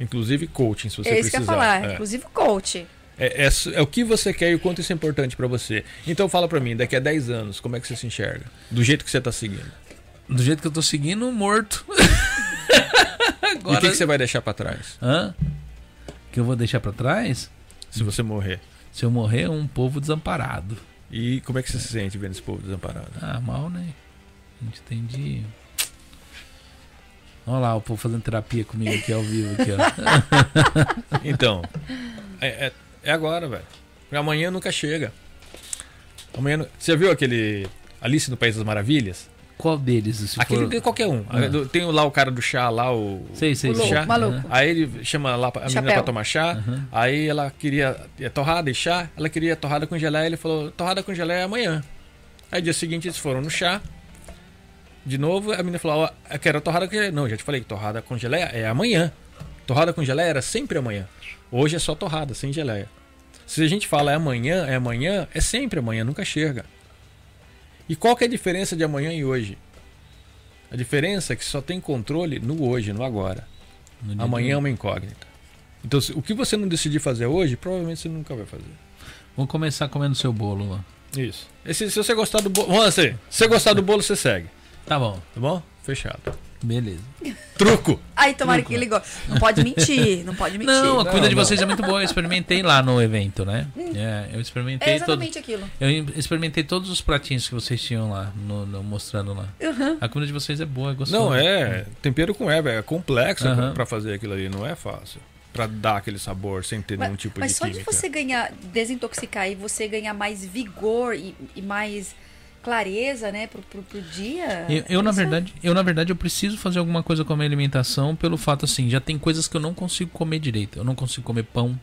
Inclusive coaching, se você é isso que eu precisar. ia falar. É. Inclusive coach. É, é é o que você quer e o quanto isso é importante para você. Então fala para mim, daqui a 10 anos, como é que você se enxerga? Do jeito que você tá seguindo. Do jeito que eu tô seguindo, morto. E o que, que você vai deixar para trás? Hã? Que eu vou deixar pra trás? Se você morrer. Se eu morrer, um povo desamparado. E como é que você se sente vendo esse povo desamparado? Ah, mal, né? A gente tem de. Olha lá, o povo fazendo terapia comigo aqui ao vivo. Aqui, ó. Então, é, é- é agora, velho. Porque Amanhã nunca chega. Amanhã. Você viu aquele Alice no País das Maravilhas? Qual deles? Se Aquele for... qualquer um. Ah. Do- Tem lá o cara do chá lá, o. Sei, sei, O louco, chá. maluco. Aí ele chama lá a menina Chapéu. pra tomar chá. Aham. Aí ela queria é, torrada e chá. Ela queria torrada com geleia. Ele falou: torrada com geleia é amanhã. Aí dia seguinte eles foram no chá. De novo, a menina falou: ó, quero torrada com geleia. Não, já te falei que torrada com geleia é amanhã. Torrada com geleia era sempre amanhã. Hoje é só torrada, sem geleia. Se a gente fala é amanhã, é amanhã, é sempre amanhã, nunca chega. E qual que é a diferença de amanhã e hoje? A diferença é que só tem controle no hoje, no agora. No Amanhã é uma incógnita. Então, o que você não decidir fazer hoje, provavelmente você nunca vai fazer. Vamos começar comendo seu bolo lá. Isso. Esse- se você gostar do bolo. Vamos assim, se você gostar do bolo, você segue. Tá bom, Tá bom? Fechado. beleza. Truco! Aí tomara que ele goste. Não pode mentir. Não pode mentir. Não, a comida de não. vocês é muito boa. Eu experimentei lá no evento, né? É, eu experimentei É todo, exatamente aquilo. eu experimentei todos os pratinhos que vocês tinham lá, no, no- mostrando lá. Uhum. A comida de vocês é boa, é gostosa. Não, é. Tempero com erva. É complexo pra- Aham. pra fazer aquilo ali. Não é fácil. Pra dar aquele sabor sem ter nenhum Mas, tipo mas de só de química. você ganhar, desintoxicar e você ganhar mais vigor e, e mais clareza, né, pro, pro, pro dia. Eu, eu, na é- verdade, eu na verdade eu preciso fazer alguma coisa com a minha alimentação pelo fato assim, já tem coisas que eu não consigo comer direito. Eu não consigo comer pão.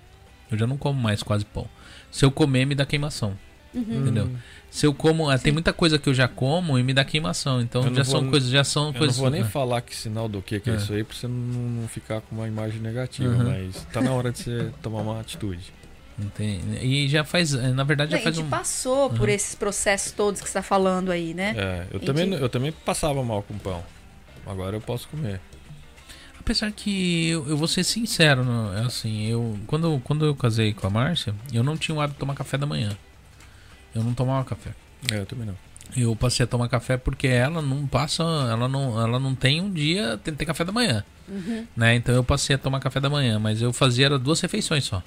Eu já não como mais quase pão. Se eu comer me dá queimação, Uhum. entendeu? Se eu como, ah, tem muita coisa que eu já como e me dá queimação. Então não já vou- são coisas, já são Eu não coisas. vou nem é. falar que sinal do que, que é, É. isso aí, pra você não, não ficar com uma imagem negativa, Uhum. mas tá na hora de você tomar uma atitude. Não tem- E já faz, eh, na verdade já a faz gente um passou por esses processos todos que você tá falando aí, né? É, eu também, eu também passava mal com pão. Agora eu posso comer. Apesar que eu, eu vou ser sincero, não, assim, eu quando, quando eu casei com a Márcia, eu não tinha o hábito de tomar café da manhã. Eu não tomava café. É, eu também não. Eu passei a tomar café porque ela não passa, ela não, ela não tem um dia tem que ter café da manhã, né? Então eu passei a tomar café da manhã, mas eu fazia era duas refeições só.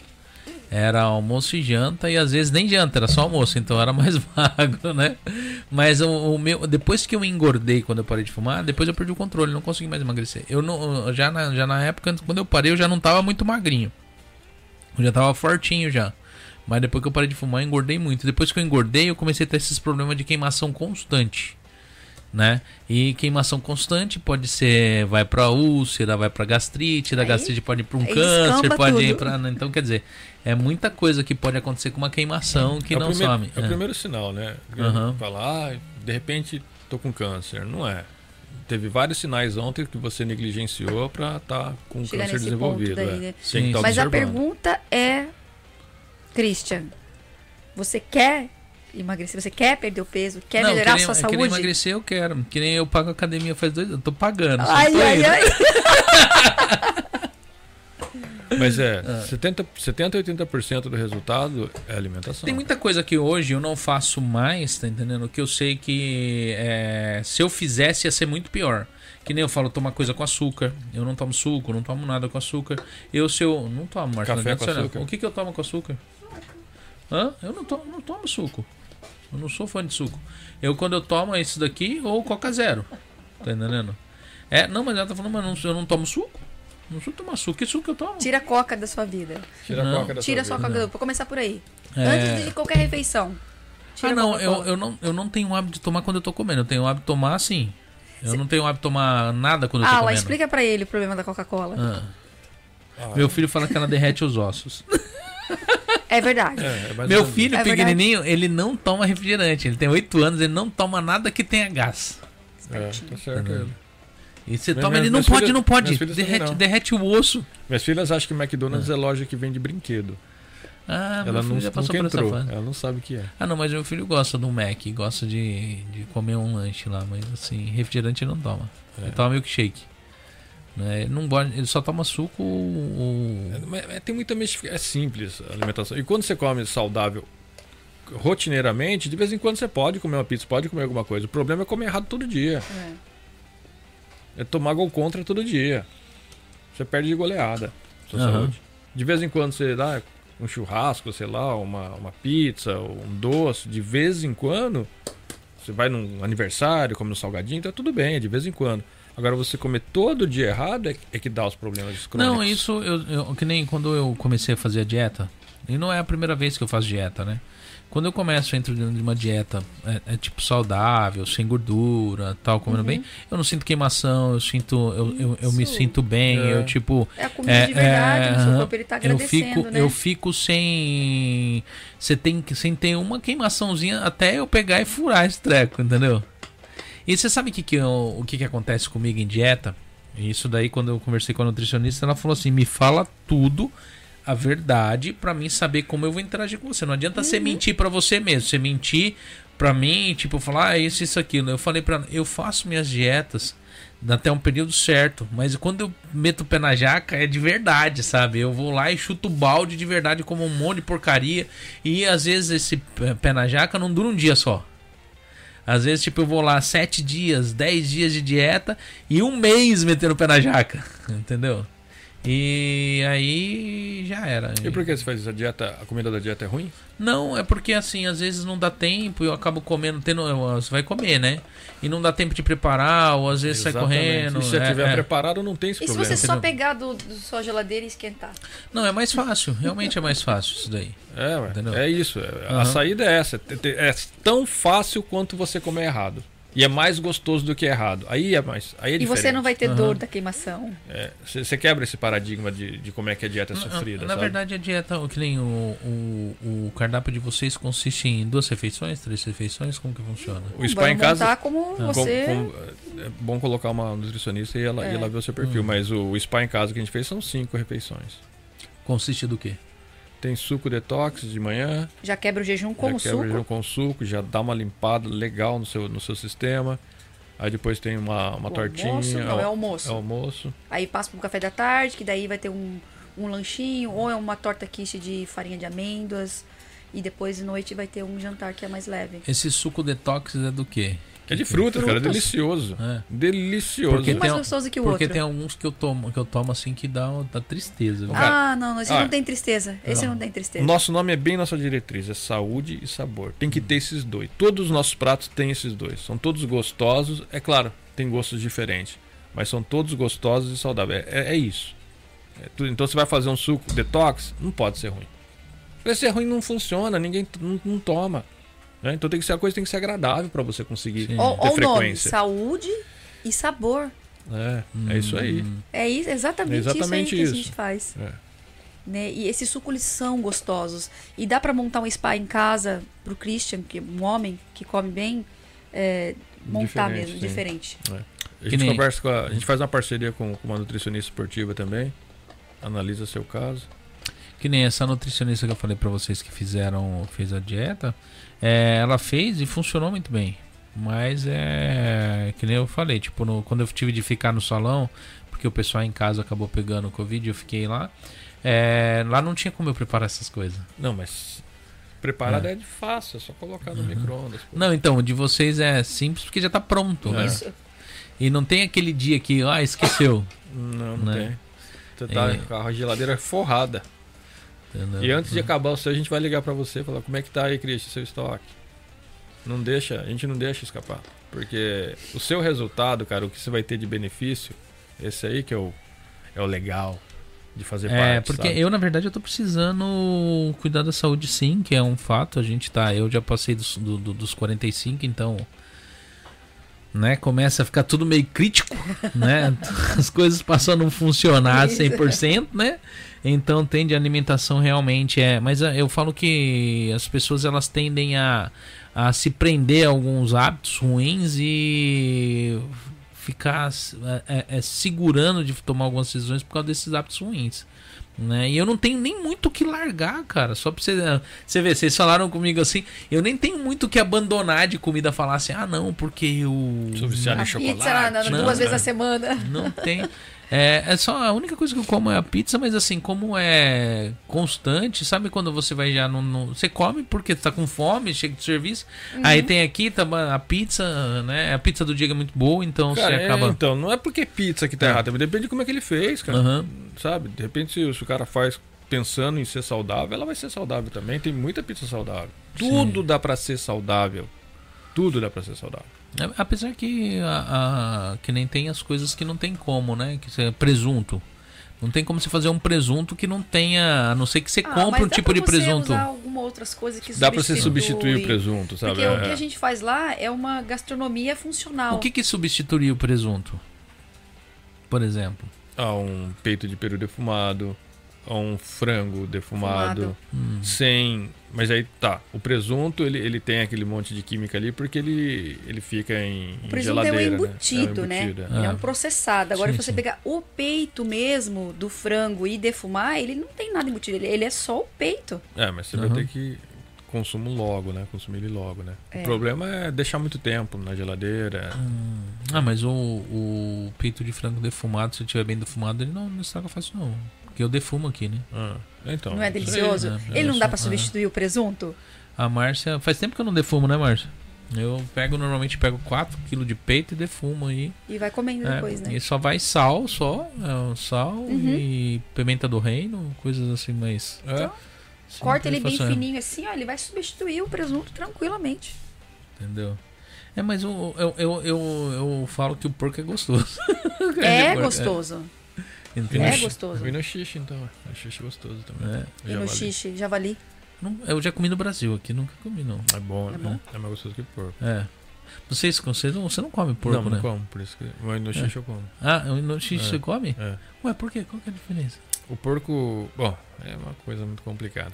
Era almoço e janta e às vezes nem janta, era só almoço, então era mais magro, né? Mas o, o meu, depois que eu engordei quando eu parei de fumar, depois eu perdi o controle, não consegui mais emagrecer. Eu não, já na, já na época quando eu parei eu já não tava muito magrinho. Eu já tava fortinho já. Mas depois que eu parei de fumar, eu engordei muito. Depois que eu engordei, eu comecei a ter esses problemas de queimação constante. né? E queimação constante pode ser, vai pra úlcera, vai pra gastrite, da Aí- gastrite pode ir pra um câncer, pode ir tudo. pra. Então, quer dizer, é muita coisa que pode acontecer com uma queimação que é o não primeiro, some. É o É. primeiro sinal, né? Aham. Falar, ah, de repente tô com câncer. Não é. Teve vários sinais ontem que você negligenciou para estar com Chegar câncer desenvolvido. daí, é. né? Sim, tá Mas a pergunta é, Christian, você quer emagrecer? Você quer perder o peso? Quer não, melhorar a que sua nem, que nem saúde? emagrecer eu quero. Que nem eu pago academia faz dois anos. Eu tô pagando. só Ai, ai, indo. ai. Mas é, Ah. 70, 70 a 80% do resultado é alimentação. Tem muita coisa que hoje eu não faço mais, tá entendendo? Que eu sei que é, se eu fizesse ia ser muito pior. Que nem eu falo, tomar coisa com açúcar. Eu não tomo suco, não tomo nada com açúcar. Eu, se eu. Não tomo, Marcelo. Café não com não. açúcar? O que, que eu tomo com açúcar? Hã? Eu não tomo, não tomo suco. Eu não sou fã de suco. Eu, quando eu tomo, é isso daqui ou Coca Zero. Tá entendendo? É, não, mas ela tá falando, mas não- eu não tomo suco. Não sou tomar suco. Que suco eu tomo? Tira a coca da sua vida. Tira Não. a coca da Tira sua sua vida. coca. Vou começar por aí. É. Antes de qualquer refeição. Tira Ah, a não, eu, eu não, eu não tenho o hábito de tomar quando eu tô comendo. Eu tenho o hábito de tomar assim. Eu não tenho o hábito de tomar nada quando eu tô Ah, lá, comendo. explica pra ele o problema da Coca-Cola. Ah. Ah, Meu filho fala que ela derrete os ossos. É verdade. é, é Meu filho É pequenininho, ele não toma refrigerante. Ele tem 8 anos, ele não toma nada que tenha gás. É, tá certo. Ele. E você toma, ele não pode, filhas- não pode. Derrete, não. derrete o osso. Minhas filhas acham que McDonald's é loja que vende brinquedo. Ah, meu Ela filho não, já passou por essa entrou. fase. Ela não sabe o que é. Ah, não, mas meu filho gosta do Mac, gosta de, de comer um lanche lá, mas assim, refrigerante ele não toma. É. Ele toma milkshake. Né? Ele, não gosta, ele só toma suco ou. É, mas- mas tem muita mistificação. É simples a alimentação. E quando você come saudável rotineiramente, de vez em quando você pode comer uma pizza, pode comer alguma coisa. O problema é comer errado todo dia. É. É tomar gol contra todo dia. Você perde de goleada. Sua Aham. saúde. De vez em quando você dá um churrasco, sei lá, uma, uma pizza, um doce, de vez em quando. Você vai num aniversário, come um salgadinho, tá tudo bem, é de vez em quando. Agora você comer todo dia errado é, é que dá os problemas crônicos. Não, isso eu, eu- que nem quando eu comecei a fazer a dieta. E não é a primeira vez que eu faço dieta, né? Quando eu começo dentro de uma dieta é, é tipo saudável, sem gordura, tal, comendo bem, eu não sinto queimação, eu sinto, eu, eu, eu me sinto bem, É. eu tipo, É a comida É, de verdade, é, no seu corpo ele tá eu agradecendo, fico, né? eu fico sem, você tem que sem ter uma queimaçãozinha até eu pegar e furar esse treco, entendeu? E você sabe que que eu- o que, que acontece comigo em dieta? Isso daí quando eu conversei com a nutricionista, ela falou assim: "Me fala tudo a verdade pra mim saber como eu vou interagir com você. Não adianta você mentir pra você mesmo, você mentir pra mim, tipo, falar ah, isso isso aquilo. Eu falei pra ela, eu faço minhas dietas até um período certo, mas quando eu meto o pé na jaca é de verdade, sabe? Eu vou lá e chuto o balde de verdade como um monte de porcaria e às vezes esse pé- pé na jaca não dura um dia só. Às vezes, tipo, eu vou lá sete dias, dez dias de dieta e um mês metendo o pé na jaca, entendeu? E aí já era. E por que você faz isso? A dieta, a comida da dieta é ruim? Não, é porque assim, às vezes não dá tempo e eu acabo comendo, tendo, você vai comer, né? E não dá tempo de preparar, ou às vezes sai Exatamente. correndo. E se é, estiver é. preparado, não tem esse E se problema. você só pegar do, do sua geladeira e esquentar? Não, é mais fácil, realmente é mais fácil isso daí. É, ué, é isso. é- A saída é essa. É- É tão fácil quanto você comer errado. E é mais gostoso do que errado. Aí é mais. Aí é E diferente. você não vai ter Aham. dor da queimação. É, você você quebra esse paradigma de, de como é que a dieta é sofrida. Na sabe? verdade, a dieta, o que nem o, o, o cardápio de vocês consiste em duas refeições, três refeições? Como que funciona? o spa Vai em casa. como com- você... com- é bom colocar uma nutricionista e ela, e É. ela ver o seu perfil. Hum. Mas o, o spa em casa que a gente fez são cinco refeições. Consiste do quê? Tem suco detox de manhã, Já quebra o jejum com já o quebra suco. o jejum com suco, já dá uma limpada legal no seu, no seu sistema. Aí depois tem uma, uma O tortinha. almoço, não, é almoço. É almoço. Aí passa pro café da tarde, que daí vai ter um, um lanchinho, ou é uma torta quiche de farinha de amêndoas. E depois de noite vai ter um jantar que é mais leve. Esse suco detox é do quê? É de frutas, cara. É delicioso. É. Delicioso. Porque Um mais tem- gostoso que o Porque outro. tem alguns que eu tomo, que eu tomo assim que dá, dá tristeza. viu? Ah, não, esse Ah. não tem tristeza. Esse Não. não tem tristeza. O nosso nome é bem nossa diretriz, é saúde e sabor. Tem que ter esses dois. Todos os nossos pratos têm esses dois. São todos gostosos. É claro, tem gostos diferentes. Mas são todos gostosos e saudáveis. É, é isso. É tudo. Então você vai fazer um suco detox, não pode ser ruim. Se vai ser ruim, não funciona, ninguém não, não toma. Né? Então tem que ser a coisa tem que ser agradável para você conseguir Sim. Ter ó o nome, frequência. saúde e sabor. É, é isso aí. Hum. É isso, exatamente, É exatamente isso aí que isso. a gente faz. É. Né? E esses sucos são gostosos. E dá pra montar um spa em casa pro Christian, que é um homem que come bem, é, montar Diferente, mesmo, sim. diferente. A Que gente nem- conversa com a, a gente faz uma parceria com, com uma nutricionista esportiva também. Analisa seu caso. Que nem essa nutricionista que eu falei pra vocês que fizeram, fez a dieta, é, ela fez e funcionou muito bem. Mas é que nem eu falei, tipo, no- quando eu tive de ficar no salão, porque o pessoal em casa acabou pegando o Covid, eu fiquei lá. é, lá não tinha como eu preparar essas coisas. Não, mas preparado é, de fácil, é só colocar no micro-ondas. pô. Não, então, o de vocês é simples porque já tá pronto, né? Isso. E não tem aquele dia que, ah, esqueceu. Não, não Né? tem. Você tá É. com a geladeira forrada. Entendeu? E antes de acabar o seu, a gente vai ligar pra você e falar como é que tá aí, Cristian, seu estoque. Não deixa, a gente não deixa escapar. Porque o seu resultado, cara, o que você vai ter de benefício, esse aí que é o, é o legal de fazer É, parte. porque sabe? eu, na verdade, eu tô precisando cuidar da saúde sim, que é um fato. A gente tá. Eu já passei dos, do- do- dos 45, então. Né, começa a ficar tudo meio crítico, né? As coisas passam a não funcionar Isso. 100%, né? Então tem de alimentação realmente é, mas ah, eu falo que as pessoas elas tendem a, a se prender a alguns hábitos ruins e ficar é, é, segurando de tomar algumas decisões por causa desses hábitos ruins. Né? E eu não tenho nem muito o que largar, cara. Só pra você, você ver, vocês falaram comigo assim. Eu nem tenho muito o que abandonar de comida. Falar assim, ah, não, porque eu. Sou viciado em chocolate. pizza Não, duas vezes né? na semana. Não tem. É, é só a única coisa que eu como é a pizza, mas assim, como é constante, sabe quando você vai já no. no- você come porque tá com fome, chega de serviço. Aí tem aqui tá, a pizza, né? A pizza do Diego é muito boa, então Cara, você é, acaba. então, não é porque pizza que tá É. errado, também depende de como é que ele fez, cara. Aham. Sabe? De repente, se, se o cara faz pensando em ser saudável, ela vai ser saudável também. Tem muita pizza saudável. Tudo dá pra ser saudável. Tudo dá pra ser saudável. É, Apesar que a, a- que nem tem as coisas que não tem como, né? Que você, presunto. Não tem como você fazer um presunto que não tenha, a não ser que você Ah, compre um dá tipo pra de você presunto. usar alguma outras coisas que Dá pra você substitui. substituir o presunto, sabe? Porque o que É. a gente faz lá é uma gastronomia funcional. O que que substituiria o presunto? Por exemplo. a um peito de peru defumado, a um frango defumado, Fumado. Hum. sem. Mas aí tá, o presunto ele, ele tem aquele monte de química ali porque ele, ele fica em, O em presunto é um geladeira. embutido, né? É um né? embutido, é. Ele é Ah. um processado. Agora, Sim, se você sim. pegar o peito mesmo do frango e defumar, ele não tem nada embutido. Ele, ele é só o peito. É, mas você Uhum. vai ter que consumo logo, né? Consumir ele logo, né? É. O problema é deixar muito tempo na geladeira. Ah, mas o, o peito de frango defumado, se tiver bem defumado, ele não, não estraga fácil não. Porque eu defumo aqui, né? Ah, então. não é delicioso? né? É, ele não é dá pra substituir o presunto? A Márcia. Faz tempo que eu não defumo, né, Márcia? Eu pego, normalmente pego 4 kg de peito e defumo aí. E vai comendo É, depois, né? E só vai sal, só. É, sal Uhum. e pimenta do reino, coisas assim, mas. É. Então, Corta ele bem é, fininho assim, ó, ele vai substituir o presunto tranquilamente. Entendeu? É, mas eu, eu, eu, eu, eu falo que o porco é gostoso. É porco, gostoso. É gostoso. E no xixi, então. É xixi gostoso também. É. E no Javali. xixi, javali. Não, eu já comi no Brasil, aqui nunca comi, não. É bom, É é, bom? é mais gostoso que porco. É. Vocês, você não, você não come porco, não, né? não como, por isso que. Mas no xixi eu como. Ah, no xixi É. você come? É. Ué, por quê? Qual que é a diferença? O porco, bom, é uma coisa muito complicada.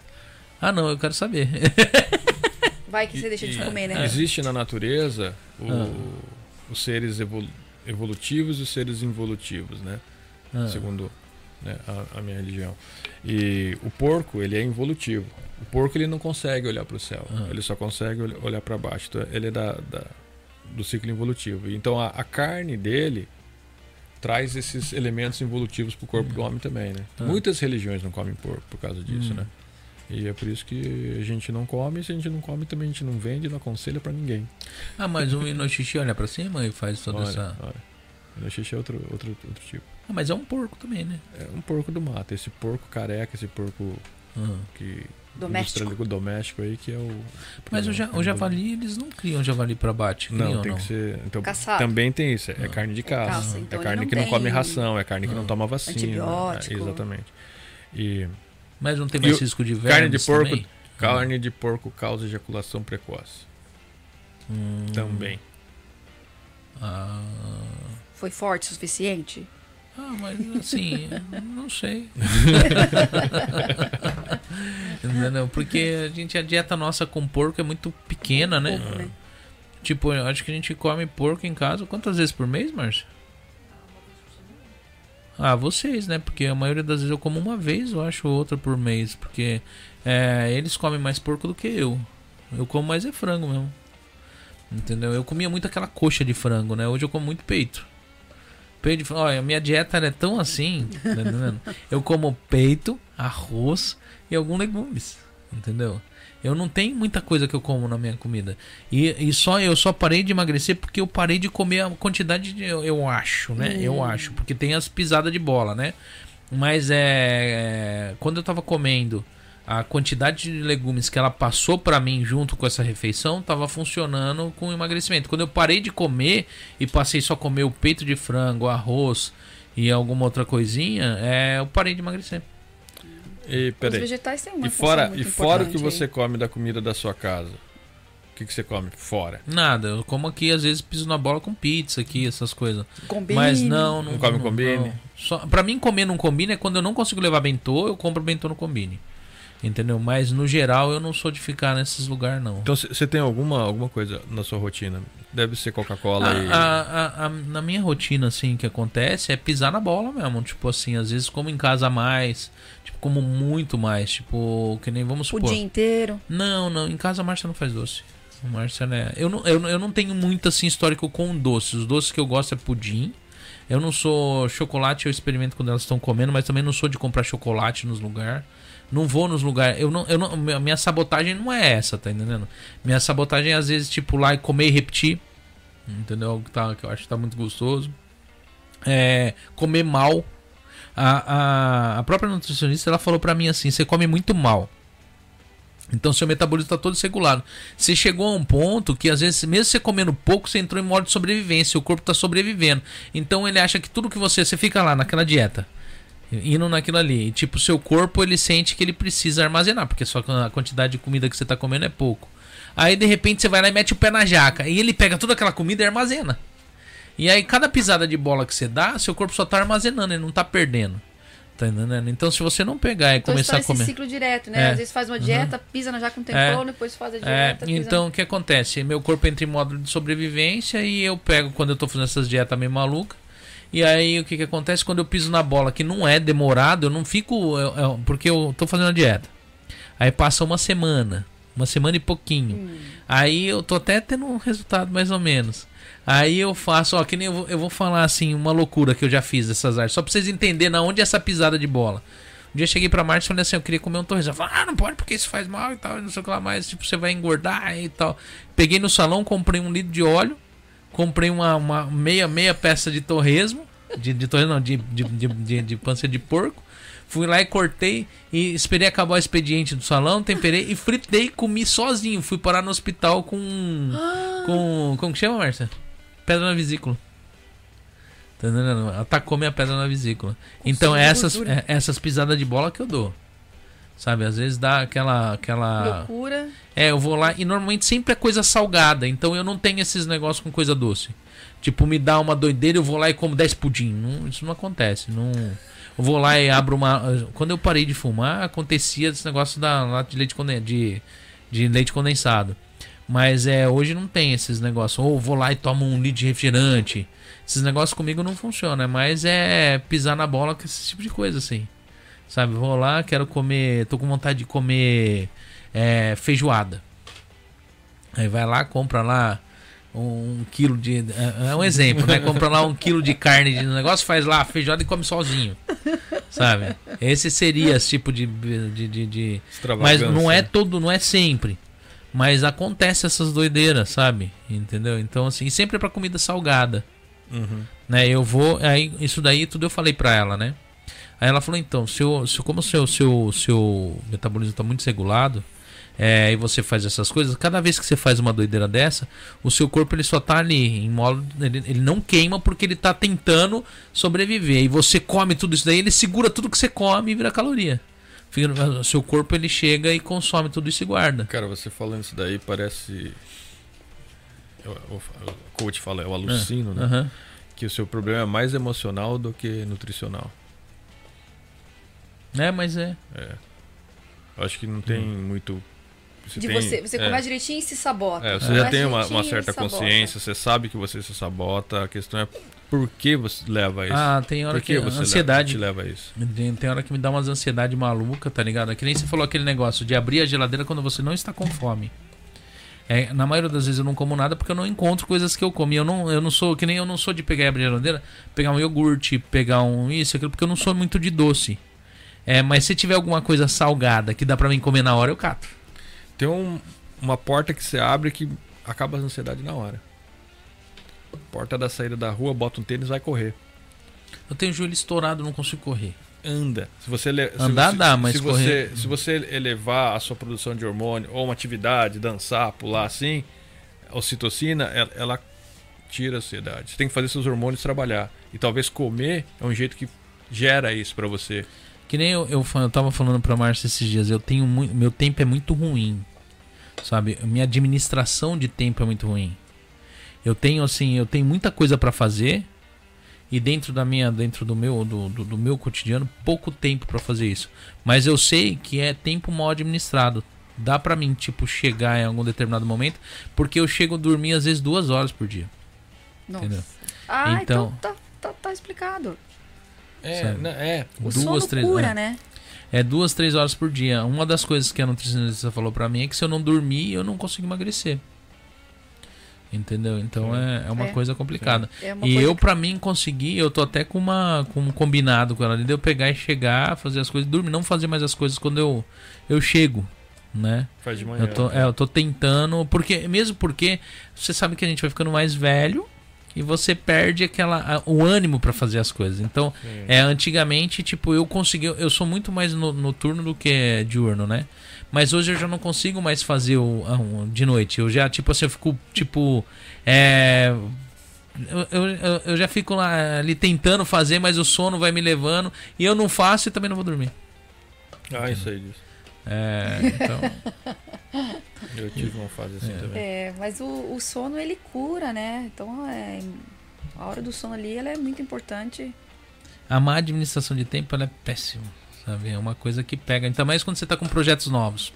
Ah, não, eu quero saber. Vai que você deixa de comer, né? Existe na natureza o- Ah. os seres evolu- evolutivos e os seres involutivos, né? Ah, Segundo né, a, a minha religião. E o porco, ele é involutivo. O porco, ele não consegue olhar para o céu. Ah. Ele só consegue ol- olhar para baixo. Então, ele é da, da- do ciclo involutivo. Então, a, a carne dele traz esses elementos involutivos para o corpo do homem também, né? Ah. Muitas religiões não comem porco por causa disso, Hum. né? E é por isso que a gente não come, se a gente não come, também a gente não vende, não aconselha para ninguém. Ah, mas o no xixi olha pra cima e faz toda Olha, essa. olha. O xixi é outro, outro, outro tipo. Ah, mas é um porco também, né? É um porco do mato. Esse porco careca, esse porco Ah. que Doméstico. doméstico aí que é o Mas o, ja- o javali, eles não criam javali pra bate, criam não tem não? que ser então Caçado. também tem isso é Ah. carne de caça, caça, é então ele carne não que não tem come ração é carne que Ah. não toma vacina Antibiótico. é, exatamente e Mas não tem mais risco de carne de vermes porco também? carne de porco causa ejaculação precoce Hum, Também. ah, Foi forte o suficiente? Ah, mas assim, não sei. Entendeu? Porque a gente a dieta nossa com porco é muito pequena, né? Pouco, né? Tipo, eu acho que a gente come porco em casa quantas vezes por mês, Márcia? Ah, vocês, né? Porque a maioria das vezes eu como uma vez, eu acho, ou outra por mês. Porque é, eles comem mais porco do que eu. Eu como mais é frango mesmo. Entendeu? Eu comia muito aquela coxa de frango, né? Hoje eu como muito peito. Peito. Olha, minha dieta é tão assim. tá? Eu como peito, arroz e alguns legumes. Entendeu? Eu não tenho muita coisa que eu como na minha comida. E, e só eu só parei de emagrecer porque eu parei de comer a quantidade de. Eu, eu acho, né? Eu acho. Porque tem as pisadas de bola, né? Mas é. Quando eu tava comendo a quantidade de legumes que ela passou pra mim junto com essa refeição tava funcionando com o emagrecimento. Quando eu parei de comer e passei só a comer o peito de frango, arroz e alguma outra coisinha, é, eu parei de emagrecer. E Os peraí. vegetais têm uma E fora, muito e fora o que importante você aí. come da comida da sua casa? O que, que você come fora? Nada, eu como aqui, às vezes piso na bola com pizza aqui, essas coisas. Combine. Mas não, não. Não come combine? Só, pra mim, comer num combine é quando eu não consigo levar bentô, eu compro bentô no combine. Entendeu? Mas no geral eu não sou de ficar nesses lugares, não. Então você tem alguma, alguma coisa na sua rotina? Deve ser Coca-Cola e. A- a- a- na minha rotina, assim, que acontece é pisar na bola mesmo. Tipo assim, às vezes como em casa a mais. Tipo, como muito mais. Tipo, que nem vamos O supor. dia inteiro. Não, não. Em casa a Márcia não faz doce. A Márcia, né? Eu não, eu, não- eu não tenho muito assim histórico com doces. Os doces que eu gosto é pudim. Eu não sou chocolate, eu experimento quando elas estão comendo, mas também não sou de comprar chocolate nos lugares. Não vou nos lugares. Eu não, eu não, minha sabotagem não é essa, tá entendendo? Minha sabotagem é às vezes tipo lá e comer e repetir. Entendeu? Que, tá, que eu acho que tá muito gostoso. É, comer mal. A, a, a própria nutricionista ela falou pra mim assim: você come muito mal. Então seu metabolismo está todo regulado. Você chegou a um ponto que às vezes, mesmo você comendo pouco, você entrou em modo de sobrevivência. O corpo está sobrevivendo. Então ele acha que tudo que você. Você fica lá naquela dieta. Indo naquilo ali. E, tipo, seu corpo ele sente que ele precisa armazenar. Porque só a quantidade de comida que você está comendo é pouco. Aí de repente você vai lá e mete o pé na jaca. E ele pega toda aquela comida e armazena. E aí cada pisada de bola que você dá, seu corpo só está armazenando, ele não está perdendo. Tá entendendo? Então se você não pegar e Então começar está a esse comer. ciclo direto, né? É. Às vezes faz uma dieta, pisa na jaca um tempão, depois faz a É, dieta. pisa então o que acontece? Meu corpo entra em modo de sobrevivência e eu pego quando eu tô fazendo essas dietas meio malucas. E aí o que, que acontece quando eu piso na bola que não é demorado, eu não fico. eu- eu- porque eu tô fazendo a dieta. Aí passa uma semana, uma semana e pouquinho. Aí eu tô até tendo um resultado mais ou menos. Aí eu faço, ó, que nem eu vou, eu vou falar assim, uma loucura que eu já fiz dessas artes, só pra vocês entenderem na onde é essa pisada de bola. Um dia eu cheguei pra Márcia e falei assim, eu queria comer um torresmo. Ah, não pode porque isso faz mal e tal, e não sei o que lá mais, tipo, você vai engordar e tal. Peguei no salão, comprei um litro de óleo, comprei uma, uma meia, meia peça de torresmo, de, de torresmo não, de, de, de, de, pança de porco. Fui lá e cortei e esperei acabar o expediente do salão, temperei e fritei e comi sozinho. Fui parar no hospital com. com. Como que chama, Márcia? Pedra na vesícula. Tá? Atacou minha pedra na vesícula. Então, essas, é- essas pisadas de bola que eu dou. Sabe? Às vezes dá aquela. aquela... Loucura. É, eu vou lá e normalmente sempre é coisa salgada, então eu não tenho esses negócios com coisa doce. Tipo, me dá uma doideira, eu vou lá e como 10 pudim. Não, isso não acontece. Não, eu vou lá e abro uma. Quando eu parei de fumar, acontecia esse negócio da lata de leite, conden- de, de leite condensado. Mas é, hoje não tem esses negócios. Ou vou lá e tomo um litro de refrigerante. Esses negócios comigo não funcionam. É mais é pisar na bola com esse tipo de coisa assim. Sabe? Vou lá, quero comer. Tô com vontade de comer é, feijoada. Aí vai lá, compra lá um quilo de. É é um exemplo, né? Compra lá um quilo de carne de negócio, faz lá feijoada e come sozinho. Sabe? Esse seria esse tipo de. de, de, de- Mas não é todo, não é sempre. Mas acontece essas doideiras, sabe? Entendeu? Então, assim, sempre é pra comida salgada Uhum. né? Eu vou, aí isso daí tudo eu falei pra ela, né? Aí ela falou então, se, eu, se como o seu, seu, seu metabolismo tá muito regulado, é, e você faz essas coisas, cada vez que você faz uma doideira dessa, o seu corpo ele só tá ali em modo, ele, ele não queima porque ele tá tentando sobreviver. E você come tudo isso daí, ele segura tudo que você come e vira caloria. Fica- O seu corpo ele chega e consome tudo isso e guarda. Cara, você falando isso daí parece. o, o coach fala, eu alucino, né? Aham. Que o seu problema é mais emocional do que nutricional. É, mas é. Eu acho que não tem Hum. muito. De tem- você, você é. começa direitinho e se sabota. É, você Começa já tem uma, uma certa consciência, você sabe que você se sabota, a questão é por que você leva a isso. Ah, tem hora por que, que. você ansiedade. Leva, te leva a isso? Tem, tem hora que me dá umas ansiedade maluca, tá ligado? É que nem você falou aquele negócio de abrir a geladeira quando você não está com fome. É, na maioria das vezes eu não como nada porque eu não encontro coisas que eu como. E eu não, eu não sou, que nem eu não sou de pegar e abrir a geladeira, pegar um iogurte, pegar um isso, aquilo, porque eu não sou muito de doce. É, mas se tiver alguma coisa salgada que dá pra mim comer na hora, eu cato. Tem um- uma porta que você abre que acaba a ansiedade na hora. Porta da saída da rua, bota um tênis vai correr. Eu tenho o joelho estourado, não consigo correr. Anda. Se você se Andar você- dá, mas se correr- você, se você elevar a sua produção de hormônio ou uma atividade, dançar, pular assim, a ocitocina, ela, ela tira a ansiedade. Você tem que fazer seus hormônios trabalhar. E talvez comer é um jeito que gera isso pra você. Que nem eu, eu, eu tava falando pra Márcia esses dias, eu tenho muito. Meu tempo é muito ruim. Sabe? Minha administração de tempo é muito ruim. Eu tenho assim, eu tenho muita coisa pra fazer e dentro da minha, dentro do meu, do, do, do meu cotidiano, pouco tempo pra fazer isso. Mas eu sei que é tempo mal administrado. Dá pra mim, tipo, chegar em algum determinado momento, porque eu chego a dormir às vezes duas horas por dia. Nossa. Entendeu? Ah, então, Então- tá, tá, tá explicado. É, né, é. O Duas, sono três- cura, é. né? É duas, três horas por dia. Uma das coisas que a nutricionista falou pra mim é que se eu não dormir, eu não consigo emagrecer. Entendeu? Então é, é uma É. coisa complicada. É uma E coisa eu, pra mim, conseguir, eu tô até com uma com um combinado com ela de eu pegar e chegar, fazer as coisas, dormir, não fazer mais as coisas quando eu, eu chego, né? Faz de manhã. Eu tô, é, eu tô tentando, porque mesmo porque você sabe que a gente vai ficando mais velho e você perde aquela o ânimo pra fazer as coisas. Então, Sim. é, antigamente, tipo, eu consegui. Eu sou muito mais no- noturno do que diurno, né? Mas hoje eu já não consigo mais fazer o, o- de noite. Eu já, tipo assim, eu fico, tipo. É. Eu, eu, eu- eu já fico lá ali tentando fazer, mas o sono vai me levando. E eu não faço e também não vou dormir. Ah, isso aí disso. É, então. Eu tive uma fase assim É. também. É, mas o, o sono ele cura, né? Então é, a hora do sono ali ela é muito importante. A má administração de tempo ela é péssima, sabe? É uma coisa que pega. Ainda mais quando você tá com projetos novos.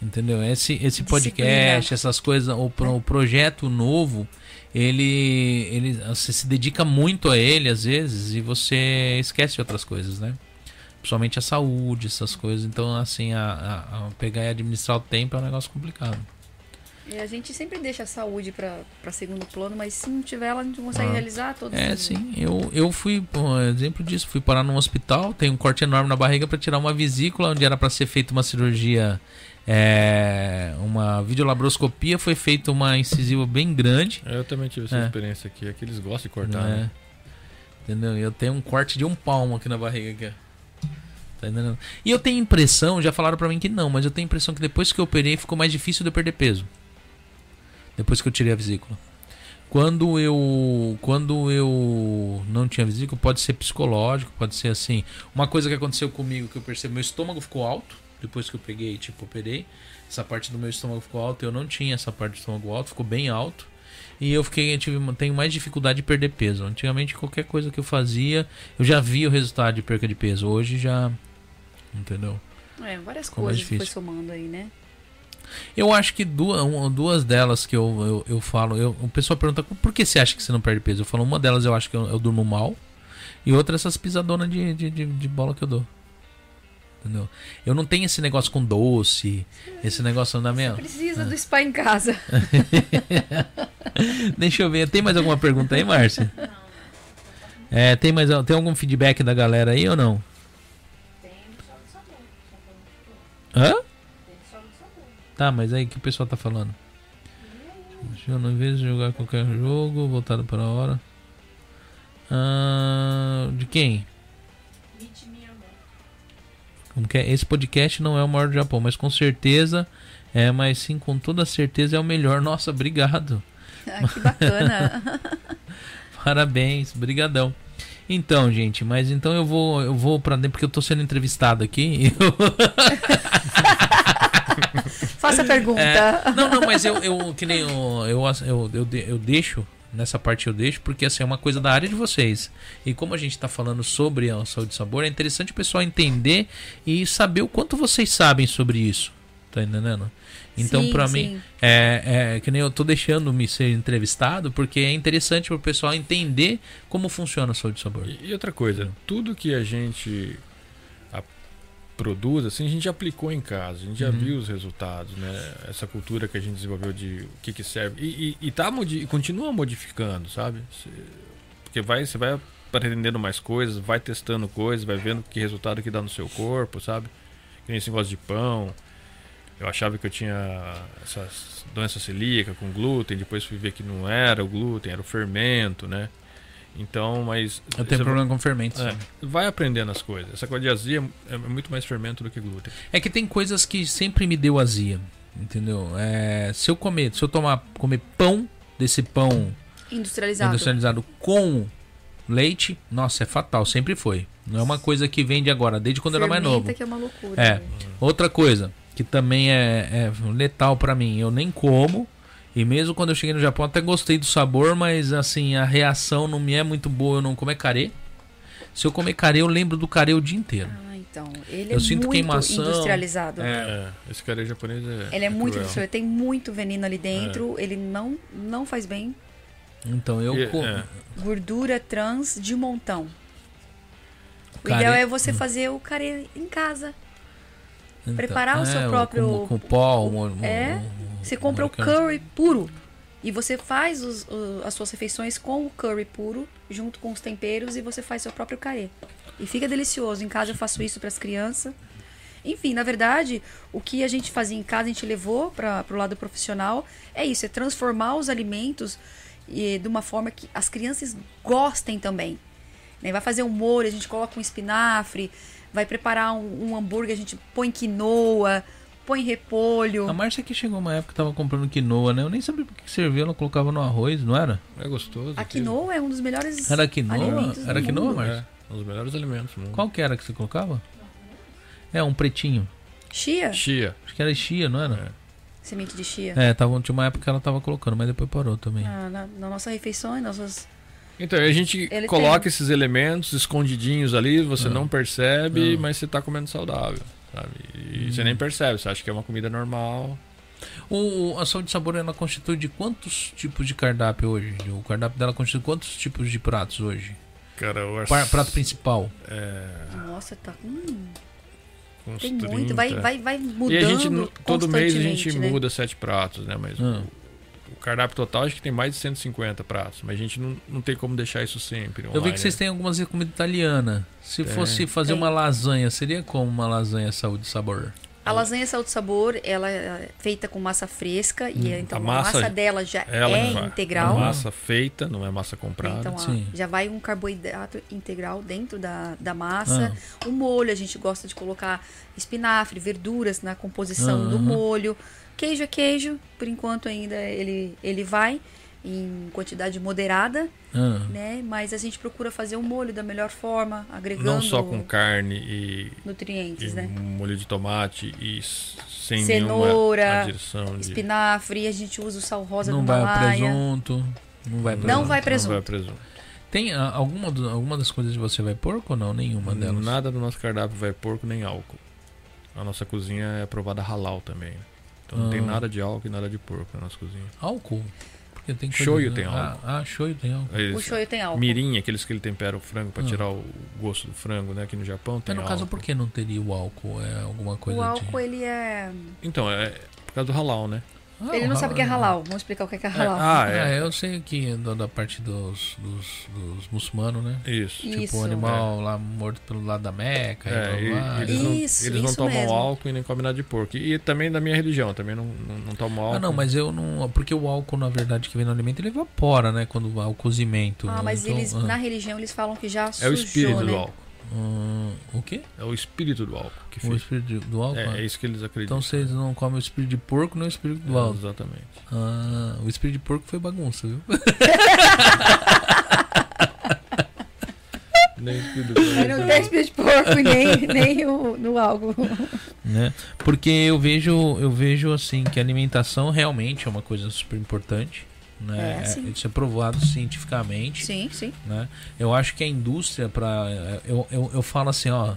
Entendeu? Esse, esse podcast, essas coisas, o, pro- o projeto novo, ele, ele. Você se dedica muito a ele às vezes e você esquece de outras coisas, né? Principalmente a saúde, essas coisas. Então, assim, a, a- a pegar e administrar o tempo é um negócio complicado. E a gente sempre deixa a saúde pra pra segundo plano, mas se não tiver ela, a gente não consegue Ah. realizar todos É, os- sim. Eu, eu fui, por exemplo disso, fui parar num hospital, tem um corte enorme na barriga para tirar uma vesícula, onde era para ser feita uma cirurgia, é, uma videolabroscopia, foi feita uma incisiva bem grande. Eu também tive essa É. experiência aqui. É que eles gostam de cortar, né? né? Entendeu? Eu tenho um corte de um palmo aqui na barriga. Aqui, ó. Tá? E eu tenho impressão, já falaram pra mim que não, mas eu tenho impressão que depois que eu operei ficou mais difícil de eu perder peso. Depois que eu tirei a vesícula. Quando eu quando eu não tinha vesícula, pode ser psicológico, pode ser assim. Uma coisa que aconteceu comigo que eu percebi, meu estômago ficou alto depois que eu peguei, tipo, operei. Essa parte do meu estômago ficou alta, eu não tinha essa parte do estômago alto, ficou bem alto. E eu fiquei, eu tive, tenho mais dificuldade de perder peso. Antigamente qualquer coisa que eu fazia, eu já via o resultado de perca de peso. Hoje já entendeu? É, várias coisas que foi somando aí, né? Eu acho que duas, um- duas delas que eu, eu, eu falo, eu, o pessoal pergunta por que você acha que você não perde peso? Eu falo, uma delas eu acho que eu, eu durmo mal, e outra essas pisadonas de, de, de, de bola que eu dou. Entendeu? Eu não tenho esse negócio com doce, esse negócio na minha. Precisa do spa em casa. Deixa eu ver, tem mais alguma pergunta aí, Márcia? É, tem mais tem algum feedback da galera aí ou não? Hã? Tá, mas aí o que o pessoal tá falando? Deixa eu, não, de jogar qualquer jogo, voltado para a hora. Ah, de quem? Como que é? Esse podcast não é o maior do Japão, mas com certeza é, mas sim, com toda certeza é o melhor. Nossa, obrigado. Ah, que bacana. Parabéns, brigadão. Então, gente, mas então eu vou eu vou para dentro porque eu tô sendo entrevistado aqui. Faça a pergunta. É, não, não, mas eu, eu que nem eu, eu, eu, eu, eu deixo, nessa parte eu deixo, porque assim, é uma coisa da área de vocês. E como a gente está falando sobre a saúde e sabor, é interessante o pessoal entender e saber o quanto vocês sabem sobre isso. Tá entendendo? Então, sim. mim, é, é que nem eu tô deixando me ser entrevistado, porque é interessante pro pessoal entender como funciona a saúde e sabor. E, e outra coisa, tudo que a gente a- produz, assim, a gente já aplicou em casa, a gente já Uhum. viu os resultados, né? Essa cultura que a gente desenvolveu de o que, que serve. E, e, e tá modi continua modificando, sabe? Cê- porque vai, você vai aprendendo mais coisas, vai testando coisas, vai vendo que resultado que dá no seu corpo, sabe? Que nem esse negócio de pão. Eu achava que eu tinha essas doença celíaca com glúten, depois fui ver que não era o glúten, era o fermento, né? Então, mas. Eu tenho problema com fermentos. é, né? vai aprendendo as coisas. Essa coisa de azia é muito mais fermento do que glúten. É que tem coisas que sempre me deu azia, entendeu? É, se eu comer, se eu tomar comer pão desse pão Industrializado. industrializado com leite, nossa, é fatal, sempre foi. Não é uma coisa que vem de agora, desde quando eu era mais Fermenta novo. que é uma loucura. É. né? Outra coisa que também é, é letal pra mim, eu nem como. E mesmo quando eu cheguei no Japão, até gostei do sabor, mas assim, a reação não me é muito boa, eu não comer carê. Se eu comer carê, eu lembro do carê o dia inteiro. Ah, então. Ele Eu é sinto muito queimação. industrializado. É, esse cara japonês é. Ele é, muito cruel. industrializado. Tem muito veneno ali dentro. Ele não, não faz bem. Então eu E- co- é. Gordura trans de montão. O Carê- ideal é você fazer o carê em casa. Então, preparar o seu é, próprio- Com, com pó, mo- É. o- Você compra o curry puro. E você faz os- as suas refeições com o curry puro, junto com os temperos, e você faz seu próprio carê. E fica delicioso. Em casa eu faço isso para as crianças. Enfim, na verdade, o que a gente fazia em casa, a gente levou para o lado profissional, é isso, é transformar os alimentos e, de uma forma que as crianças gostem também. Né? Vai fazer um molho, a gente coloca um espinafre, vai preparar um, um hambúrguer, a gente põe quinoa, põe repolho. A Márcia que chegou uma época que tava comprando quinoa, né? Eu nem sabia porque que servia, ela colocava no arroz, não era? É gostoso. A quinoa é um dos melhores Era quinoa? Era quinoa, mundo. Márcia? É, um dos melhores alimentos do mundo. Qual que era que você colocava? É, um pretinho. Chia? Chia. Acho que era chia, não era? Semente de chia. É, tava, tinha uma época que ela tava colocando, mas depois parou também. Ah, na, na nossa refeição, nossas... Então, a gente Ele coloca tem. esses elementos escondidinhos ali, você Ah. não percebe, Ah. mas você tá comendo saudável. Sabe? E Hum. você nem percebe, você acha que é uma comida normal. O, a saúde de sabor ela constitui de quantos tipos de cardápio hoje? O cardápio dela constitui de quantos tipos de pratos hoje? Cara, eu acho. Par- prato principal. É, Nossa, tá... Hum, tem 30. muito. Vai, vai, vai mudando E a gente, todo mês a gente né? muda sete pratos, né? Mas Ah. O, cardápio total acho que tem mais de 150 pratos. Mas a gente não, não tem como deixar isso sempre. Eu vi online, que vocês né? têm algumas comidas italianas. Se Tem. fosse fazer Tem. uma lasanha, seria como uma lasanha saúde e sabor? A lasanha salto sabor, ela é feita com massa fresca e então A a massa- massa, dela já é vai. integral. É massa feita, não é massa comprada. Então, Sim. já vai um carboidrato integral dentro da, da massa. O molho, a gente gosta de colocar espinafre, verduras na composição do molho. Queijo é queijo, por enquanto ainda ele, ele vai em quantidade moderada, Ah. né? Mas a gente procura fazer o molho da melhor forma, agregando não só com carne e, nutrientes, e né? molho de tomate e sem Cenoura, de... Espinafre, a gente usa o sal rosa Não do vai Himalaia. presunto. Não vai presunto. Não vai Não presunto. vai presunto. Tem ah, alguma, alguma das coisas que você vai porco ou não? Nenhuma delas. Nada do nosso cardápio vai porco nem álcool. A nossa cozinha é aprovada halal também. né? Então não tem Ah. nada de álcool e nada de porco na nossa cozinha. Álcool? Porque tem Shoyu tem ah, álcool. Ah, shoyu tem álcool. É O shoyu tem álcool. Mirim, aqueles que ele tempera o frango para Ah. tirar o gosto do frango, né? Aqui no Japão tem Mas no álcool. caso, por que não teria o álcool? É alguma coisa O álcool, de... ele é... Então, é por causa do halal, né? Ah, ele não sabe o que é halal-. Vamos explicar o que é halal. Ah, É, é. eu sei que da, da parte dos, dos, dos muçulmanos, né? Isso. Isso. Tipo, o animal lá morto pelo lado da Meca. É, e blá, blá, eles, não, Isso, eles não isso tomam mesmo. álcool e nem comem nada de porco. E, e também da minha religião, também não, não, não tomam álcool. Ah, não, mas eu não. Porque o álcool, na verdade, que vem no alimento, ele evapora, né? Quando vai o cozimento. Ah, né? mas Então, eles, ah, na religião, eles falam que já É sujou, o espírito né? do álcool. Hum, o quê? É o espírito do álcool que O espírito do álcool? É, é isso que eles acreditam. Então vocês não comem o espírito de porco nem o espírito do É, álcool. Exatamente. Ah, o espírito de porco foi bagunça, viu? Nem espírito Mas não tem espírito de porco nem, nem o, no álcool. né? Porque eu vejo, eu vejo assim que a alimentação realmente é uma coisa super importante, né? É, sim. Isso é provado cientificamente, Sim, sim. né? Eu acho que a indústria para eu, eu, eu falo assim, ó,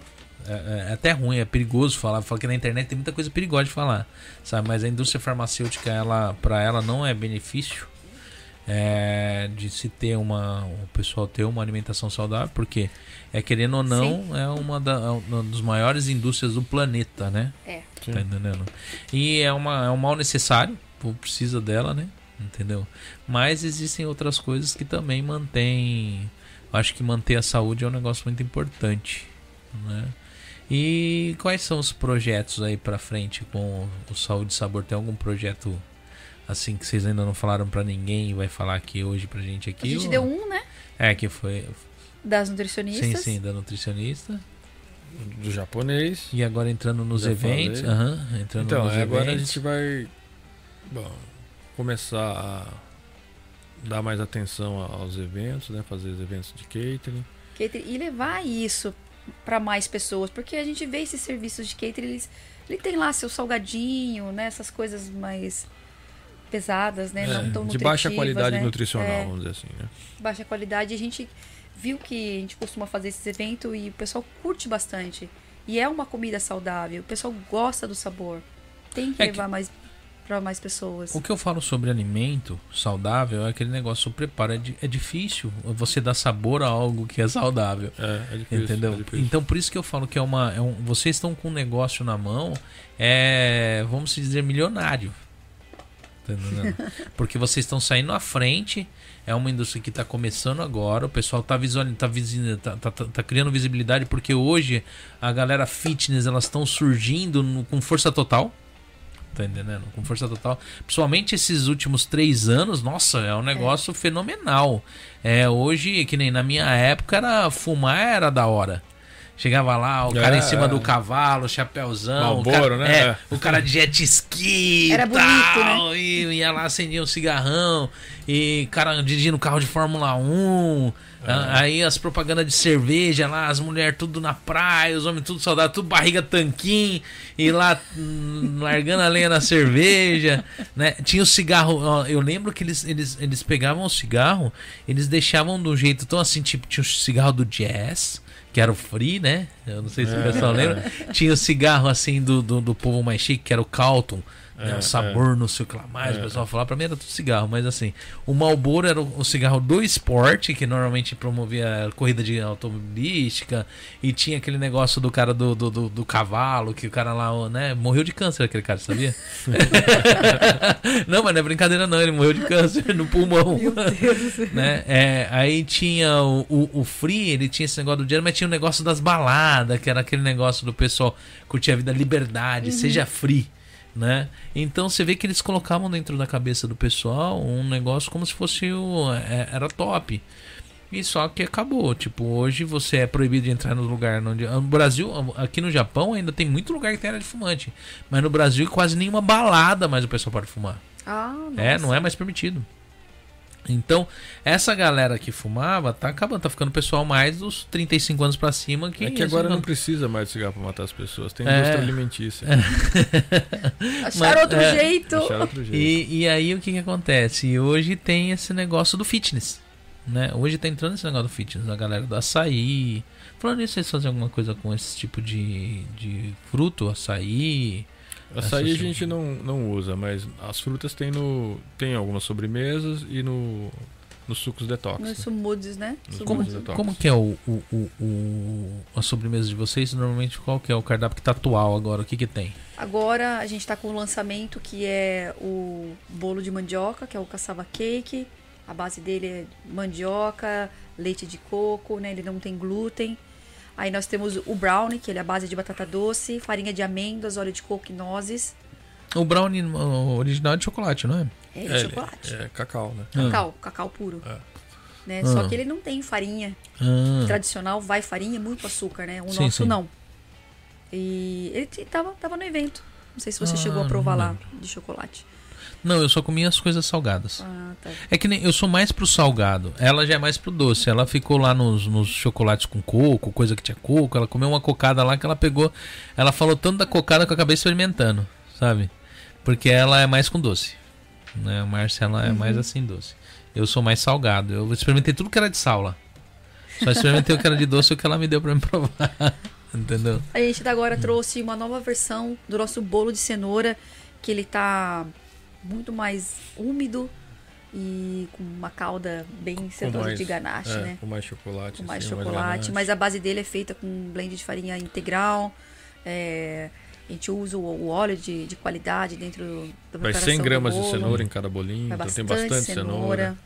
é, é até ruim, é perigoso falar, falar que na internet tem muita coisa perigosa de falar, sabe? Mas a indústria farmacêutica, ela, para ela não é benefício é, de se ter uma, o pessoal ter uma alimentação saudável, porque é querendo ou não é uma, da, é uma das maiores indústrias do planeta, né? É. Sim. Tá entendendo? E é, uma, é um mal necessário, precisa dela, né? Entendeu? Mas existem outras coisas que também mantêm. Acho que manter a saúde é um negócio muito importante, né? E quais são os projetos aí pra frente com o Saúde e Sabor? Tem algum projeto assim que vocês ainda não falaram pra ninguém e vai falar aqui hoje pra gente aqui? A gente ou- deu um, né? É, que foi. Das Sim, nutricionistas. sim, da nutricionista. Do japonês. E agora entrando nos Já eventos. Aham, entrando Então, nos agora a eventos. gente vai bom, começar a dar mais atenção aos eventos, né? Fazer os eventos de catering. catering, e levar isso para mais pessoas, porque a gente vê esses serviços de catering, eles, ele tem lá seu salgadinho, né, essas coisas mais pesadas, né, É, não tão de baixa qualidade né? nutricional, É, vamos dizer assim, né? baixa qualidade. A gente viu que a gente costuma fazer esses eventos e o pessoal curte bastante. E é uma comida saudável, o pessoal gosta do sabor. Tem que É que- levar mais para mais pessoas. O que eu falo sobre alimento saudável é aquele negócio, o preparo é, di- é difícil você dar sabor a algo que é saudável. É, é difícil. Entendeu? é difícil. Então por isso que eu falo que é uma. é um- vocês estão com um negócio na mão, é. Vamos dizer, milionário. Tá? Porque vocês estão saindo à frente. É uma indústria que está começando agora. O pessoal está visual, tá, visi- tá, tá, tá- tá criando visibilidade porque hoje a galera fitness elas estão surgindo no- com força total. Tá entendendo? Com força total. Principalmente esses últimos três anos, nossa, é um negócio fenomenal. É, hoje, que nem na minha época, era fumar era da hora. Chegava lá, o cara É, em cima é. do cavalo, chapéuzão. o Marlboro, cara, né? É, É. o cara de jet ski Era bonito, tal, E ia lá, acendia um cigarrão. E cara dirigindo carro de Fórmula 1. É. Ah, Aí as propagandas de cerveja lá, as mulheres tudo na praia, os homens tudo saudável, tudo barriga tanquinho, e lá hum, largando a lenha na cerveja, né? Tinha o cigarro, ó, eu lembro que eles, eles, eles pegavam o cigarro, eles deixavam do jeito tão assim, tipo, tinha o cigarro do jazz, que era o free, né? Eu não sei se o É. pessoal lembra. Tinha o cigarro assim do, do, do povo mais chique, que era o Calton. Né? É, o sabor, não sei o que lá mais. É. O pessoal falava, pra mim era tudo cigarro, mas assim, o Marlboro era o, o cigarro do esporte, que normalmente promovia corrida de automobilística, e tinha aquele negócio do cara do, do, do, do cavalo, que o cara lá, né, morreu de câncer, aquele cara, sabia? não, mas não é brincadeira não, ele morreu de câncer no pulmão. né? É, aí tinha o, o, o Free, ele tinha esse negócio do dinheiro, mas tinha o negócio das baladas, que era aquele negócio do pessoal curtir a vida liberdade, seja free. Né? Então você vê que eles colocavam dentro da cabeça do pessoal um negócio como se fosse o. é- era top. E só que acabou. Tipo, hoje você é proibido de entrar no lugar. Onde, no Brasil, aqui no Japão, ainda tem muito lugar que tem área de fumante. Mas no Brasil, quase nenhuma balada mais o pessoal pode fumar. Ah, É, não é mais permitido. Então, essa galera que fumava tá acabando, tá ficando pessoal mais dos 35 anos pra cima que É que agora isso não precisa mais de cigarro pra matar as pessoas. Tem É. indústria alimentícia. Acharam Mas- outro é. jeito. Outro jeito. E, e aí o que que acontece? E Hoje tem esse negócio do fitness, né? Hoje tá entrando esse negócio do fitness, a galera do açaí. Falando nisso, vocês fazem alguma coisa com esse tipo de, de fruto, açaí? Açaí a gente não, não usa, mas as frutas tem no. Tem algumas sobremesas e no. Nos sucos detox. Nos né? sumudes, né? Nos. Como, detox. como que é o, o, o, o- a sobremesa de vocês? Normalmente qual que é o cardápio que tá atual agora? O que que tem? Agora a gente tá com o lançamento que é o bolo de mandioca, que é o caçava cake. A base dele é mandioca, leite de coco, né? Ele não tem glúten. Aí nós temos o brownie, que ele é a base de batata doce, farinha de amêndoas, óleo de coco e nozes. O brownie o original é de chocolate, não é? É de É, chocolate. É cacau, né? Cacau, cacau puro. É. Né? Ah. Só que ele não tem farinha. Ah, Tradicional vai farinha, muito açúcar, né? O Sim, nosso sim. não. E ele tava, tava no evento. Não sei se você Ah, chegou a provar lá de chocolate. Não, eu só comia as coisas salgadas. Ah, tá. É que nem eu sou mais pro salgado. Ela já é mais pro doce. Ela ficou lá nos, nos chocolates com coco, coisa que tinha coco. Ela comeu uma cocada lá que ela pegou. Ela falou tanto da cocada que eu acabei experimentando, sabe? Porque ela é mais com doce. Né? A Márcia ela é mais assim doce. Eu sou mais salgado. Eu experimentei tudo que era de sal lá. Só experimentei o que era de doce e o que ela me deu pra me provar. Entendeu? A gente agora trouxe uma nova versão do nosso bolo de cenoura, que ele tá muito mais úmido e com uma calda bem sedosa mais- de ganache, é, né? Com mais chocolate. Com mais assim, chocolate, ganache. mas a base dele é feita com um blend de farinha integral. é, a gente usa o, o óleo de, de qualidade dentro da Vai preparação 100 do gramas de cenoura em cada bolinho, Vai então tem bastante, bastante cenoura.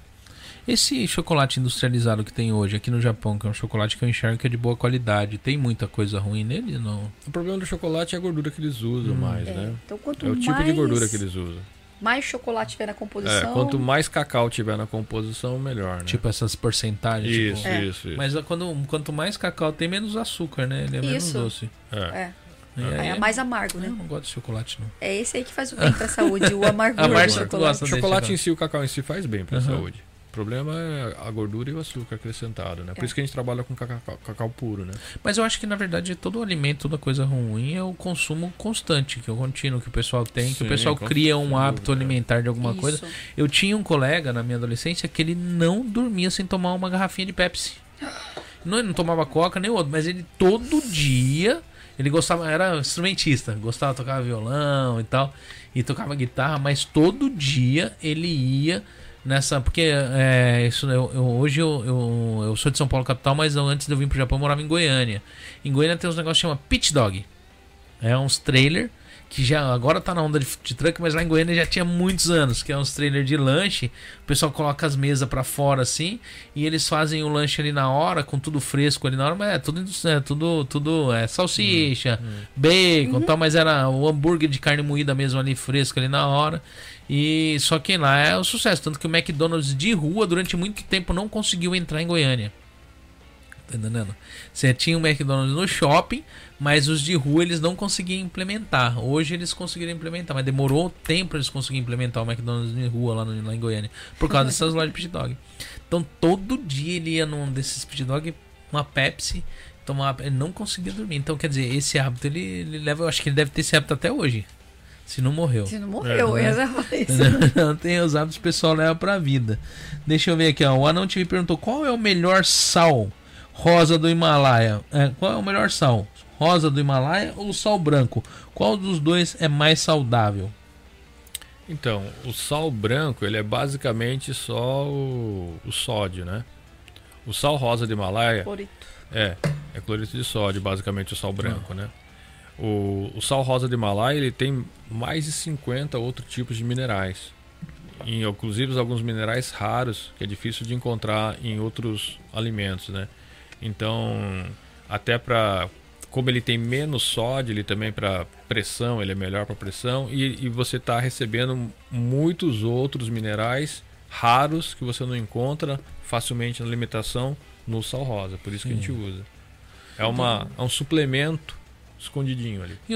Esse chocolate industrializado que tem hoje aqui no Japão, que é um chocolate que eu enxergo que é de boa qualidade, tem muita coisa ruim nele? Não. O problema do chocolate é a gordura que eles usam mais, É, né? Então, quanto É o tipo mais, de gordura que eles usam. Mais chocolate tiver na É, composição, quanto mais cacau tiver na composição, melhor, né? Tipo essas porcentagens. isso, tipo- É. isso, isso. Mas é quando, quanto mais cacau tem, menos açúcar, né? Ele é menos Isso. doce. É. é, E é, aí- mais amargo, né? Eu não gosto de chocolate, não. É esse aí que faz o bem pra saúde, o amargor do chocolate. gosta O desse chocolate em si, o cacau em si faz bem pra Uhum. saúde. O problema é a gordura e o açúcar acrescentado, né? Por É. isso que a gente trabalha com cacau, cacau puro, né? Mas eu acho que, na verdade, todo alimento, toda coisa ruim é o consumo constante, que é o contínuo que o pessoal tem, que o Sim, pessoal cria um hábito dúvida. alimentar de alguma Isso. coisa. Eu tinha um colega na minha adolescência que ele não dormia sem tomar uma garrafinha de Pepsi. Não, ele não tomava coca nem outro, mas ele todo dia. Ele gostava, era instrumentista, gostava de tocar violão e tal, e tocava guitarra, mas todo dia ele ia nessa. Porque é, isso, eu, eu- hoje eu, eu, eu sou de São Paulo, capital, mas eu, antes de eu vir pro Japão eu morava em Goiânia. Em Goiânia tem uns negócios que chama Pit Dog. É uns trailer que já agora tá na onda de, de truck, mas lá em Goiânia já tinha muitos anos, que é uns trailer de lanche. O pessoal coloca as mesas pra fora assim, e eles fazem o lanche ali na hora, com tudo fresco ali na hora, mas é tudo é, tudo tudo é salsicha, bacon, tal, mas era o hambúrguer de carne moída mesmo ali fresco ali na hora. E só que lá é o sucesso, tanto que o McDonald's de rua durante muito tempo não conseguiu entrar em Goiânia. Tá entendendo? Você tinha o McDonald's no shopping, mas os de rua eles não conseguiam implementar. Hoje eles conseguiram implementar, mas demorou tempo eles conseguirem implementar o McDonald's de rua lá, no- lá em Goiânia. Por causa dessas lojas de pit dog. Então todo dia ele ia num desses pit dog, uma Pepsi, tomar. Ele não conseguia dormir. Então quer dizer, esse hábito ele, ele leva. Eu acho que ele deve ter esse hábito até hoje. Se não morreu. Se não morreu, É, né? falar isso. Não tem os hábitos o pessoal leva pra vida. Deixa eu ver aqui, ó. O Anão TV perguntou qual é o melhor sal rosa do Himalaia. É, qual é o melhor sal? Rosa do Himalaia ou sal branco? Qual dos dois é mais saudável? Então, o sal branco, ele é basicamente só o, o sódio, né? O sal rosa de Himalaia Florito. é, é cloreto de sódio, basicamente o sal branco, né? O, o sal rosa de Himalaia, ele tem mais de 50 outros tipos de minerais. E, inclusive alguns minerais raros, que é difícil de encontrar em outros alimentos, né? Então, até para como ele tem menos sódio, ele também para pressão, ele é melhor para pressão e, e você está recebendo muitos outros minerais raros que você não encontra facilmente na alimentação no sal rosa, por isso que a gente usa. É uma é um suplemento escondidinho ali. E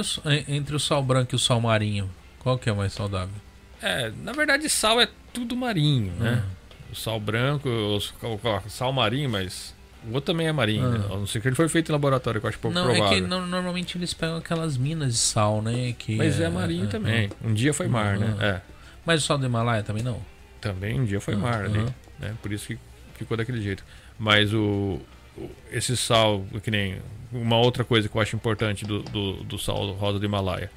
entre o sal branco e o sal marinho, qual que é mais saudável? É, na verdade sal é tudo marinho, né? O sal branco, o, o- o sal marinho, mas o outro também é marinho, Ah. né? A não ser que ele foi feito em laboratório, que eu acho pouco não, provável. é que no- normalmente eles pegam aquelas minas de sal, né? Que Mas é, marinho é, também. Um dia foi mar, Uhum. né? É. Mas o sal do Himalaia também não? Também um dia foi Uhum. mar ali, né? Por isso que ficou daquele jeito. Mas o, o- esse sal, que nem uma outra coisa que eu acho importante do, do, do sal rosa do Himalaia,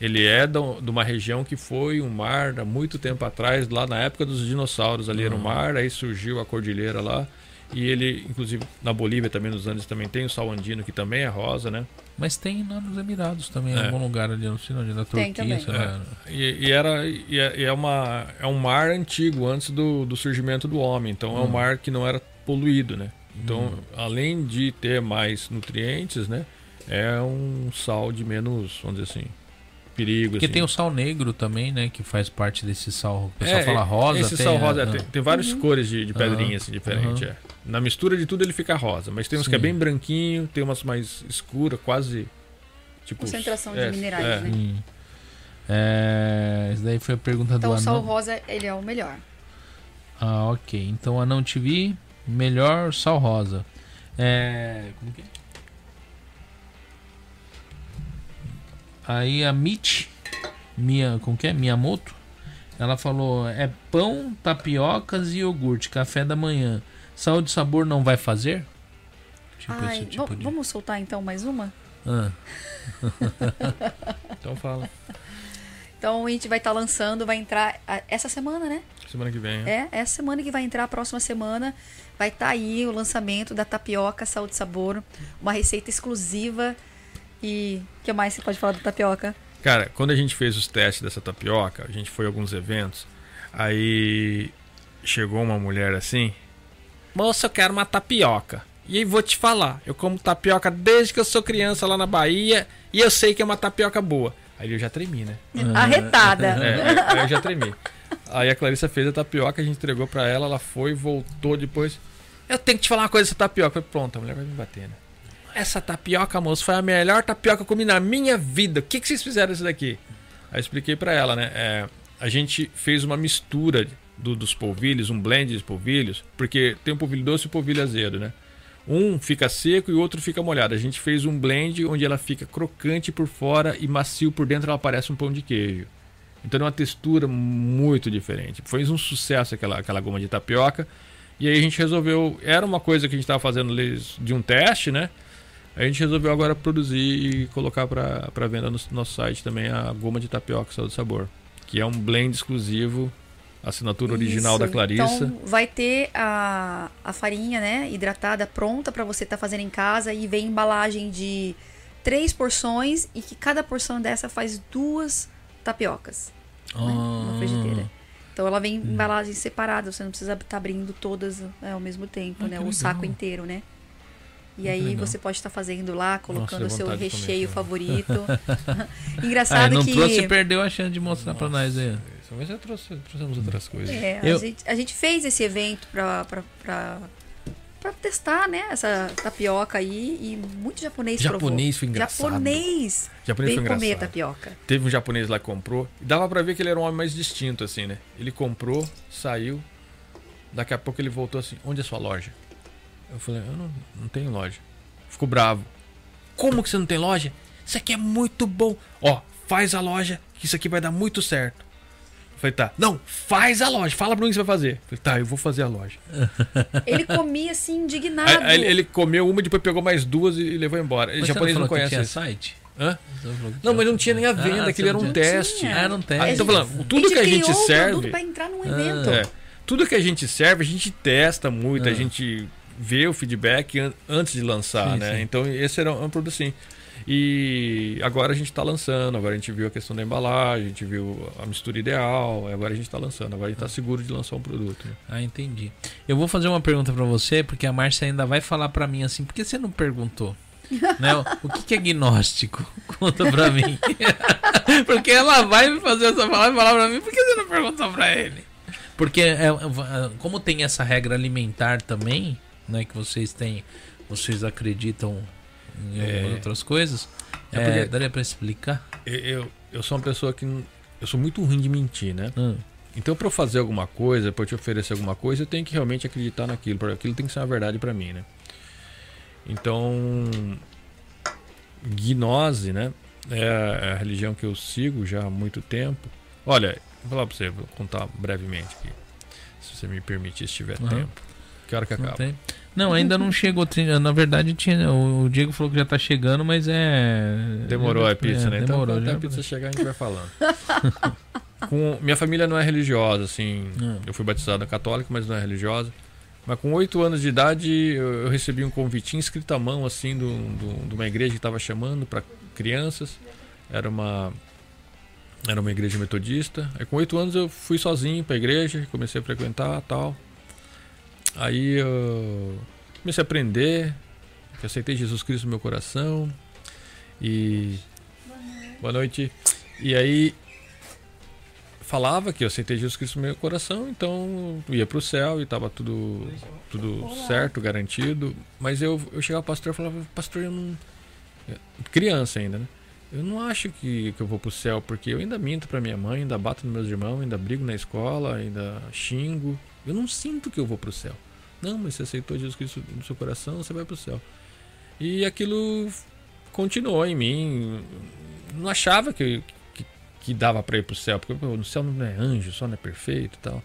ele é da- de uma região que foi um mar há muito tempo atrás, lá na época dos dinossauros ali era um Uhum. mar, aí surgiu a cordilheira lá. E ele, inclusive, na Bolívia também, nos Andes também tem o sal andino, que também é rosa, né? Mas tem lá nos Emirados também, em É. algum lugar ali, não sei onde, na Tem Turquia, também. lá. E, e era e é, e é uma é um mar antigo antes do, do surgimento do homem então é um Hum. mar que não era poluído né então Hum. além de ter mais nutrientes né é um sal de menos vamos dizer assim perigo Porque assim. tem o sal negro também, né? Que faz parte desse sal. O pessoal É, fala rosa. esse tem, sal rosa Ah. tem, tem várias cores de, de pedrinha assim diferente é. na mistura de tudo ele fica rosa mas tem uns que é Sim. bem branquinho tem umas mais escura quase tipo Concentração de é, minerais, é. né? Hum. É, Essa daí foi a pergunta Então do o sal Anão. rosa, ele é o melhor. Ah, ok. Então Anão TV, melhor sal rosa. É. Como que é? Aí a Mitch, minha, como que é? Miyamoto, ela falou: é pão, tapiocas e iogurte, café da manhã. Sal de sabor não vai fazer? Tipo Ai, esse tipo de. Vamos soltar então mais uma? Ah, Então fala. Então a gente vai estar lançando, vai entrar ah, essa semana, né? Semana que vem. né? É, essa semana que vai entrar, a próxima semana, vai estar aí o lançamento da tapioca Saúde e Sabor, uma receita exclusiva. E o que mais você pode falar da tapioca? Cara, quando a gente fez os testes dessa tapioca, a gente foi a alguns eventos, aí chegou uma mulher assim, moça, eu quero uma tapioca. E aí vou te falar, eu como tapioca desde que eu sou criança lá na Bahia e eu sei que é uma tapioca boa. Aí eu já tremi, né? Arretada. É, eu já tremi. Aí a Clarissa fez a tapioca, a gente entregou pra ela, ela foi, voltou depois. Eu tenho que te falar uma coisa dessa tapioca. Falei, pronto, a mulher vai me bater, né? Essa tapioca, moço, foi a melhor tapioca que eu comi na minha vida. O que, que vocês fizeram isso daqui? Aí eu expliquei pra ela, né? É, a gente fez uma mistura do- dos polvilhos, um blend de polvilhos, porque tem o polvilho doce e o polvilho azedo, né? Um fica seco e o outro fica molhado. A gente fez um blend onde ela fica crocante por fora e macio por dentro, ela parece um pão de queijo. Então é uma textura muito diferente. Foi um sucesso aquela, aquela goma de tapioca. E aí a gente resolveu. Era uma coisa que a gente estava fazendo de um teste, né? A gente resolveu agora produzir e colocar para venda no nosso site também a goma de tapioca Saúde e Sabor. Que é um blend exclusivo, assinatura original Isso. da Clarissa. Então vai ter a, a farinha, né, hidratada pronta para você estar fazendo em casa e vem embalagem de três porções e que cada porção dessa faz duas tapiocas né, na ah, frigideira. Então ela vem em embalagem separada, você não precisa estar abrindo todas né, ao mesmo tempo, Ah, né, o legal. saco inteiro, né? E Ah, aí legal. você pode estar fazendo lá, colocando o seu recheio favorito. Ah, Engraçado não que trouxe e perdeu a chance de mostrar pra nós aí. Mas já trouxe, trouxemos outras coisas. É, Eu- a, gente, a gente fez esse evento pra, pra testar, né? Essa tapioca aí e muito japonês provou. Japonês foi engraçado. Japonês Japonês foi comer engraçado. tapioca. Teve um japonês lá que comprou. E dava pra ver que ele era um homem mais distinto, assim, né? Ele comprou, saiu. Daqui a pouco ele voltou assim: Onde é sua loja? Eu falei: Eu não, não tenho loja. Ficou bravo. Como que você não tem loja? Isso aqui é muito bom. Ó, faz a loja, que isso aqui vai dar muito certo. Falei: Tá, não, faz a loja. Fala pra mim o que você vai fazer. Falei: Tá, eu vou fazer a loja. Ele comia assim, indignado. Aí, aí ele, ele comeu uma, depois pegou mais duas e, e levou embora. Mas japonês você não falou que conhece tinha isso. site? Hã? Que Não, mas não tinha nem a venda, Ah, aquilo era um não tinha? teste. Ah, era um teste. Ah, tô falando, tudo que a gente um serve. pra entrar num evento. É. Tudo que a gente serve, a gente testa muito, Ah. a gente vê o feedback an- antes de lançar, Sim, né? sim. Então esse era um produto assim. E agora a gente está lançando, agora a gente viu a questão da embalagem, a gente viu a mistura ideal, agora a gente está lançando, agora a gente está seguro de lançar um produto. né? Ah, entendi. Eu vou fazer uma pergunta pra você, porque a Márcia ainda vai falar pra mim assim, por que você não perguntou? né? o- O que, que é gnóstico? Conta pra mim. porque ela vai me fazer essa palavra e falar pra mim, por que você não perguntou pra ele? Porque é, é, como tem essa regra alimentar também, né, que vocês têm, vocês acreditam em É. outras coisas, É é, daria pra explicar? Eu, eu, eu sou uma pessoa que. Eu sou muito ruim de mentir, né? Hum. Então, para eu fazer alguma coisa, para eu te oferecer alguma coisa, eu tenho que realmente acreditar naquilo. Porque aquilo tem que ser uma verdade para mim, né? Então, gnose, né? É a religião que eu sigo já há muito tempo. Olha, vou falar para você, vou contar brevemente aqui. Se você me permitir, se tiver Aham. tempo. Que hora que Não acaba? tem? Não, ainda não chegou. Na verdade, tinha, o Diego falou que já tá chegando, mas é. Demorou a pizza, é, né? Demorou, então, até já. a pizza chegar, a gente vai falando. Com- minha família não é religiosa, assim. Hum. Eu fui batizado católico, mas não é religiosa. Mas com oito anos de idade, eu, eu recebi um convitinho escrito à mão, assim, do, do- de uma igreja que estava chamando para crianças. Era uma era uma igreja metodista. Aí com oito anos eu fui sozinho para a igreja, comecei a frequentar tal. Aí eu comecei a aprender, que aceitei Jesus Cristo no meu coração. E boa noite. E aí falava que eu aceitei Jesus Cristo no meu coração, então ia pro céu e estava tudo tudo certo, garantido. Mas eu eu chegava ao pastor e falava, pastor, eu não criança ainda, né? eu não acho que, que eu vou pro céu, porque eu ainda minto pra minha mãe, ainda bato nos meus irmãos, ainda brigo na escola, ainda xingo. Eu não sinto que eu vou pro céu. Não, mas você aceitou Jesus Cristo no seu coração, você vai pro céu. E aquilo continuou em mim. Não achava que, que, que dava para ir pro céu, porque pô, no céu não é anjo, só não é perfeito e tal.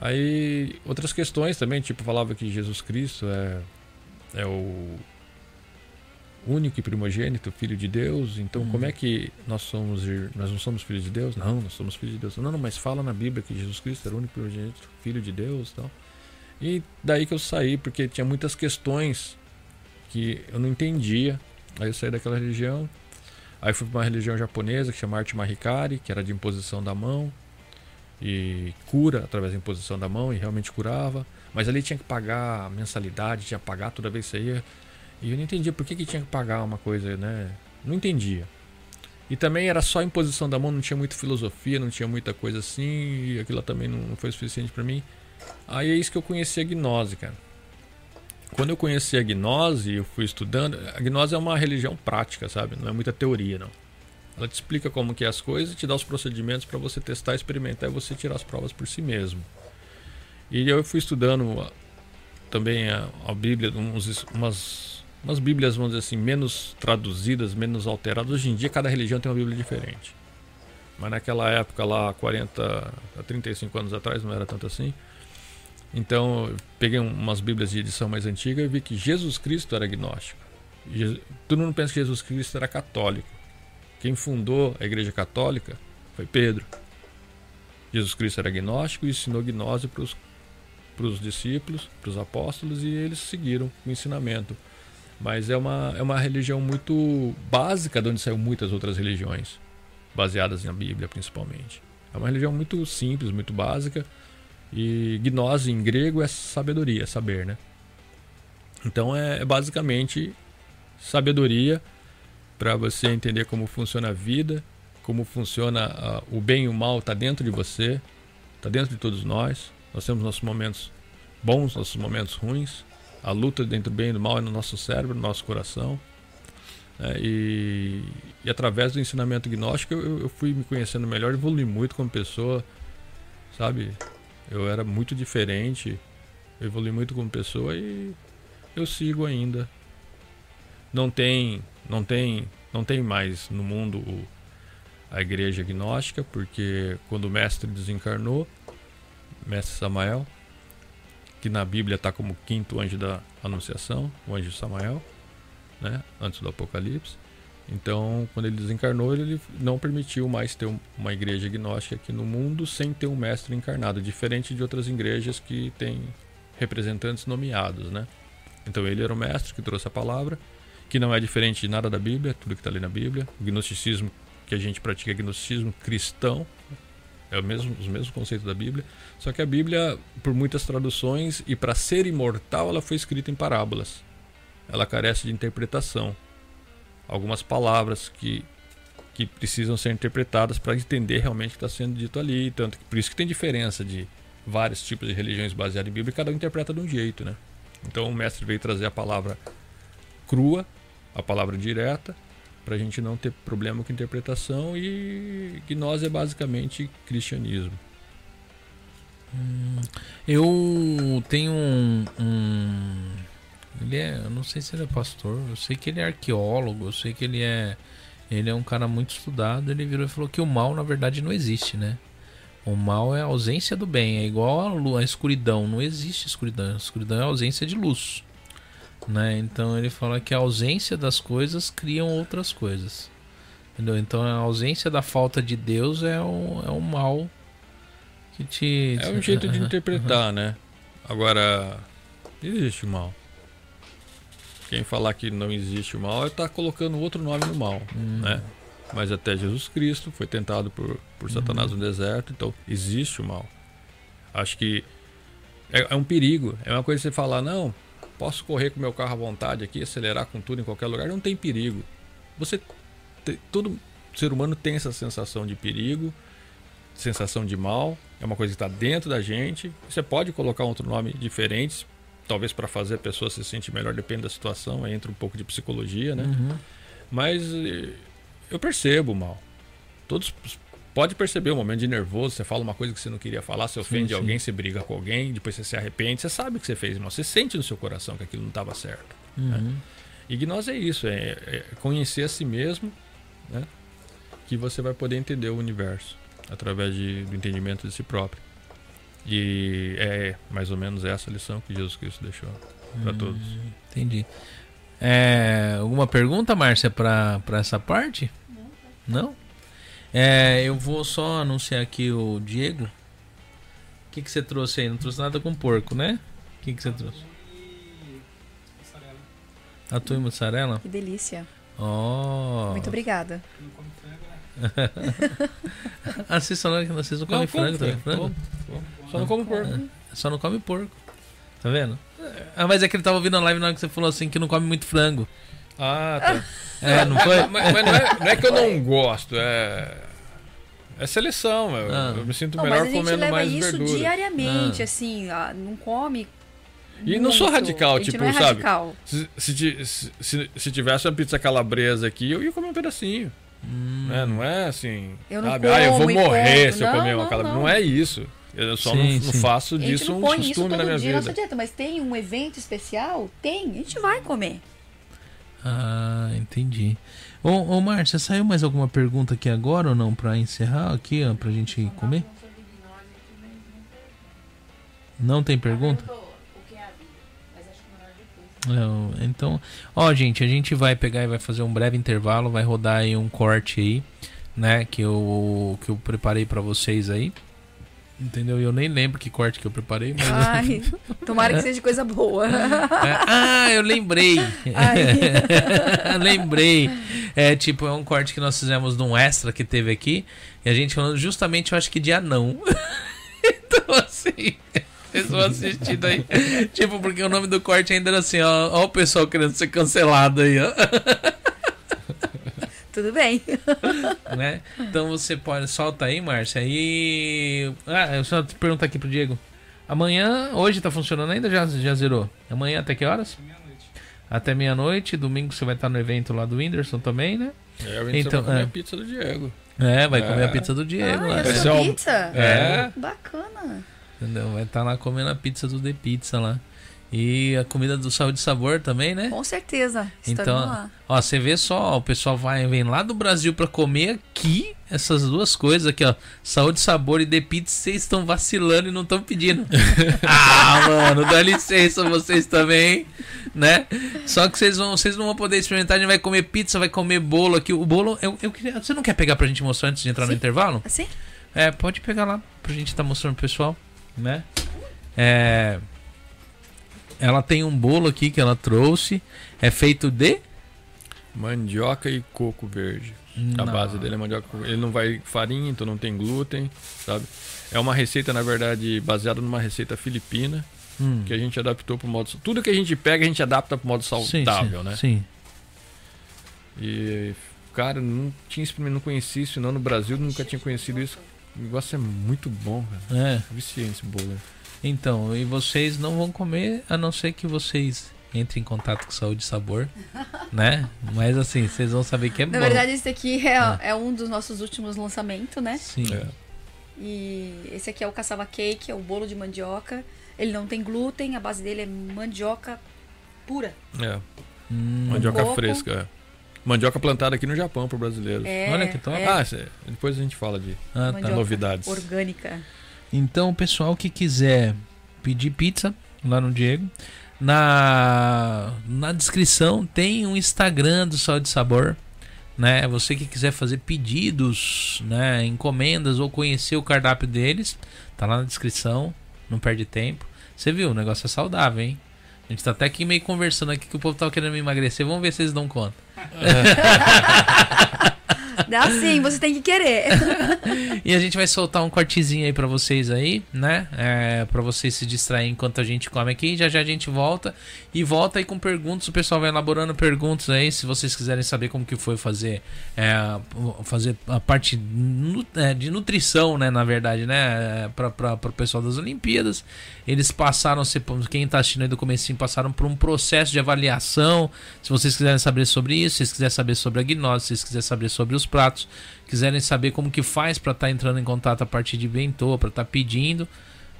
Aí outras questões também, tipo, falava que Jesus Cristo é, é o único e primogênito, filho de Deus. Então, Uhum. como é que nós somos nós não somos filhos de Deus? Não, nós somos filhos de Deus. Não, não, mas fala na Bíblia que Jesus Cristo era o único primogênito, filho de Deus, e tal. E daí que eu saí, porque tinha muitas questões que eu não entendia. Aí eu saí daquela religião. Aí fui para uma religião japonesa que chama Arte Mahikari, que era de imposição da mão e cura através da imposição da mão e realmente curava. Mas ali tinha que pagar mensalidade, tinha que pagar toda vez que você ia. E eu não entendia por que, que tinha que pagar uma coisa, né? Não entendia. E também era só imposição da mão, não tinha muita filosofia, não tinha muita coisa assim, e aquilo também não foi suficiente para mim. Aí é isso que eu conheci a gnose, cara. Quando eu conheci a gnose, eu fui estudando. A gnose é uma religião prática, sabe? Não é muita teoria, não. Ela te explica como que é as coisas, te dá os procedimentos para você testar, experimentar e você tirar as provas por si mesmo. E eu fui estudando também a, a Bíblia, uns, umas, umas Bíblias, vamos dizer assim, menos traduzidas, menos alteradas. Hoje em dia, cada religião tem uma Bíblia diferente. Mas naquela época lá, 40 a 35 anos atrás, não era tanto assim. Então, eu peguei um- umas Bíblias de edição mais antiga e vi que Jesus Cristo era agnóstico. Todo mundo pensa que Jesus Cristo era católico. Quem fundou a Igreja Católica foi Pedro. Jesus Cristo era agnóstico e ensinou gnose para os discípulos, para os apóstolos, e eles seguiram o ensinamento. Mas é uma, é uma religião muito básica, de onde saiu muitas outras religiões, baseadas na Bíblia principalmente. É uma religião muito simples, muito básica, e gnose em grego é sabedoria, saber, né? Então é, é basicamente sabedoria para você entender como funciona a vida, como funciona o bem e o mal, está dentro de você, está dentro de todos nós. Nós temos nossos momentos bons, nossos momentos ruins. A luta dentro do bem e do mal é no nosso cérebro, no nosso coração. É, e, e através do ensinamento gnóstico eu, eu fui me conhecendo melhor, evolui muito como pessoa, sabe? Eu era muito diferente, evolui muito como pessoa e eu sigo ainda. Não tem, não tem, não tem mais no mundo o- a igreja gnóstica, porque quando o mestre desencarnou, mestre Samael, que na Bíblia está como quinto anjo da Anunciação, o anjo Samael, né, antes do Apocalipse. Então, quando ele desencarnou, ele não permitiu mais ter um- uma igreja gnóstica aqui no mundo sem ter um mestre encarnado, diferente de outras igrejas que têm representantes nomeados, né? Então ele era o mestre que trouxe a palavra, que não é diferente de nada da Bíblia, tudo que está ali na Bíblia. O gnosticismo que a gente pratica é gnosticismo cristão, é mesmo, os mesmos conceitos da Bíblia. Só que a Bíblia, por muitas traduções e para ser imortal, ela foi escrita em parábolas. Ela carece de interpretação. Algumas palavras que, que precisam ser interpretadas para entender realmente o que está sendo dito ali. Tanto que, por isso que tem diferença de vários tipos de religiões baseadas em Bíblia cada um interpreta de um jeito, né? Então o mestre veio trazer a palavra crua, a palavra direta, para a gente não ter problema com interpretação e gnose é basicamente cristianismo. Eu tenho um, um- Ele é. Eu não sei se ele é pastor. Eu sei que ele é arqueólogo. Eu sei que ele é. Ele é um cara muito estudado. Ele virou e falou que o mal, na verdade, não existe, né? O mal é a ausência do bem. É igual a, a escuridão. Não existe escuridão. A escuridão é a ausência de luz. Né? Então ele fala que a ausência das coisas criam outras coisas. Entendeu? Então a ausência da falta de Deus é o, é o mal que te. É um jeito de interpretar, né? Agora, existe o mal. Quem falar que não existe o mal está colocando outro nome no mal, Hum. né? Mas até Jesus Cristo foi tentado por, por Satanás no deserto, então existe o mal. Acho que é, é um perigo. É uma coisa você falar, não, posso correr com meu carro à vontade aqui, acelerar com tudo em qualquer lugar, não tem perigo. Você todo ser humano tem essa sensação de perigo, sensação de mal, é uma coisa que está dentro da gente. Você pode colocar outro nome diferente, talvez para fazer a pessoa se sentir melhor, depende da situação, aí entra um pouco de psicologia, né? Uhum. Mas eh, eu percebo mal. Todos pode perceber o momento de nervoso, você fala uma coisa que você não queria falar, você ofende sim. alguém, você briga com alguém, depois você se arrepende, você sabe que você fez mal, você sente no seu coração que aquilo não estava certo. Uhum. E gnose é isso, é, é conhecer a si mesmo, né? Que você vai poder entender o universo através de, do entendimento de si próprio. E é mais ou menos essa lição que Jesus Cristo deixou para todos. Entendi. É, alguma pergunta, Márcia, pra essa parte? Não? É, eu vou só anunciar aqui o Diego. O que, que você trouxe aí? Não trouxe nada com porco, né? O que, que você trouxe? Atum e mussarela? Que delícia. Oh. Muito obrigada. Vocês falaram que vocês não comem frango também? Frango? Só não como porco. Só não come porco. Tá vendo? Ah, mas é que ele tava ouvindo a live na hora que você falou assim que não come muito frango. Ah, tá. É, não foi? mas mas não, é, não é que eu não gosto, é. É seleção, eu, Ah. eu me sinto Não, melhor mas a gente comendo leva mais isso verdura. diariamente, Ah. assim, ah, não come. E não sou muito. radical, a gente tipo, não é sabe? radical. Se, se, se, se- se tivesse uma pizza calabresa aqui, eu ia comer um pedacinho. né? Não é assim. Eu não sabe? ah, eu vou como morrer ponto. se eu Não, comer uma não, calabresa. não. Não. é isso. Eu só Sim, não, não sim. faço A gente disso não um põe isso costume todo na minha dia na nossa vida. dieta, mas tem um evento especial? Tem, a gente vai comer. Ah, entendi. Ô, ô Márcia, saiu mais alguma pergunta aqui agora ou não? Pra encerrar aqui, ó, pra gente comer? Não tem pergunta? O que é então, ó, gente, a gente vai pegar e vai fazer um breve intervalo, vai rodar aí um corte aí, né, que eu que eu preparei pra vocês aí. Entendeu? Eu nem lembro que corte que eu preparei, mas Ai, tomara que seja coisa boa. É, ah, eu lembrei. lembrei. É tipo, é um corte que nós fizemos num extra que teve aqui. E a gente falando justamente, eu acho que de anão. então, assim. Vocês vão assistir daí. tipo, porque o nome do corte ainda era assim, ó. Ó o pessoal querendo ser cancelado aí, ó. Tudo bem. né? Então você pode. Solta aí, Márcia. E. Ah, eu só te perguntar aqui pro Diego. Amanhã, hoje tá funcionando ainda? Já, já zerou? Amanhã até que horas? Até meia-noite. Domingo você vai estar no evento lá do Whindersson também, né? É, então, Então, comer é. a pizza do Diego. É, vai comer É. a pizza do Diego Ah, lá. é é pizza? É. Bacana. Entendeu? Vai estar lá comendo a pizza do The Pizza lá. E a comida do Saúde e Sabor também, né? Com certeza. Estamos Então, lá. ó, você vê só, o pessoal vai, vem lá do Brasil pra comer aqui essas duas coisas aqui, ó. Saúde, sabor e The Pizza, vocês estão vacilando e não estão pedindo. ah, mano, dá licença vocês também, né? Só que vocês vão, vocês não vão poder experimentar, a gente vai comer pizza, vai comer bolo aqui. O bolo, eu, eu queria, você não quer pegar pra gente mostrar antes de entrar no Sim. intervalo? Assim? É, pode pegar lá pra gente estar mostrando pro pessoal, né? É, ela tem um bolo aqui que ela trouxe, é feito de Mandioca e coco verde. A Não. base dele é mandioca. Ele não vai farinha, então não tem glúten, sabe? É uma receita, na verdade, baseada numa receita filipina Hum. que a gente adaptou pro modo. Tudo que a gente pega, a gente adapta pro modo Sim, saudável, sim, né? Sim. E, cara, não tinha não conhecia isso, não. No Brasil, nunca tinha conhecido isso. O negócio é muito bom, cara. É. Viciei esse bolo. Então, e vocês não vão comer a não ser que vocês entrem em contato com saúde e sabor, né? Mas assim, vocês vão saber que é Na bom. verdade, esse aqui é, Ah. é um dos nossos últimos lançamentos, né? Sim. É. E esse aqui é o caçava cake, é o bolo de mandioca. Ele não tem glúten, a base dele é mandioca pura. É, Hum, mandioca coco. fresca. é. Mandioca plantada aqui no Japão pro brasileiro. É, Olha que top. é Ah, depois a gente fala de ah, tá. novidades. orgânica. Então, o pessoal que quiser pedir pizza lá no Diego, na, na descrição tem um Instagram do Saúde e Sabor. Né? Você que quiser fazer pedidos, né? encomendas ou conhecer o cardápio deles, tá lá na descrição, não perde tempo. Você viu, o negócio é saudável, hein? A gente tá até aqui meio conversando aqui que o povo tava querendo me emagrecer. Vamos ver se eles dão conta. Dá sim, você tem que querer. E a gente vai soltar um cortezinho aí pra vocês aí, né? É, para vocês se distraírem enquanto a gente come aqui. Já já a gente volta e volta aí com perguntas. O pessoal vai elaborando perguntas aí, se vocês quiserem saber como que foi fazer é, fazer a parte é, de nutrição, né? Na verdade, né? Para para o pessoal das Olimpíadas, eles passaram, se- quem tá assistindo aí do comecinho, passaram por um processo de avaliação. Se vocês quiserem saber sobre isso, se vocês quiserem saber sobre a gnose, se vocês quiserem saber sobre os pratos, quiserem saber como que faz para estar entrando em contato a partir de bentô, para estar pedindo,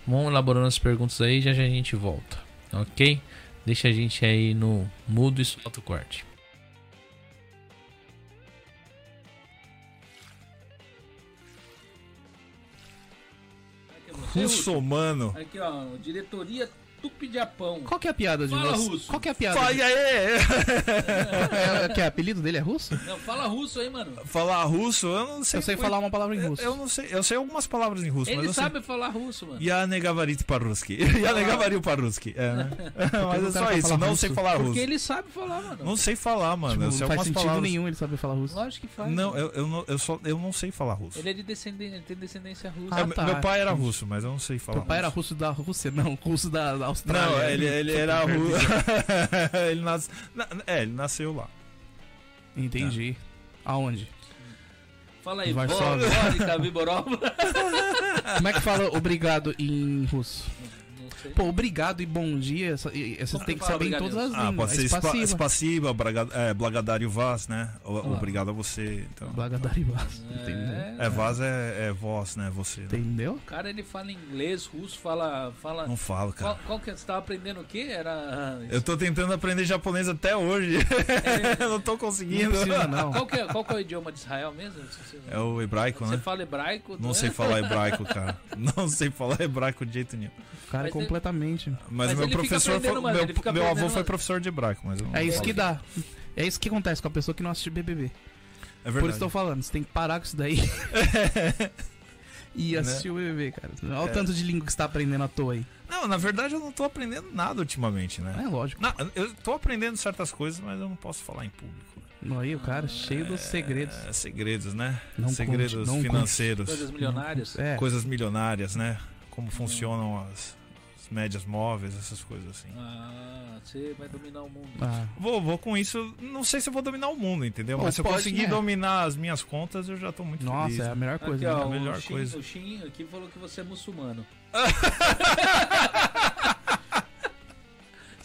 vão elaborando as perguntas aí, já já a gente volta, ok? Deixa a gente aí no mudo e solta o corte. Russomano. Aqui, ó, diretoria Tupi-Japão. Qual que é a piada de fala você? Russo. Qual que é a piada? Fala, de... aí! É, que é, apelido dele é russo? Não, fala russo aí, mano. Falar russo, eu não sei. Eu sei foi... falar uma palavra em russo. Eu, eu, não sei, eu sei algumas palavras em russo, Ele mas Ele sabe sei. falar russo, mano. Ya negavarit paruski. Ya negavarit paruski. É, né? mas é só isso, não russo. sei falar russo. Porque ele sabe falar, mano. Não sei falar, mano. Tipo, não faz sentido palavras... nenhum ele saber falar russo. Lógico que faz. Não, eu, eu, não, eu, só, eu não sei falar russo. Ele é de descendência, ele tem descendência russa. Ah, é, tá. Meu pai era russo, mas eu não sei falar Meu pai era russo da Rússia, não, russo da Austrália. Não, ele, ele era russo. ele, nas... na- é, ele nasceu lá. Entendi. Aonde? Fala aí, Varsóvia. vodka. Como é que fala obrigado em russo? Não sei. Pô, obrigado e bom dia, você tem que saber em todas as Ah, línguas. pode ser É spassiba, braga- é, blagadário vas, né? O-. Obrigado a você. Então. Blagodarivas. Entendeu? É, vas é, é voz, né? Você. né? Entendeu? O cara ele fala inglês, russo, fala. fala... Não falo, cara. Qual, qual que é? Você tava aprendendo o quê? Era. Eu tô tentando aprender japonês até hoje. eu não tô Não conseguindo. precisa, não. Qual que, é, qual que é o idioma de Israel mesmo? Você, É o hebraico, você né? fala hebraico? Não né? sei falar hebraico, cara. Não sei falar hebraico de jeito nenhum. O cara Mas ele- completamente. Mas, Mas meu professor foi, meu, meu avô foi professor de hebraico, mas eu não É isso que dá. É isso que acontece com a pessoa que não assiste BBB. É Por verdade. isso que eu tô falando, você tem que parar com isso daí. e assistir o BBB, cara. Olha o É. tanto de língua que você tá aprendendo à toa aí. Não, na verdade eu não tô aprendendo nada ultimamente, né? É lógico. Não, eu tô aprendendo certas coisas, mas eu não posso falar em público. Aí o cara é cheio dos segredos. É, segredos, né? Não segredos conte, não financeiros. Coisas milionárias. É. Coisas milionárias, né? Como funcionam as médias móveis, essas coisas assim. Ah, você vai dominar o mundo. Ah, Vou, vou com isso, não sei se eu vou dominar o mundo, entendeu? Pô, Mas se eu pode, conseguir né? dominar as minhas contas, eu já tô muito nossa, feliz. é a melhor coisa. Aqui, né? ó, a melhor o Shin, coisa. O Shin aqui falou que você é muçulmano.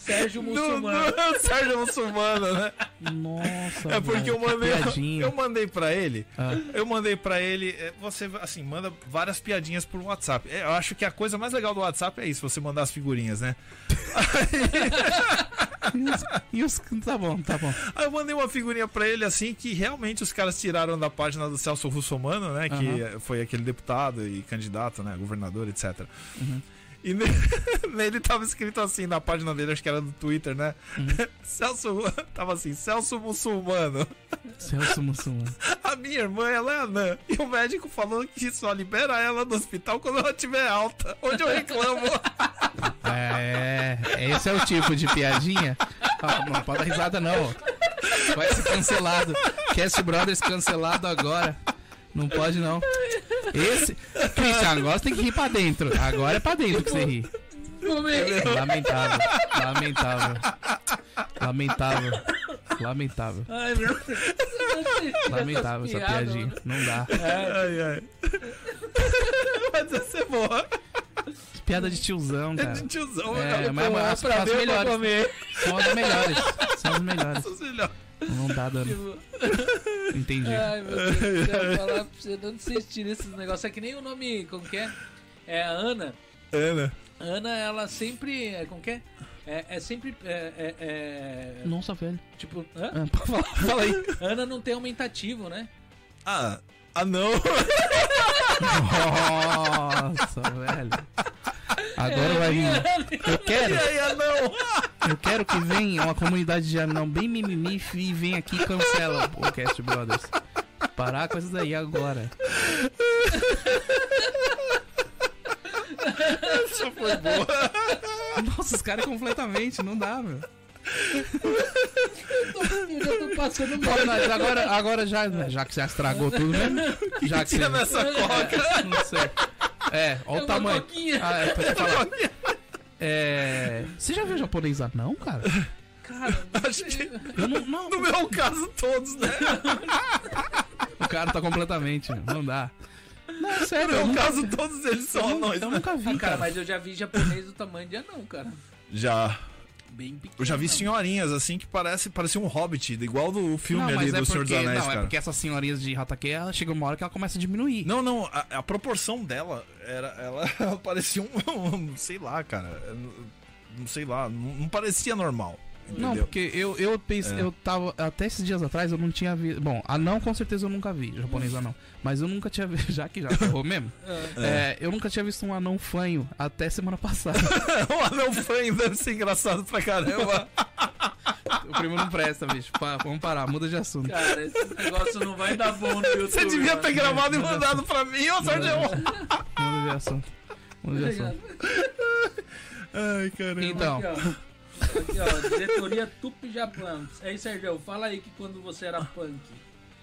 Sérgio Muçulmano. Sérgio é muçulmano, né? Nossa, É porque eu velho, que mandei, piadinha. eu mandei pra ele, Ah. eu mandei pra ele, é, você assim, manda várias piadinhas por WhatsApp. É, Eu acho que a coisa mais legal do WhatsApp é isso, você mandar as figurinhas, né? E os, e os- Tá bom, tá bom. Aí eu mandei uma figurinha pra ele assim que realmente os caras tiraram da página do Celso Russomano, né? Que foi aquele deputado e candidato, né? Governador, etc. Uhum. E ne- nele tava escrito assim na página dele, acho que era do Twitter, né? Uhum. Celso. Tava assim, Celso Muçulmano. Celso Muçulmano. A minha irmã, ela é anã. E o médico falou que só libera ela do hospital quando ela tiver alta. Onde eu reclamo. É, esse é o tipo de piadinha. Ah, não pode dar risada, não. Vai ser cancelado. Cast Brothers cancelado agora. Não pode, não. Esse. Christian, agora você tem que rir pra dentro. Agora é pra dentro que você ri. Lamentável. Lamentável. Lamentável. Lamentável. Ai, meu Lamentável essa piadinha. Não dá. ai, ai. Mas essa é boa. Piada de tiozão, É cara. de tiozão, É, né? mas, mas pra as ver, pra melhores. comer. São as melhores. São as melhores. Não dá dano. Tipo, Entendi. Ai, meu Deus do céu, falar pra você, de onde vocês tiram esses negócios? É que nem o nome, como que é? É a Ana. Ana. Ana, ela sempre. É, como que é? É, é sempre. É, é, é, Nossa, velho. tipo. hã? Pode falar, fala aí. Ana não tem aumentativo, né? Ah, ah não. Nossa, velho. Agora vai vir. Eu quero, aí, não. eu quero que venha uma comunidade de anão bem mimimi e vem aqui e cancela o Cast Brothers. Parar com isso daí agora. Essa foi boa. Nossa, os caras completamente, não dá, meu. Eu já tô passando mal. mas agora, agora já, já que você estragou tudo mesmo. Já que você. Nessa coca. Não sei. É, olha É o uma tamanho. coquinha. Ah, é, pra te falar. É. Você já viu japonês anão, cara? Cara, Acho que, Eu não. não no meu caso, todos, né? o cara tá completamente. Não dá. Não, é sério, No eu meu nunca, caso, todos eles são anões, eu né? nunca vi, ah, cara, cara. mas eu já vi japonês do tamanho de anão, cara. Já. Bem pequeno. Eu já vi não. senhorinhas assim que parece, parecia um hobbit, igual do filme Não, ali do é Senhor dos porque, Anéis, não, é cara. porque essas senhorinhas de Hatake, ela chega uma hora que ela começa a diminuir. Não, não, a, a proporção dela era. Ela, ela parecia um, um- Sei lá, cara. Não sei lá, não, não parecia normal. Não, Entendeu? porque eu, eu pensei, É. eu tava. Até esses dias atrás eu não tinha visto. Bom, anão com certeza eu nunca vi, japonês anão. Mas eu nunca tinha visto, já que já ferrou mesmo. é, eu nunca tinha visto um anão fanho até semana passada. o anão fanho deve ser engraçado pra caramba. o primo não presta, bicho. Pá, vamos parar, muda de assunto. Cara, esse negócio não vai dar bom no YouTube. Você devia mano. ter gravado e mandado pra mim, ô Sérgio. Muda de assunto. Muda de assunto. Ai, caramba. Então, Aqui, ó. Diretoria Tupi Japão. Aí, Sérgio, fala aí que quando você era punk.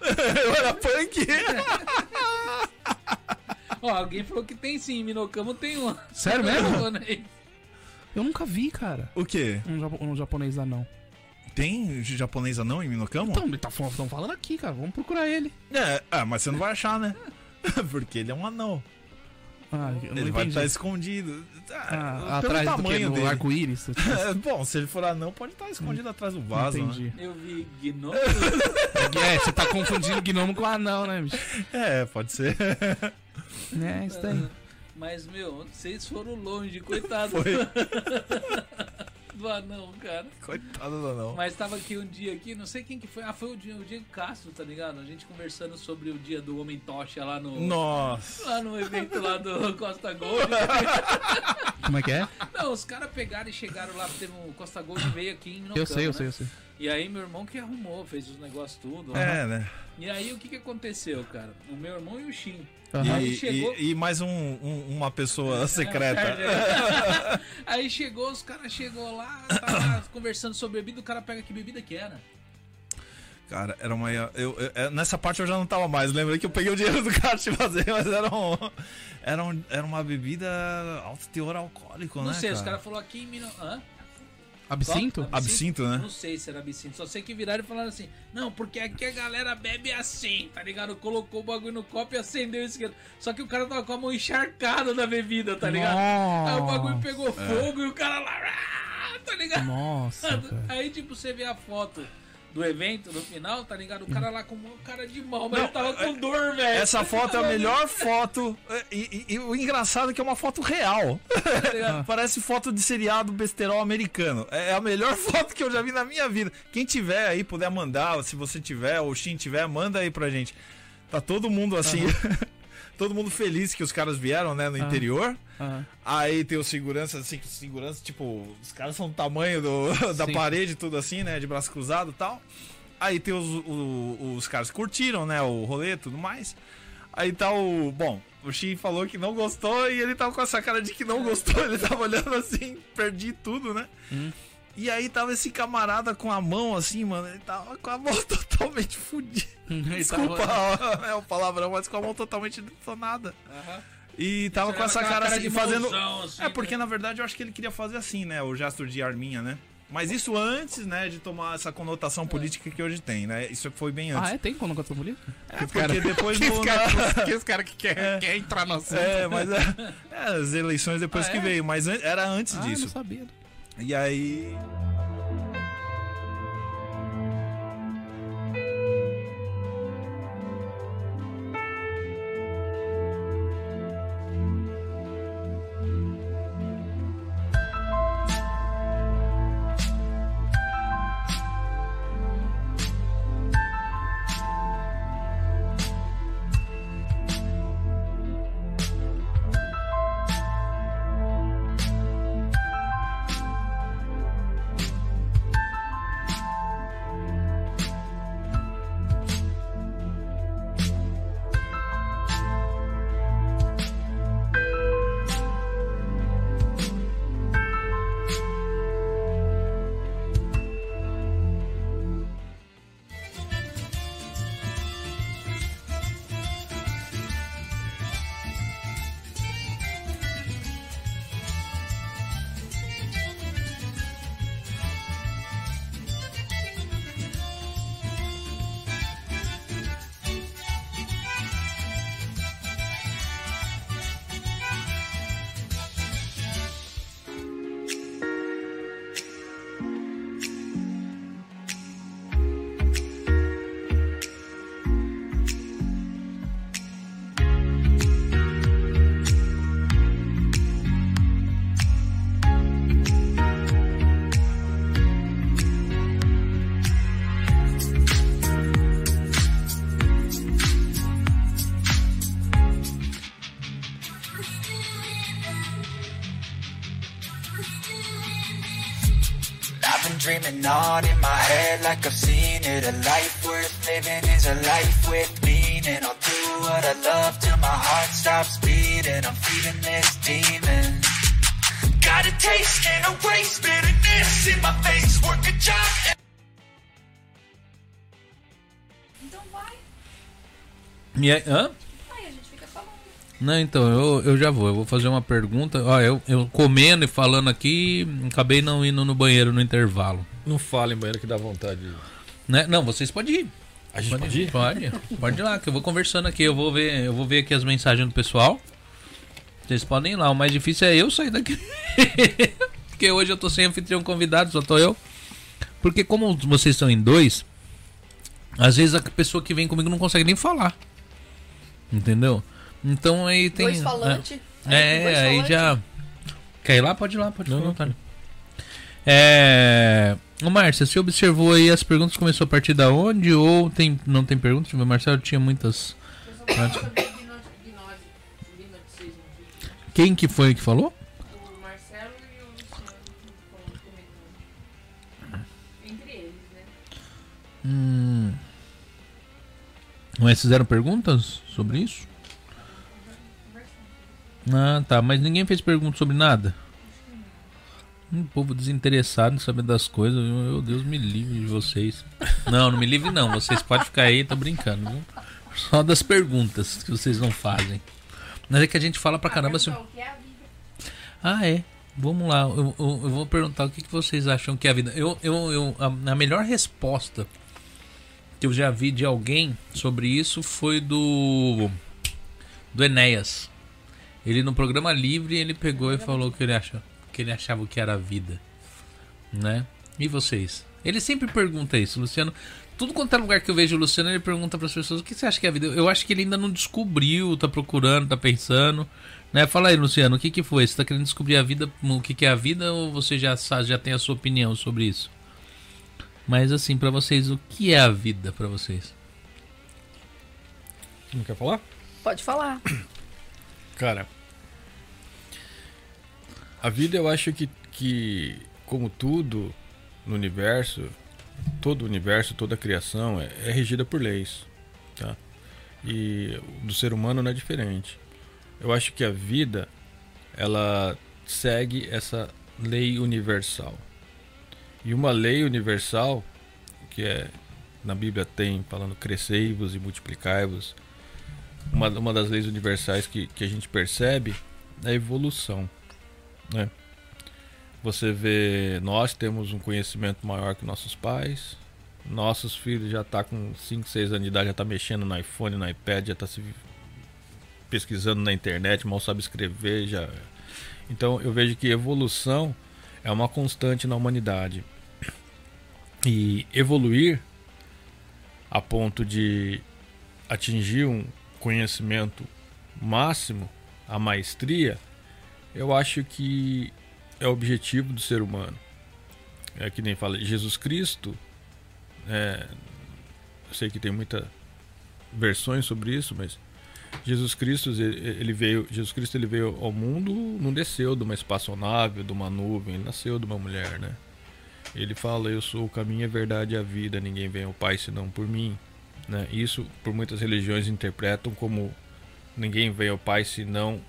Eu era punk. Ó, alguém falou que tem sim, Minocamo tem um. Sério mesmo? Japonês. eu nunca vi, cara. O quê? Um, japo- um japonês anão. Tem japonês anão em Minocamo? Então, ele tá tão falando aqui, cara. Vamos procurar ele. É, ah, mas você não vai achar, né? Porque ele é um anão. Ah, eu não Ele vai estar escondido. Ah, pelo atrás do tamanho dele. arco-íris? É, bom, se ele for anão, pode estar escondido atrás do vaso, né? Entendi. Eu vi Gnomo. É, você tá confundindo gnomo com anão, né, bicho? É, pode ser. É, isso daí. Mas, meu, vocês foram longe, coitado Foi. do anão, cara. Coitado do anão. Mas tava aqui um dia aqui, não sei quem que foi. Ah, foi o dia, o Diego Castro, tá ligado? A gente conversando sobre o dia do Homem Tocha lá no. Nossa. Lá no evento lá do Costa Gold. Como é que é? Não, os caras pegaram e chegaram lá, teve um Costa Gold veio aqui em Minocamo, Eu sei, eu né? sei, eu sei. E aí meu irmão que arrumou, fez os negócios tudo. É, né? E aí o que que aconteceu, cara? O meu irmão e o Shin. Aí E, chegou- e- e mais um- um- uma pessoa secreta. aí chegou, os caras chegou lá, tava conversando sobre bebida, o cara pega que bebida que era. Cara, era uma. Eu, eu- é, nessa parte eu já não tava mais. Lembra que eu peguei o dinheiro do cara te fazer, mas era, um, era, um- era uma bebida alto teor alcoólico, Não né? sei, os cara? caras falaram aqui em Minas. Hã? Absinto? Qual? Absinto, né? Não sei se era absinto. Só sei que viraram e falaram assim: Não, porque aqui a galera bebe assim, tá ligado? Colocou o bagulho no copo e acendeu o isqueiro. Só que o cara tava com a mão encharcada da bebida, tá ligado? Aí o bagulho pegou fogo e o cara lá. ah, Tá ligado? Nossa, cara. Aí, tipo, você vê a foto do evento no final, tá ligado? O cara lá com uma cara de mal, mas ele tava com dor, velho. Essa foto é a melhor foto. E, e- e o engraçado é que é uma foto real. Tá? Parece foto de seriado besterol americano. É a melhor foto que eu já vi na minha vida. Quem tiver aí, puder mandar, se você tiver, ou o Shin tiver, manda aí pra gente. Tá todo mundo assim. todo mundo feliz que os caras vieram, né, no interior. Aham. Aí tem o segurança, assim, segurança, tipo, os caras são do tamanho do, da Sim. parede, tudo assim, né? De braço cruzado e tal. Aí tem os, o- os caras que curtiram, né? O rolê e tudo mais. Aí tá o. Bom, o Shin falou que não gostou e ele tava com essa cara de que não gostou. Ele tava olhando assim, perdi tudo, né? E aí tava esse camarada com a mão assim, mano. Ele tava com a mão totalmente fudida. Desculpa tava- é o palavrão, mas com a mão totalmente detonada. Aham. E tava com essa cara, assim, cara de fazendo. assim, é porque né? na verdade eu acho que ele queria fazer assim, né? O gesto de arminha, né? Mas isso antes, né, de tomar essa conotação política que hoje tem, né? Isso foi bem antes. Ah, é? Tem conotação política? É, porque depois Que no, os caras que, os cara que quer, É. quer entrar no assunto. É, mas é, é, as eleições depois Ah, que é? veio, mas an- era antes Ah, disso. não sabia. E aí. Dreaming on in my head like I've seen it. A life worth living is a life with meaning. I'll do what I love till my heart stops beating. I'm feeding this demon. Got a taste and a waste, bitterness in my face. Work a job. Então vai, E aí, hã? Não, então, eu, eu já vou. Eu vou fazer uma pergunta. Ó, eu, eu comendo e falando aqui, acabei não indo no banheiro no intervalo. Não fala em banheiro que dá vontade. Né? Não, vocês podem ir. A gente pode ir? Pode. Pode ir lá, que eu vou conversando aqui. Eu vou ver, eu vou ver aqui as mensagens do pessoal. Vocês podem ir lá. O mais difícil é eu sair daqui. Porque hoje eu tô sem anfitrião convidado, só tô eu. Porque como vocês estão em dois, às vezes a pessoa que vem comigo não consegue nem falar. Entendeu? Então aí tem. Dois falantes. É, aí já. Quer ir lá? Pode ir lá, pode perguntar. É. Ô Márcia, você observou aí as perguntas começou a partir da onde? Ou tem, não tem perguntas? Eu ver, Marcelo tinha muitas. Quem que foi que falou? O Marcelo e o Luciano. Entre eles, né? Hum. Mas fizeram perguntas sobre isso? Ah, tá. Mas ninguém fez pergunta sobre nada? Um povo desinteressado em saber das coisas. Meu Deus, me livre de vocês. Não, não me livre não. Vocês podem ficar aí, tô brincando. Viu? Só das perguntas que vocês não fazem. Mas é que a gente fala pra caramba assim. Ah, é. Vamos lá. Eu, eu- eu vou perguntar o que, que vocês acham que é a vida. Eu, eu, eu, a, a melhor resposta que eu já vi de alguém sobre isso foi do. Do Enéas. Ele no programa livre ele pegou e falou que ele acha que ele achava o que era a vida, né? E vocês? Ele sempre pergunta isso, Luciano. Tudo quanto é lugar que eu vejo o Luciano, ele pergunta para as pessoas o que você acha que é a vida. Eu acho que ele ainda não descobriu, tá procurando, tá pensando, né? Fala aí, Luciano, o que que foi? Você tá querendo descobrir a vida, o que que é a vida ou você já sabe, já tem a sua opinião sobre isso? Mas assim, para vocês, o que é a vida para vocês? Não quer falar? Pode falar. Cara, a vida eu acho que, que como tudo no universo, todo o universo, toda a criação é, é regida por leis, tá? E do ser humano não é diferente. Eu acho que a vida ela segue essa lei universal. E uma lei universal que é na Bíblia tem falando crescei-vos e multiplicai-vos uma, uma das leis universais que, que a gente percebe é a evolução. Né? Você vê, nós temos um conhecimento maior que nossos pais, nossos filhos já tá com 5, 6 anos de idade, já tá mexendo no iPhone, no iPad, já tá se pesquisando na internet, mal sabe escrever, já. Então eu vejo que evolução é uma constante na humanidade. E evoluir a ponto de atingir um conhecimento máximo, a maestria, eu acho que é o objetivo do ser humano. É que nem fala, Jesus Cristo, é, eu sei que tem muitas versões sobre isso, mas Jesus Cristo ele veio, Jesus Cristo ele veio ao mundo, não desceu de uma espaçonave, de uma nuvem, ele nasceu de uma mulher, né? Ele fala, eu sou o caminho, a verdade e a vida, ninguém vem ao Pai senão por mim. Né? Isso, por muitas religiões, interpretam como ninguém vem ao Pai senão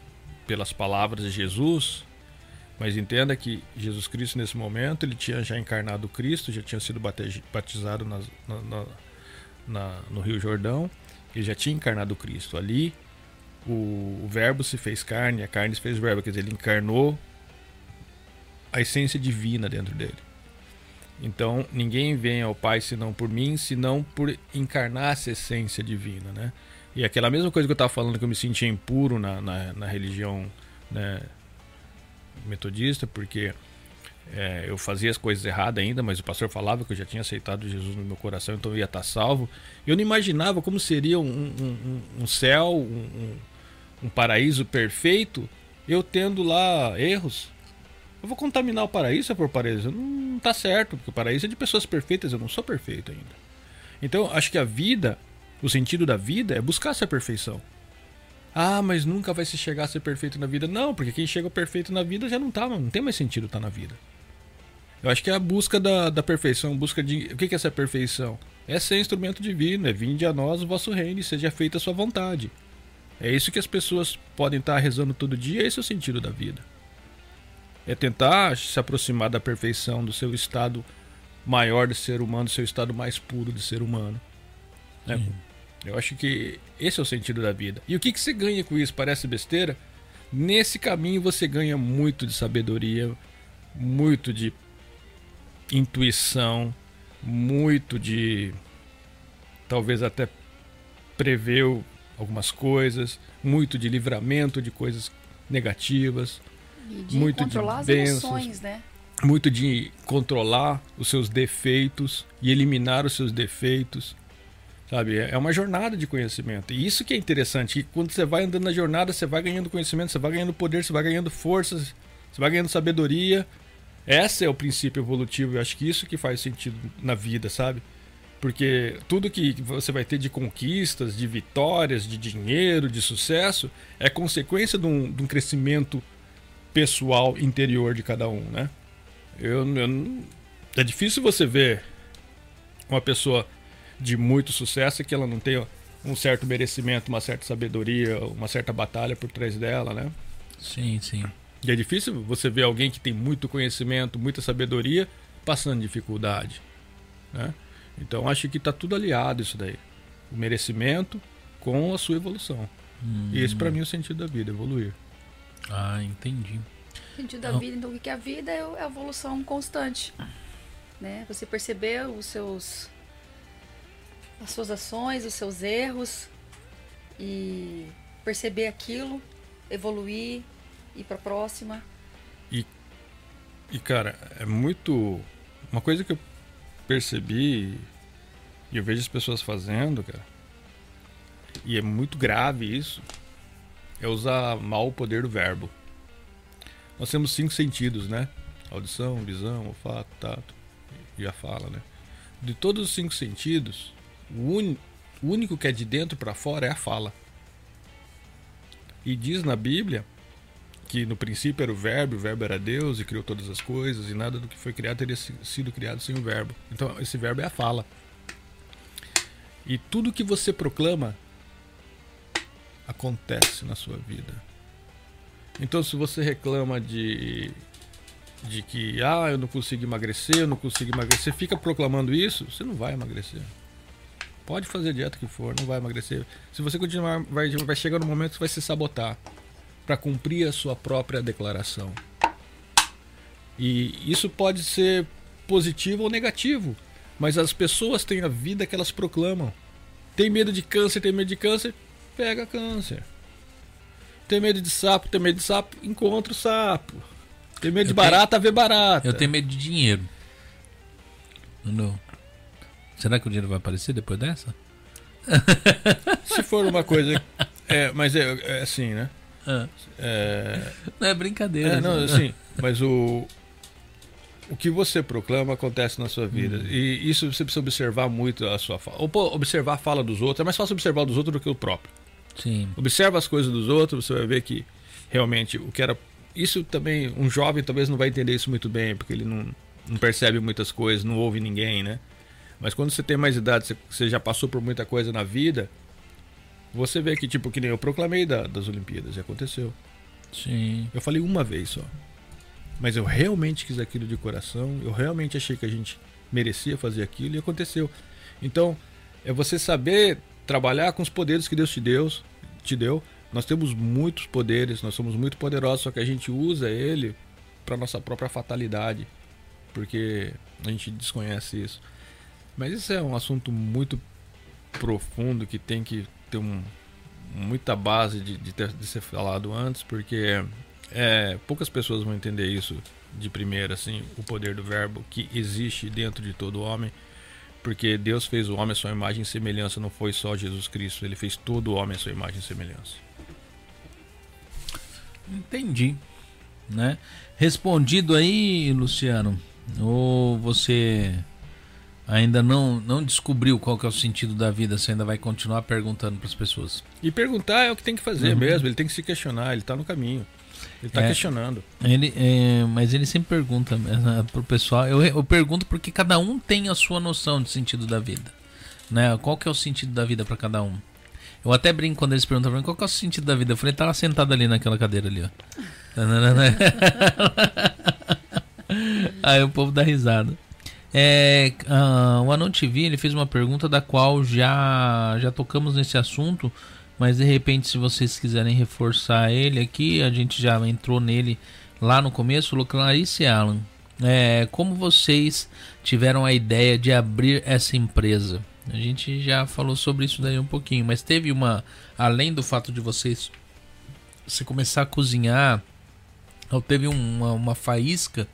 pelas palavras de Jesus. Mas entenda que Jesus Cristo, nesse momento, ele tinha já encarnado Cristo, já tinha sido batizado na- na- na- no Rio Jordão, ele já tinha encarnado Cristo. Ali, o, o Verbo se fez carne, a carne se fez Verbo, quer dizer, ele encarnou a essência divina dentro dele. Então, ninguém vem ao Pai senão por mim, senão por encarnar essa essência divina, né? E aquela mesma coisa que eu estava falando, que eu me sentia impuro na, na, na religião né, metodista, porque é, eu fazia as coisas erradas ainda, mas o pastor falava que eu já tinha aceitado Jesus no meu coração, então eu ia estar salvo. Eu não imaginava como seria um, um, um- um céu, um, paraíso perfeito, eu tendo lá erros. Eu vou contaminar o paraíso eu for paraíso. Não tá certo, porque o paraíso é de pessoas perfeitas, eu não sou perfeito ainda. Então, acho que a vida, o sentido da vida é buscar essa perfeição. Ah, mas nunca vai se chegar a ser perfeito na vida. Não, porque quem chega perfeito na vida já não tá, não tem mais sentido estar na vida. Eu acho que é a busca da, da perfeição, busca de. O que é essa perfeição? É ser instrumento divino, é vinde a nós o vosso reino e seja feita a sua vontade. É isso que as pessoas podem estar rezando todo dia, esse é o sentido da vida. É tentar se aproximar da perfeição, do seu estado maior de ser humano, do seu estado mais puro de ser humano. né? Eu acho que esse é o sentido da vida. E o que, que você ganha com isso? Parece besteira? Nesse caminho você ganha muito de sabedoria, muito de intuição, muito de talvez até prever algumas coisas, muito de livramento de coisas negativas, E de Muito de controlar as bênçãos. emoções, né? muito de controlar os seus defeitos e eliminar os seus defeitos. Sabe? É é uma jornada de conhecimento. E isso que é interessante, que quando você vai andando na jornada, você vai ganhando conhecimento, você vai ganhando poder, você vai ganhando forças, você vai ganhando sabedoria. Esse é o princípio evolutivo, eu acho que isso que faz sentido na vida, sabe? Porque tudo que você vai ter de conquistas, de vitórias, de dinheiro, de sucesso, é consequência de um, de um crescimento pessoal interior de cada um, né? Eu, eu é difícil você ver uma pessoa de muito sucesso e que ela não tenha um certo merecimento, uma certa sabedoria, uma certa batalha por trás dela, né? Sim, sim. E é difícil você ver alguém que tem muito conhecimento, muita sabedoria, passando dificuldade, né? Então acho que está tudo aliado isso daí. O merecimento com a sua evolução. E esse para mim é o sentido da vida, evoluir. Ah, entendi. O sentido da Não. vida, então o que é a vida é é a evolução constante. Né? Você perceber os seus as suas ações, os seus erros e perceber aquilo, evoluir, ir para próxima. E cara, é muito. Uma coisa que eu percebi e eu vejo as pessoas fazendo, cara, e é muito grave isso, é usar mal o poder do verbo. Nós temos cinco sentidos, né? Audição, visão, olfato, tato e a fala, né? De todos os cinco sentidos, o, uni- o único que é de dentro para fora é a fala. E diz na Bíblia que no princípio era o verbo, o verbo era Deus e criou todas as coisas, e nada do que foi criado teria si- sido criado sem o verbo. Então, esse verbo é a fala. E tudo que você proclama acontece na sua vida. Então, se você reclama de de que ah, eu não consigo emagrecer, eu não consigo emagrecer, fica proclamando isso, você não vai emagrecer. Pode fazer a dieta que for, não vai emagrecer. Se você continuar, vai, vai chegar no momento que você vai se sabotar para cumprir a sua própria declaração. E isso pode ser positivo ou negativo, mas as pessoas têm a vida que elas proclamam. Tem medo de câncer, tem medo de câncer, pega câncer. Tem medo de sapo, tem medo de sapo, encontra o sapo. Tem medo de Eu tenho- barata, vê barata. Eu tenho medo de dinheiro. Não. Será que o dinheiro vai aparecer depois dessa? Se for uma coisa. É, mas é, é assim, né? Ah, É, não é brincadeira. É, não, né? assim, mas o o que você proclama acontece na sua vida. E isso você precisa observar muito a sua fala. Ou pô, observar a fala dos outros. É mais fácil observar dos outros do que o próprio. Sim. Observa as coisas dos outros, você vai ver que realmente o que era. Isso também, um jovem talvez não vai entender isso muito bem, porque ele não, não percebe muitas coisas, não ouve ninguém, né? Mas quando você tem mais idade, você, você já passou por muita coisa na vida, você vê que, tipo, que nem eu proclamei da- das Olimpíadas, e aconteceu. Sim. Eu falei uma vez só. Mas eu realmente quis aquilo de coração, eu realmente achei que a gente merecia fazer aquilo e aconteceu. Então, é você saber trabalhar com os poderes que Deus te deu, te deu. Nós temos muitos poderes, nós somos muito poderosos, só que a gente usa ele para nossa própria fatalidade, porque a gente desconhece isso. Mas isso é um assunto muito profundo que tem que ter um, muita base de, de, ter- de ser falado antes, porque é, poucas pessoas vão entender isso de primeira, assim, o poder do verbo que existe dentro de todo homem, porque Deus fez o homem à sua imagem e semelhança, não foi só Jesus Cristo, ele fez todo homem à sua imagem e semelhança. Entendi. Né? Respondido aí, Luciano. Ou você ainda não, não descobriu qual que é o sentido da vida? Você ainda vai continuar perguntando para as pessoas? E perguntar é o que tem que fazer Uhum. mesmo, ele tem que se questionar, ele está no caminho. Ele tá É. questionando. Ele, é, mas ele sempre pergunta né, pro pessoal. Eu, eu pergunto porque cada um tem a sua noção de sentido da vida. Né? Qual que é o sentido da vida pra cada um? Eu até brinco quando eles perguntam pra mim qual que é o sentido da vida. Eu falei, tá lá sentado ali naquela cadeira ali, ó. Aí o povo dá risada. É, ah, o Anão TV ele fez uma pergunta da qual já, já tocamos nesse assunto, mas de repente, se vocês quiserem reforçar ele aqui, a gente já entrou nele lá no começo. Clarice e Alan, é, como vocês tiveram a ideia de abrir essa empresa? A gente já falou sobre isso daí um pouquinho, mas teve uma, além do fato de vocês se começar a cozinhar, teve uma, uma faísca.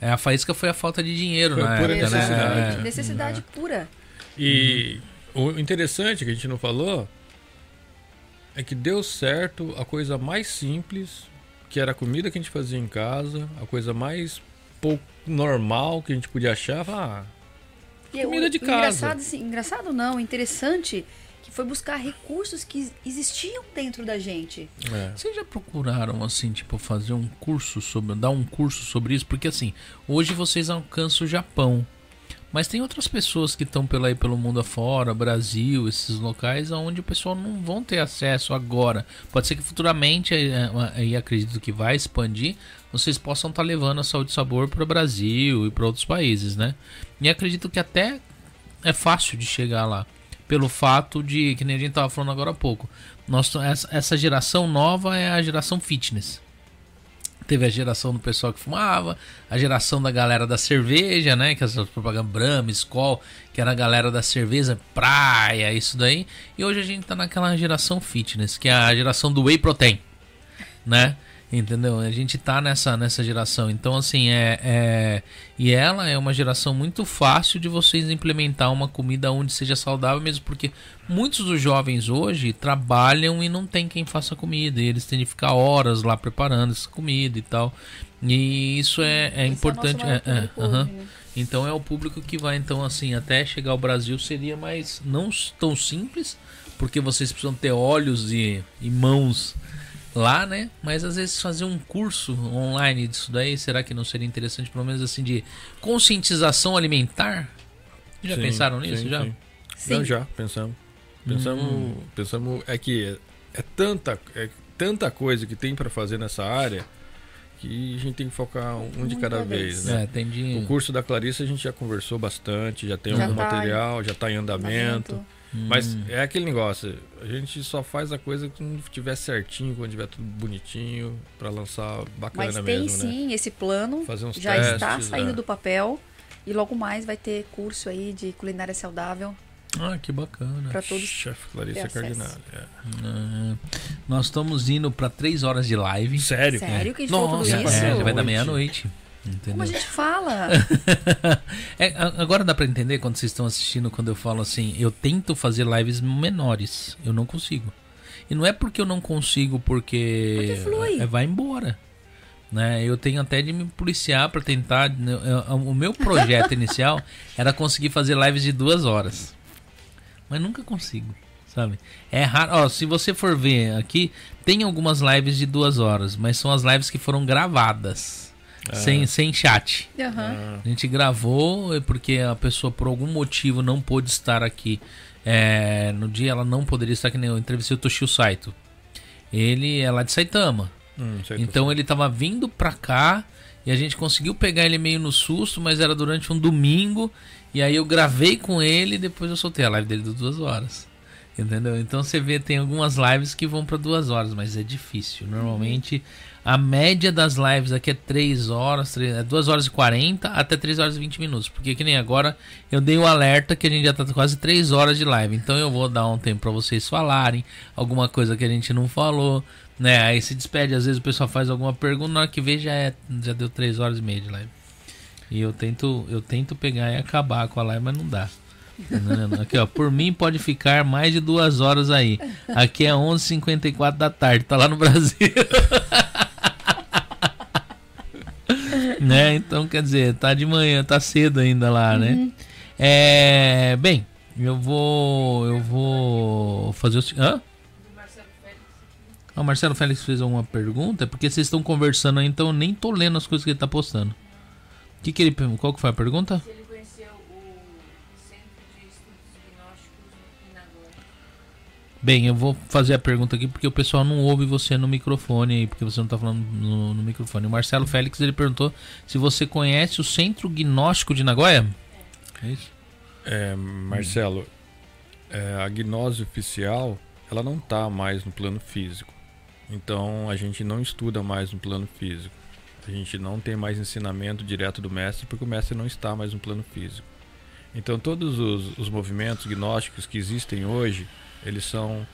É, a faísca foi a falta de dinheiro Foi na pura época, né? necessidade. É. Necessidade pura. E o interessante que a gente não falou é que deu certo a coisa mais simples, que era a comida que a gente fazia em casa, a coisa mais pouco normal que a gente podia achar. Ah, E Comida o- de casa. Engraçado, assim, engraçado não, interessante foi buscar recursos que existiam dentro da gente. é. Vocês já procuraram, assim, tipo, fazer um curso sobre. dar um curso sobre isso? Porque, assim, hoje vocês alcançam o Japão. Mas tem outras pessoas que estão pela pelo mundo afora, Brasil, esses locais, onde o pessoal não vão ter acesso agora. Pode ser que futuramente, e acredito que vai expandir, vocês possam estar levando a saúde e sabor para o Brasil e para outros países, né? E acredito que até é fácil de chegar lá. Pelo fato de, que nem a gente tava falando agora há pouco, nós, essa, geração nova é a geração fitness. Teve a geração do pessoal que fumava, a geração da galera da cerveja, né? Que essas propagandas Brahma, Skol, que era a galera da cerveja, praia, isso daí. E hoje a gente tá naquela geração fitness, que é a geração do whey protein, né? Entendeu? A gente tá nessa, nessa geração. Então, assim, é, é. E ela é uma geração muito fácil de vocês implementar uma comida onde seja saudável, mesmo porque muitos dos jovens hoje trabalham e não tem quem faça comida. E eles têm de ficar horas lá preparando essa comida e tal. E isso é, é Esse importante. o nosso é, maior é, né? Então é o público que vai, então, assim, até chegar ao Brasil seria mais não tão simples, porque vocês precisam ter olhos e, e mãos lá, né? Mas às vezes fazer um curso online disso daí, será que não seria interessante, pelo menos assim, de conscientização alimentar? Já Sim, pensaram nisso? sim, já? sim. Sim. Não, já, pensamos. Pensamos, Hum. pensamos é que é, é tanta, é tanta coisa que tem para fazer nessa área que a gente tem que focar um de cada vez. vez, né? É. O curso da Clarice a gente já conversou bastante, já tem Já algum tá material, já está em andamento. Andamento. Mas Hum. é aquele negócio, a gente só faz a coisa quando tiver certinho, quando tiver tudo bonitinho, para lançar bacana Mas tem mesmo, né? sim esse plano, Fazer uns já testes, está saindo é. do papel. E logo mais vai ter curso aí de culinária saudável Ah, que bacana. para todos. Chefe acesso. Cardinale. é. Ah, nós estamos indo para três horas de live. Sério? Sério que a gente falou tudo Nossa, isso? É, já vai dar Meia-noite. Entendeu? Como a gente fala? É, agora dá pra entender quando vocês estão assistindo quando eu falo assim, eu tento fazer lives menores, eu não consigo. E não é porque eu não consigo porque, Porque flui. é, vai embora. Né? Eu tenho até de me policiar pra tentar. né, eu- O meu projeto inicial era conseguir fazer lives de duas horas. Mas nunca consigo, sabe? É raro. Ó, se você for ver aqui, tem algumas lives de duas horas, mas são as lives que foram gravadas. Sem, sem chat. Aham. A gente gravou é porque a pessoa por algum motivo não pôde estar aqui. É, no dia ela não poderia estar aqui, nem eu entrevistei o Toshio Saito. Ele é lá de Saitama. Hum, Então ele tava vindo pra cá e a gente conseguiu pegar ele meio no susto, mas era durante um domingo. E aí eu gravei com ele e depois eu soltei a live dele de duas horas. Entendeu? Então você vê, tem algumas lives que vão pra duas horas, mas é difícil. Normalmente a média das lives aqui é 3 horas, 3, é 2 horas e 40 até 3 horas e 20 minutos. Porque que nem agora eu dei o alerta que a gente já tá quase 3 horas de live. Então eu vou dar um tempo pra vocês falarem alguma coisa que a gente não falou, né? Aí se despede, às vezes o pessoal faz alguma pergunta, na hora que vê já é já deu 3 horas e meia de live. E eu tento, eu tento pegar e acabar com a live, mas não dá. Aqui, ó, por mim pode ficar mais de duas horas aí. Aqui é 11h54 da tarde, tá lá no Brasil. né? Então, quer dizer, tá de manhã, tá cedo ainda lá, né? É, bem, eu vou eu vou fazer o se- hã? Do Marcelo Félix. O Marcelo Félix fez alguma pergunta, é porque vocês estão conversando aí, então eu nem tô lendo as coisas que ele tá postando. Que que ele, qual que foi a pergunta? Se ele Bem, eu vou fazer a pergunta aqui porque o pessoal não ouve você no microfone aí, porque você não tá falando no, no microfone. O Marcelo Félix ele perguntou se você conhece o Centro Gnóstico de Nagoya. É isso? É, Marcelo, é, a gnose oficial ela não está mais no plano físico. Então a gente não estuda mais no plano físico. A gente não tem mais ensinamento direto do mestre porque o mestre não está mais no plano físico. Então todos os, os movimentos gnósticos que existem hoje, eles são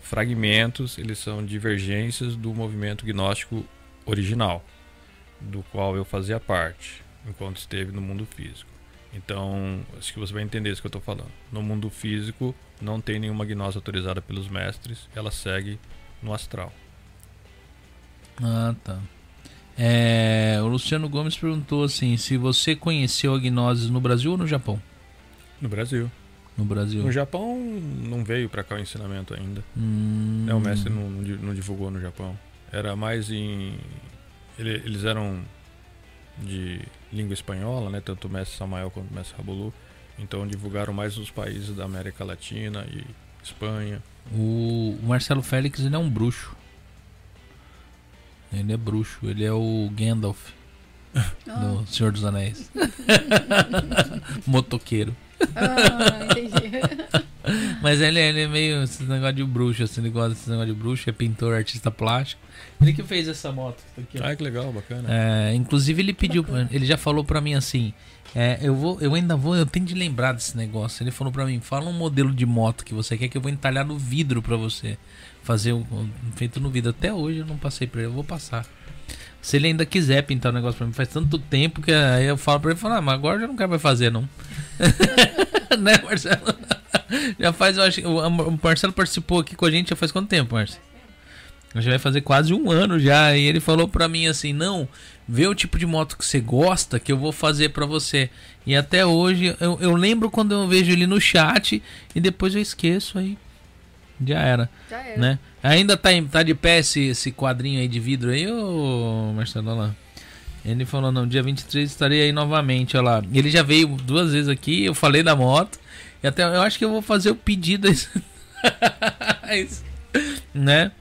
fragmentos, eles são divergências do movimento gnóstico original, do qual eu fazia parte enquanto esteve no mundo físico. Então, acho que você vai entender isso que eu estou falando. No mundo físico, não tem nenhuma gnose autorizada pelos mestres, ela segue no astral. Ah, tá. É, o Luciano Gomes perguntou assim: se você conheceu a gnose no Brasil ou no Japão? No Brasil. No Brasil. No Japão, não veio para cá o ensinamento ainda. Hum, Né, o mestre não, não di- não divulgou no Japão. Era mais em. ele- eles eram de língua espanhola, né? Tanto o mestre Samael quanto o mestre Rabolu. Então divulgaram mais os países da América Latina e Espanha. O, o Marcelo Félix ele é um bruxo. Ele é bruxo, ele é o Gandalf do Senhor dos Anéis. Motoqueiro. Ah, entendi. Mas ele, ele é meio esse negócio de bruxo, assim, ele gosta desse negócio de bruxo, é pintor, artista plástico. Ele que fez essa moto tá aqui. Ah, que legal, bacana. É, inclusive ele pediu, ele já falou pra mim assim, é, eu vou, eu ainda vou, eu tenho de lembrar desse negócio. Ele falou pra mim, fala um modelo de moto que você quer que eu vou entalhar no vidro pra você fazer um, um- feito no vidro. Até hoje eu não passei pra ele, eu vou passar. Se ele ainda quiser pintar o negócio pra mim, faz tanto tempo que aí eu falo pra ele, falo, ah, mas agora eu já não quero mais fazer não. né, Marcelo? Já faz, eu acho, o, o Marcelo participou aqui com a gente já faz quanto tempo, Marcelo? Já vai fazer quase um ano já. E ele falou pra mim assim: não, vê o tipo de moto que você gosta que eu vou fazer pra você. E até hoje eu, eu lembro quando eu vejo ele no chat e depois eu esqueço aí. Já era, Já era. né? Ainda tá, em- tá de pé esse, esse quadrinho aí de vidro aí, ô Marcelo? Olha lá. Ele falou: não, dia 23 estarei aí novamente. Olha lá. Ele já veio duas vezes aqui, eu falei da moto. E até eu acho que eu vou fazer o pedido. Né?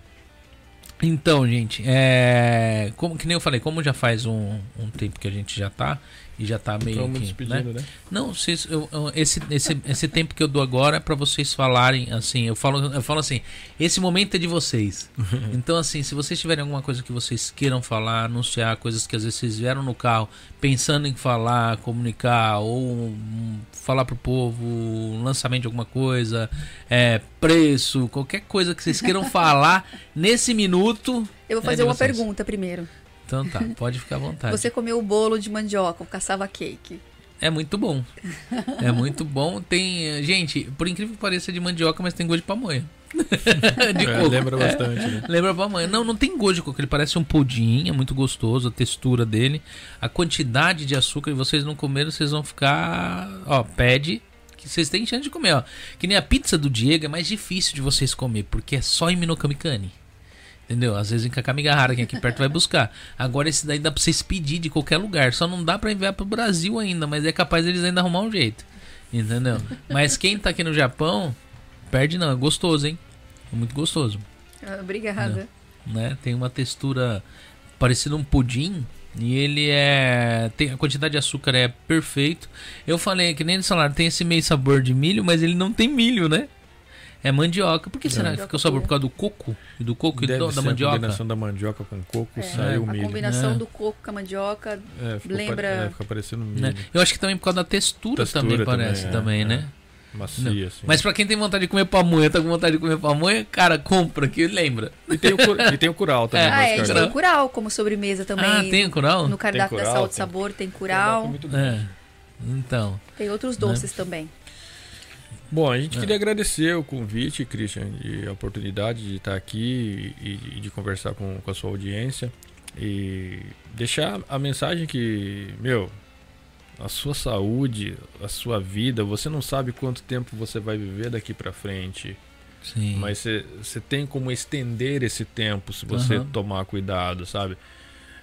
Então, gente, é. Como que nem eu falei, como já faz um, um tempo que a gente já tá, e já tá meio Estamos que. despedindo, né? né? Não, vocês, eu- eu- esse, esse, esse tempo que eu dou agora é pra vocês falarem, assim, eu falo, eu falo assim, esse momento é de vocês. então, assim, se vocês tiverem alguma coisa que vocês queiram falar, anunciar, coisas que às vezes vocês vieram no carro pensando em falar, comunicar, ou falar pro povo, um lançamento de alguma coisa, é, preço, qualquer coisa que vocês queiram falar nesse minuto. Eu vou é fazer de uma vocês. pergunta primeiro. Então tá, pode ficar à vontade. Você comeu o bolo de mandioca, o caçava cake. É muito bom. É muito bom. Tem. Gente, por incrível que pareça, é de mandioca, mas tem gosto de pamonha. de É, lembra É, bastante, né? Lembra pamonha. Não, não tem gosto de coco. Ele parece um pudim, é muito gostoso, a textura dele. A quantidade de açúcar, e vocês não comeram, vocês vão ficar. Ó, pede. Que vocês têm chance de comer, ó. Que nem a pizza do Diego é mais difícil de vocês comer, porque é só em Minokamikani. Entendeu? Às vezes em Kakamigahara, quem aqui perto vai buscar. Agora esse daí dá pra vocês pedir de qualquer lugar. Só não dá pra enviar pro Brasil ainda, mas é capaz eles ainda arrumar um jeito. Entendeu? Mas quem tá aqui no Japão, perde não. É gostoso, hein? É muito gostoso. Ah, Obrigada. Né? Tem uma textura parecida um pudim. E ele é. Tem, a quantidade de açúcar é perfeito. Eu falei que nem no salário tem esse meio sabor de milho, mas ele não tem milho, né? É mandioca. Por que será que o sabor? Por causa do coco? E do coco e Deve do- ser da a mandioca? combinação da mandioca com coco, É, saiu o a milho. combinação É. do coco com a mandioca. É, ficou lembra- é, fica parecendo milho. Né? Eu acho que também por causa da textura, Textura também também, parece é, também, é. né? Macia, assim. Mas pra quem tem vontade de comer pamonha, tá com vontade de comer pamonha, cara, compra, que lembra. E tem o, cur- e tem o curau também. É. né, Ah, é, tem o curau como sobremesa também. Ah, tem o curau? No cardápio Tem da curau, Sal de tem- Sabor tem Curau curau. é muito bom. É. Então. Tem outros Né? doces também. Bom, a gente É. queria agradecer o convite, Christian, e a oportunidade de estar aqui e, e de conversar com, com a sua audiência. E deixar a mensagem que, meu, a sua saúde, a sua vida, você não sabe quanto tempo você vai viver daqui pra frente. Sim. Mas você tem como estender esse tempo se você Aham. tomar cuidado, sabe?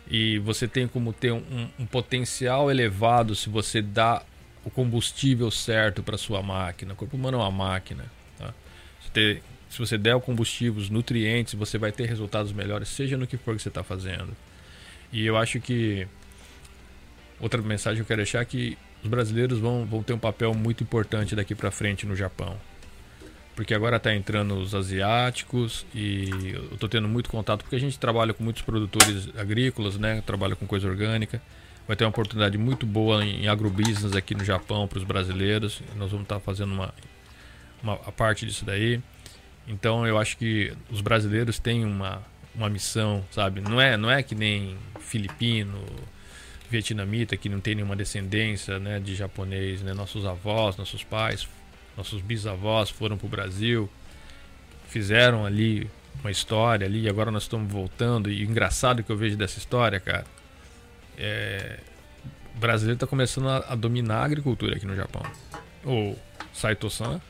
E você tem como ter um- um potencial elevado se você dá o combustível certo para sua máquina. O corpo humano é uma máquina. Tá? Você ter- se você der o combustível, os nutrientes, você vai ter resultados melhores, seja no que for que você está fazendo. E eu acho que outra mensagem que eu quero deixar é que os brasileiros vão, vão ter um papel muito importante daqui para frente no Japão porque agora está entrando os asiáticos e eu estou tendo muito contato porque a gente trabalha com muitos produtores agrícolas, né? Trabalha com coisa orgânica. Vai ter uma oportunidade muito boa em agrobusiness aqui no Japão para os brasileiros. Nós vamos estar fazendo uma, uma parte disso daí. Então eu acho que os brasileiros têm uma, uma missão, sabe? Não é não é que nem filipino, vietnamita que não tem nenhuma descendência, né, de japonês, né? Nossos avós, nossos pais nossos bisavós foram para o Brasil, fizeram ali uma história ali, e agora nós estamos voltando. E engraçado que eu vejo dessa história, cara, é. O brasileiro está começando a, a dominar a agricultura aqui no Japão. O Saito-san,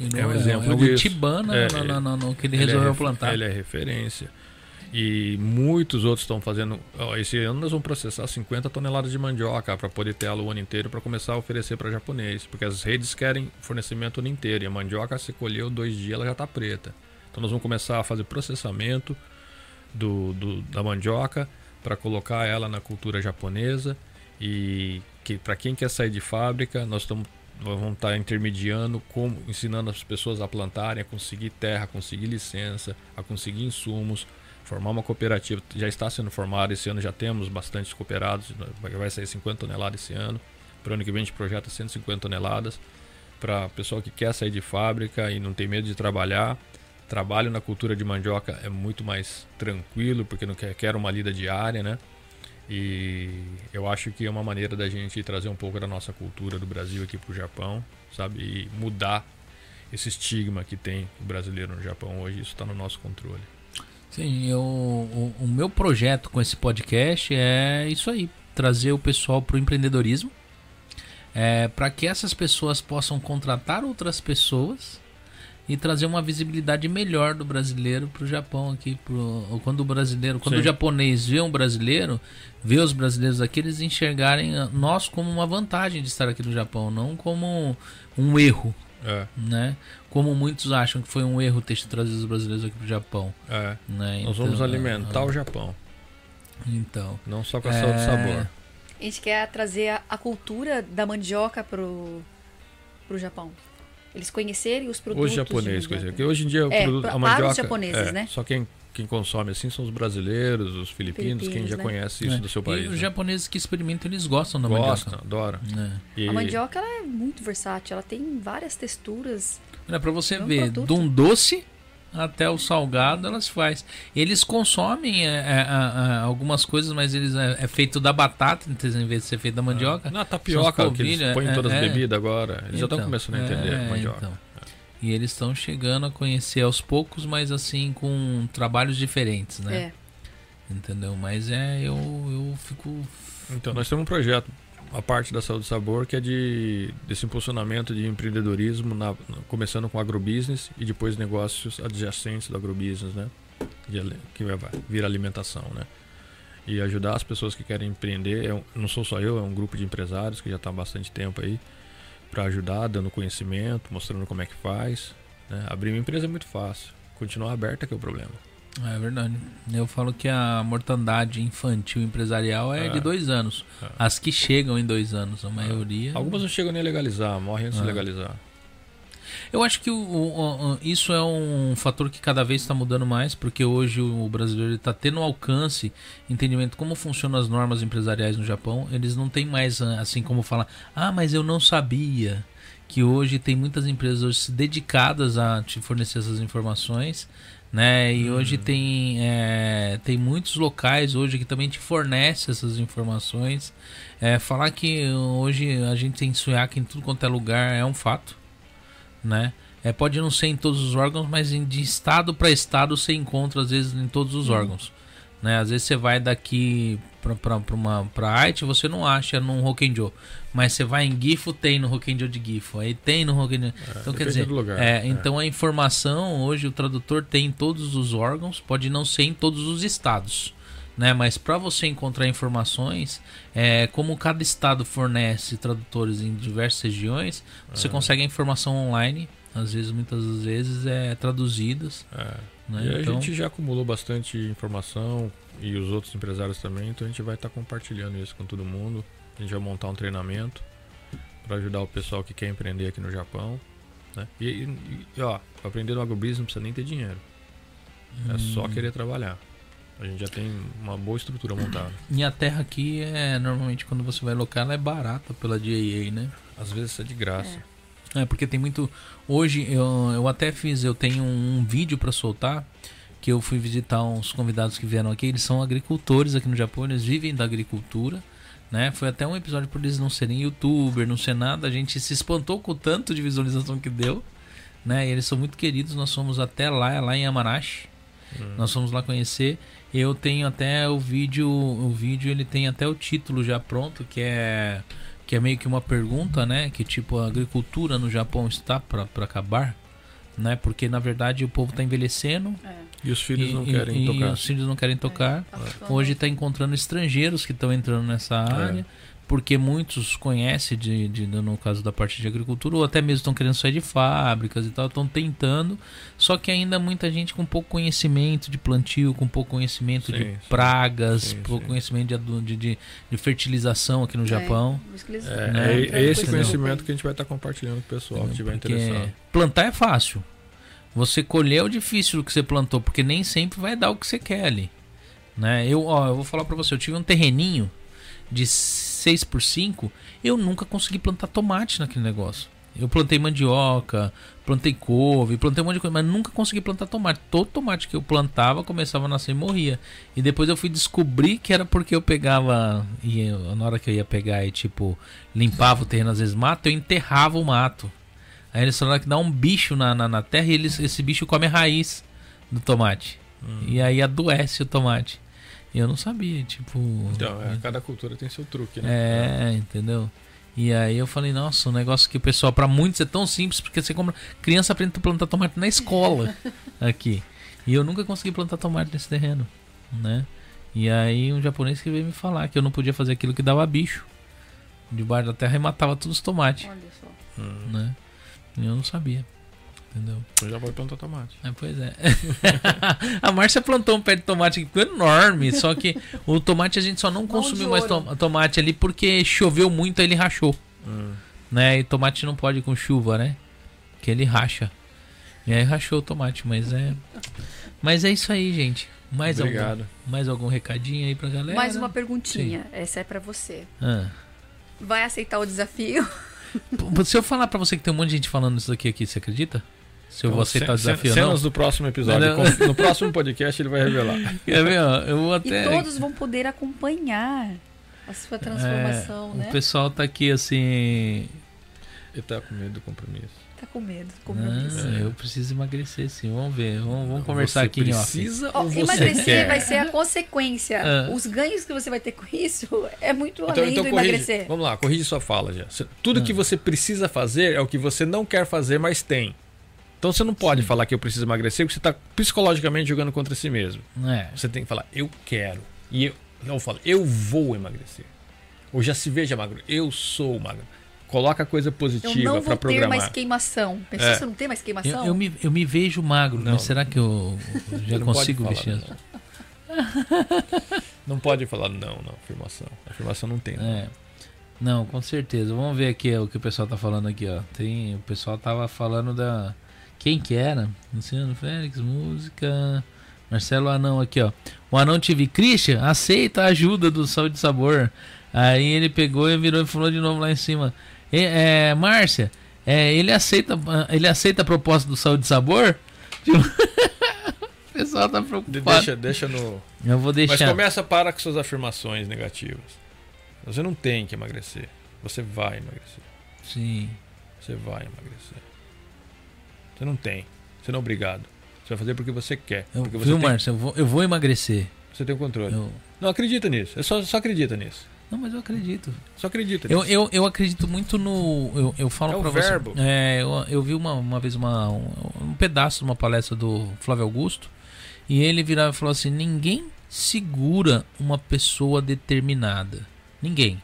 É um no- exemplo é o disso. Itibana É, no, no- no- no que ele ele é resolveu plantar. Ele é referência. E muitos outros estão fazendo. ó, Esse ano nós vamos processar 50 toneladas de mandioca para poder ter ela o ano inteiro para começar a oferecer para japonês. Porque as redes querem fornecimento o ano inteiro. E a mandioca, se colheu dois dias, ela já está preta. Então nós vamos começar a fazer processamento do, do- da mandioca para colocar ela na cultura japonesa. E que para quem quer sair de fábrica, nós estamos vamos estar intermediando, como, ensinando as pessoas a plantarem, a conseguir terra, a conseguir licença, a conseguir insumos, formar uma cooperativa. Já está sendo formada, esse ano já temos bastante cooperados, vai- vai sair 50 toneladas esse ano. Para o ano que vem a gente projeta 150 toneladas. Para pessoal que quer sair de fábrica e não tem medo de trabalhar, trabalho na cultura de mandioca é muito mais tranquilo, porque não quer, quer uma lida diária, né? E eu acho que é uma maneira da gente trazer um pouco da nossa cultura do Brasil aqui pro Japão, sabe? E mudar esse estigma que tem o brasileiro no Japão hoje. Isso está no nosso controle. Sim, eu, o, o meu projeto com esse podcast é isso aí: trazer o pessoal para o empreendedorismo, é, para que essas pessoas possam contratar outras pessoas e trazer uma visibilidade melhor do brasileiro para o Japão aqui. Pro, quando o brasileiro, quando Sim. o japonês vê um brasileiro, vê os brasileiros aqui, eles enxergarem a- nós como uma vantagem de estar aqui no Japão, não como um erro, É, né? Como muitos acham que foi um erro ter trazido os brasileiros aqui para o Japão. é. Né? Nós vamos Então, alimentar ah, o Japão, Então. não só com a É. saúde e sabor. A gente quer trazer a, a cultura da mandioca pro, pro Japão. Eles conhecerem os produtos. Os japoneses. Porque hoje em dia o É, produto, a para mandioca. os japoneses, é, né? Só quem, quem consome assim são os brasileiros, os filipinos, quem Filipinos, já né? conhece isso É. do seu E país. os né? japoneses que experimentam, eles gostam da Gostam, mandioca. adoram. É. E- A mandioca ela é muito versátil, ela tem várias texturas. É pra você É um ver, produto. de um doce até o salgado, elas faz. Eles consomem é, é, é, é, algumas coisas, mas eles é, é feito da batata, em vez de ser feito da mandioca. Na tapioca, que eles põem em é, todas as é. bebidas agora. Eles já estão Então, começando a entender é, mandioca. então. E eles estão chegando a conhecer aos poucos, mas assim, com trabalhos diferentes, né? É. Entendeu? Mas é, eu, eu fico. Então, nós temos um projeto, a parte da Saúde Sabor, que é de desse impulsionamento de empreendedorismo, na- começando com agrobusiness e depois negócios adjacentes do agrobusiness, né? De que vai vir alimentação, né? E ajudar as pessoas que querem empreender. É não sou só eu, é um grupo de empresários que já está há bastante tempo aí para ajudar, dando conhecimento, mostrando como é que faz. né? Abrir uma empresa é muito fácil. Continuar aberta que é o problema. É verdade. Eu falo que a mortandade infantil empresarial é, É. de dois anos. É. As que chegam em dois anos, a maioria. Algumas não chegam nem a legalizar, morrem antes de legalizar. Eu acho que o- o- isso é um fator que cada vez está mudando mais, porque hoje o brasileiro está tendo alcance, entendimento como funcionam as normas empresariais no Japão. Eles não têm mais ah, assim como falar, ah, mas eu não sabia. Que hoje tem muitas empresas dedicadas a te fornecer essas informações, né? E hoje tem, é, tem muitos locais hoje que também te fornecem essas informações. É, falar que hoje a gente tem suiaca em tudo quanto é lugar é um fato né? É, pode não ser em todos os órgãos, mas em- de estado para estado você encontra às vezes em todos os órgãos, Né? Às vezes você vai daqui pra arte, você não acha num Rock'n'Joe. Mas você vai em Gifo, tem no Rock'n'Joe de Gifo. Aí tem no Rock'n'Joe. então, quer dizer, lugar. é, É. então a informação, hoje o tradutor tem em todos os órgãos, pode não ser em todos os estados. Né? Mas para você encontrar informações, é, como cada estado fornece tradutores em diversas regiões, você consegue a informação online, às vezes, muitas das vezes, é traduzidas. É. Né? E a Então, gente já acumulou bastante informação e os outros empresários também, então a gente vai estar compartilhando isso com todo mundo. A gente vai montar um treinamento para ajudar o pessoal que quer empreender aqui no Japão. Né? E, e- e, ó, pra aprender no agrobusiness não precisa nem ter dinheiro. É Hum. só querer trabalhar. A gente já tem uma boa estrutura montada. E a terra aqui é normalmente quando você vai locar, ela é barata pela GAA, né? Às vezes é de graça. É, porque tem muito. Hoje eu, eu até fiz, eu tenho um, vídeo pra soltar que eu fui visitar uns convidados que vieram aqui. Eles são agricultores aqui no Japão, eles vivem da agricultura. Né? Foi até um episódio por eles não serem youtuber, não ser nada. A gente se espantou com o tanto de visualização que deu. Né? E eles são muito queridos. Nós fomos até lá, lá em Yamanashi. Nós fomos lá conhecer. Eu tenho até o vídeo, o vídeo ele tem até o título já pronto, que é que é meio que uma pergunta, né? Que tipo a agricultura no Japão está para acabar, né? Porque na verdade o povo está envelhecendo E os filhos e, não e- querem e tocar. os filhos não querem tocar. Tá ficando- Hoje está encontrando estrangeiros que estão entrando nessa área, porque muitos conhecem, de, de- no caso da parte de agricultura, ou até mesmo estão querendo sair de fábricas e tal, estão tentando. Só que ainda muita gente com pouco conhecimento de plantio, com pouco conhecimento Sim, de sim. pragas, Sim, pouco sim. conhecimento de, de, de, de fertilização aqui no É, Japão. É, Né? é- é esse Entendeu? conhecimento que a gente vai estar compartilhando com o pessoal que estiver interessado. plantar é fácil. Você colher é o difícil do que você plantou, porque nem sempre vai dar o que você quer ali. Né? Eu, ó, eu vou falar pra você, eu tive um terreninho de 6 por 5 eu nunca consegui plantar tomate naquele negócio. Eu plantei mandioca, plantei couve, plantei um monte de coisa, mas nunca consegui plantar tomate. Todo tomate que eu plantava começava a nascer e morria. E depois eu fui descobrir que era porque eu pegava, e eu- na hora que eu ia pegar e tipo, limpava o terreno, às vezes mato, eu enterrava o mato. Aí eles falaram que dá um bicho na, na, na terra e eles, esse bicho come a raiz do tomate. E aí adoece o tomate. E eu não sabia, tipo. Então, é, cada cultura tem seu truque, né? É, entendeu? E aí eu falei, nossa, um negócio que o pessoal, pra muitos é tão simples, porque você compra. Criança aprende a plantar tomate na escola aqui. E eu nunca consegui plantar tomate nesse terreno, né? E aí um japonês que veio me falar que eu não podia fazer aquilo que dava bicho. Debaixo da terra e matava todos os tomates, Olha só. né? E eu não sabia. Entendeu? Eu já vou plantar tomate. É, pois é. a Márcia plantou um pé de tomate que ficou enorme, só que o tomate a gente só não Mão consumiu mais to- tomate ali porque choveu muito, aí ele rachou. Né? E tomate não pode com chuva, né? Que ele racha. E aí rachou o tomate, mas é. Mas é isso aí, gente. Mais algum, Obrigado. mais algum recadinho aí pra galera? Mais uma perguntinha. Essa é pra você. Ah. Vai aceitar o desafio? Se eu falar pra você que tem um monte de gente falando isso daqui aqui, você acredita? Se eu vou aceitar o Então, Ce- desafio ou Cenas não? do próximo episódio. No próximo podcast ele vai revelar. Quer ver? Eu vou E até. todos vão poder acompanhar a sua transformação, É, né? O pessoal tá aqui assim. Ele tá com medo do compromisso. Tá com medo, compromisso. "Ah, eu preciso emagrecer sim. Vamos ver. Vamos, vamos conversar Você aqui em off. precisa ou você emagrecer quer? vai ser a consequência. Ah. Os ganhos que você vai ter com isso é muito Então, além então do corrige. emagrecer. Vamos lá, corrige sua fala já. Tudo Ah. que você precisa fazer é o que você não quer fazer, mas tem. Então você não pode falar que eu preciso emagrecer porque você está psicologicamente jogando contra si mesmo. É. Você tem que falar, eu quero. E eu, eu falo, eu vou emagrecer. Ou já se veja magro, eu sou magro. Coloca coisa Eu positiva não para vou ter programar. mais queimação. Pensou É. se eu não tem mais Eu, queimação? eu me, eu me vejo magro, Não. mas será que eu, eu já Você não consigo falar, vestir? não. Não pode falar não, não, afirmação. Afirmação não tem. não. É. Não, com certeza. Vamos ver aqui ó, o que o pessoal tá falando aqui, ó. Tem, o pessoal tava falando da quem que era? Luciano Félix, música. Marcelo Anão aqui, ó. O Anão TV Christian aceita a ajuda do Saúde e Sabor. Aí ele pegou e virou e falou de novo lá em cima. E, é, Márcia, é, ele aceita ele aceita a proposta do Saúde e Sabor? O pessoal tá preocupado. Deixa, deixa no. Eu vou Mas deixar. começa para com suas afirmações negativas. Você não tem que emagrecer. Você vai emagrecer. Sim. Você vai emagrecer. Você não tem. Você não é obrigado. Você vai fazer porque você quer. Eu, Porque você viu, tem- Márcia? Eu vou, eu vou emagrecer. Você tem o controle. Eu- Não acredita nisso. É só, só acredita nisso. Não, mas eu acredito. Só acredita Eu, nisso. eu, eu acredito muito no. Eu, eu falo É pra verbo. você. É, eu, eu vi uma, uma vez uma, um, um pedaço de uma palestra do Flávio Augusto. E ele virava e falou assim: ninguém segura uma pessoa determinada. Ninguém.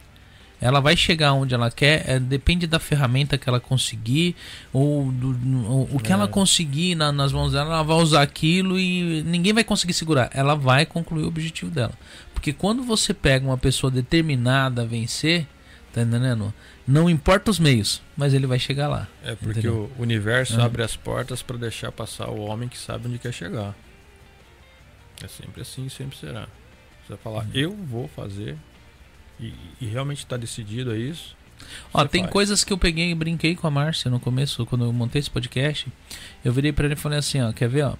Ela vai chegar onde ela quer, é, depende da ferramenta que ela conseguir, ou do, o que É. ela conseguir na- nas mãos dela, ela vai usar aquilo e ninguém vai conseguir segurar. Ela vai concluir o objetivo dela. Porque quando você pega uma pessoa determinada a vencer, tá entendendo? Não importa os meios, mas ele vai chegar lá. É porque Entendeu? o universo Ah. abre as portas para deixar passar o homem que sabe onde quer chegar. É sempre assim e sempre será. Você vai falar, Uhum. eu vou fazer, e, e realmente está decidido a isso. Ó, tem faz. coisas que eu peguei e brinquei com a Márcia no começo, quando eu montei esse podcast. Eu virei pra ele e falei assim, ó, quer ver, ó?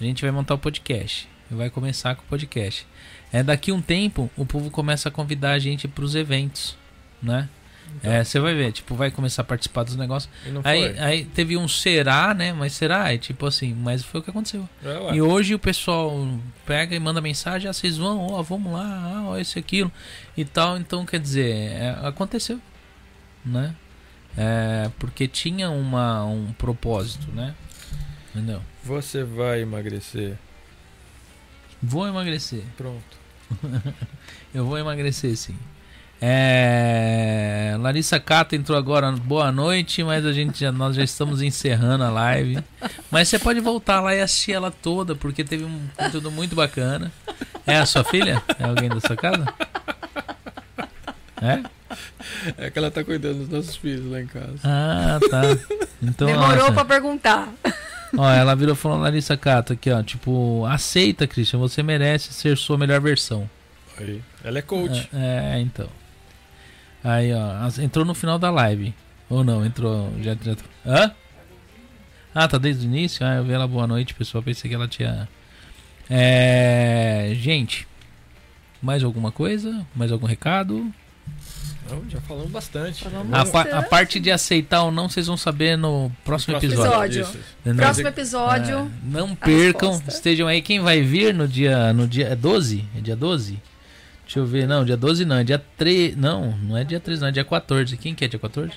A gente vai montar o podcast. Vai começar com o podcast. É daqui um tempo, o povo começa a convidar a gente pros eventos, né? Então. É, você vai ver, tipo, vai começar a participar dos negócios. Aí, aí teve um será, né? Mas será? É tipo assim, mas foi o que aconteceu. É. E hoje o pessoal pega e manda mensagem, ah, vocês vão, ó, vamos lá, ah, ó, esse aquilo e tal. Então, quer dizer, é, aconteceu, né? É, porque tinha uma, um propósito, né? Entendeu? Você vai emagrecer. Vou emagrecer. Pronto. Eu vou emagrecer, sim. É, Larissa Cato entrou agora. Boa noite, mas a gente já, nós já estamos encerrando a live. Mas você pode voltar lá e assistir ela toda, porque teve um conteúdo muito bacana. É a sua filha? É alguém da sua casa? É? É que ela tá cuidando dos nossos filhos lá em casa. Ah, tá. Então, Demorou ó, pra perguntar. Ó, ela virou e falou, Larissa Cato, aqui, ó, tipo, aceita, Christian, você merece ser sua melhor versão. Aí. Ela é coach. É, é, então. Aí, ó, entrou no final da live. Ou não, entrou. Já, já... Hã? Ah, tá desde o início? Ah, eu vi ela boa noite, pessoal. Pensei que ela tinha. É. Gente, mais alguma coisa? Mais algum recado? Não, já falamos bastante. Falamos A, pa- a Bastante. parte de aceitar ou não, vocês vão saber no próximo Próximo episódio. Episódio. Isso. Entendeu? Próximo episódio. É, não percam, resposta. estejam aí. Quem vai vir no dia. No dia é 12? É dia 12? Deixa eu ver. Não, dia 12 não. É dia 3. Não, não é dia 13, não. É dia 14. Quem que é dia 14?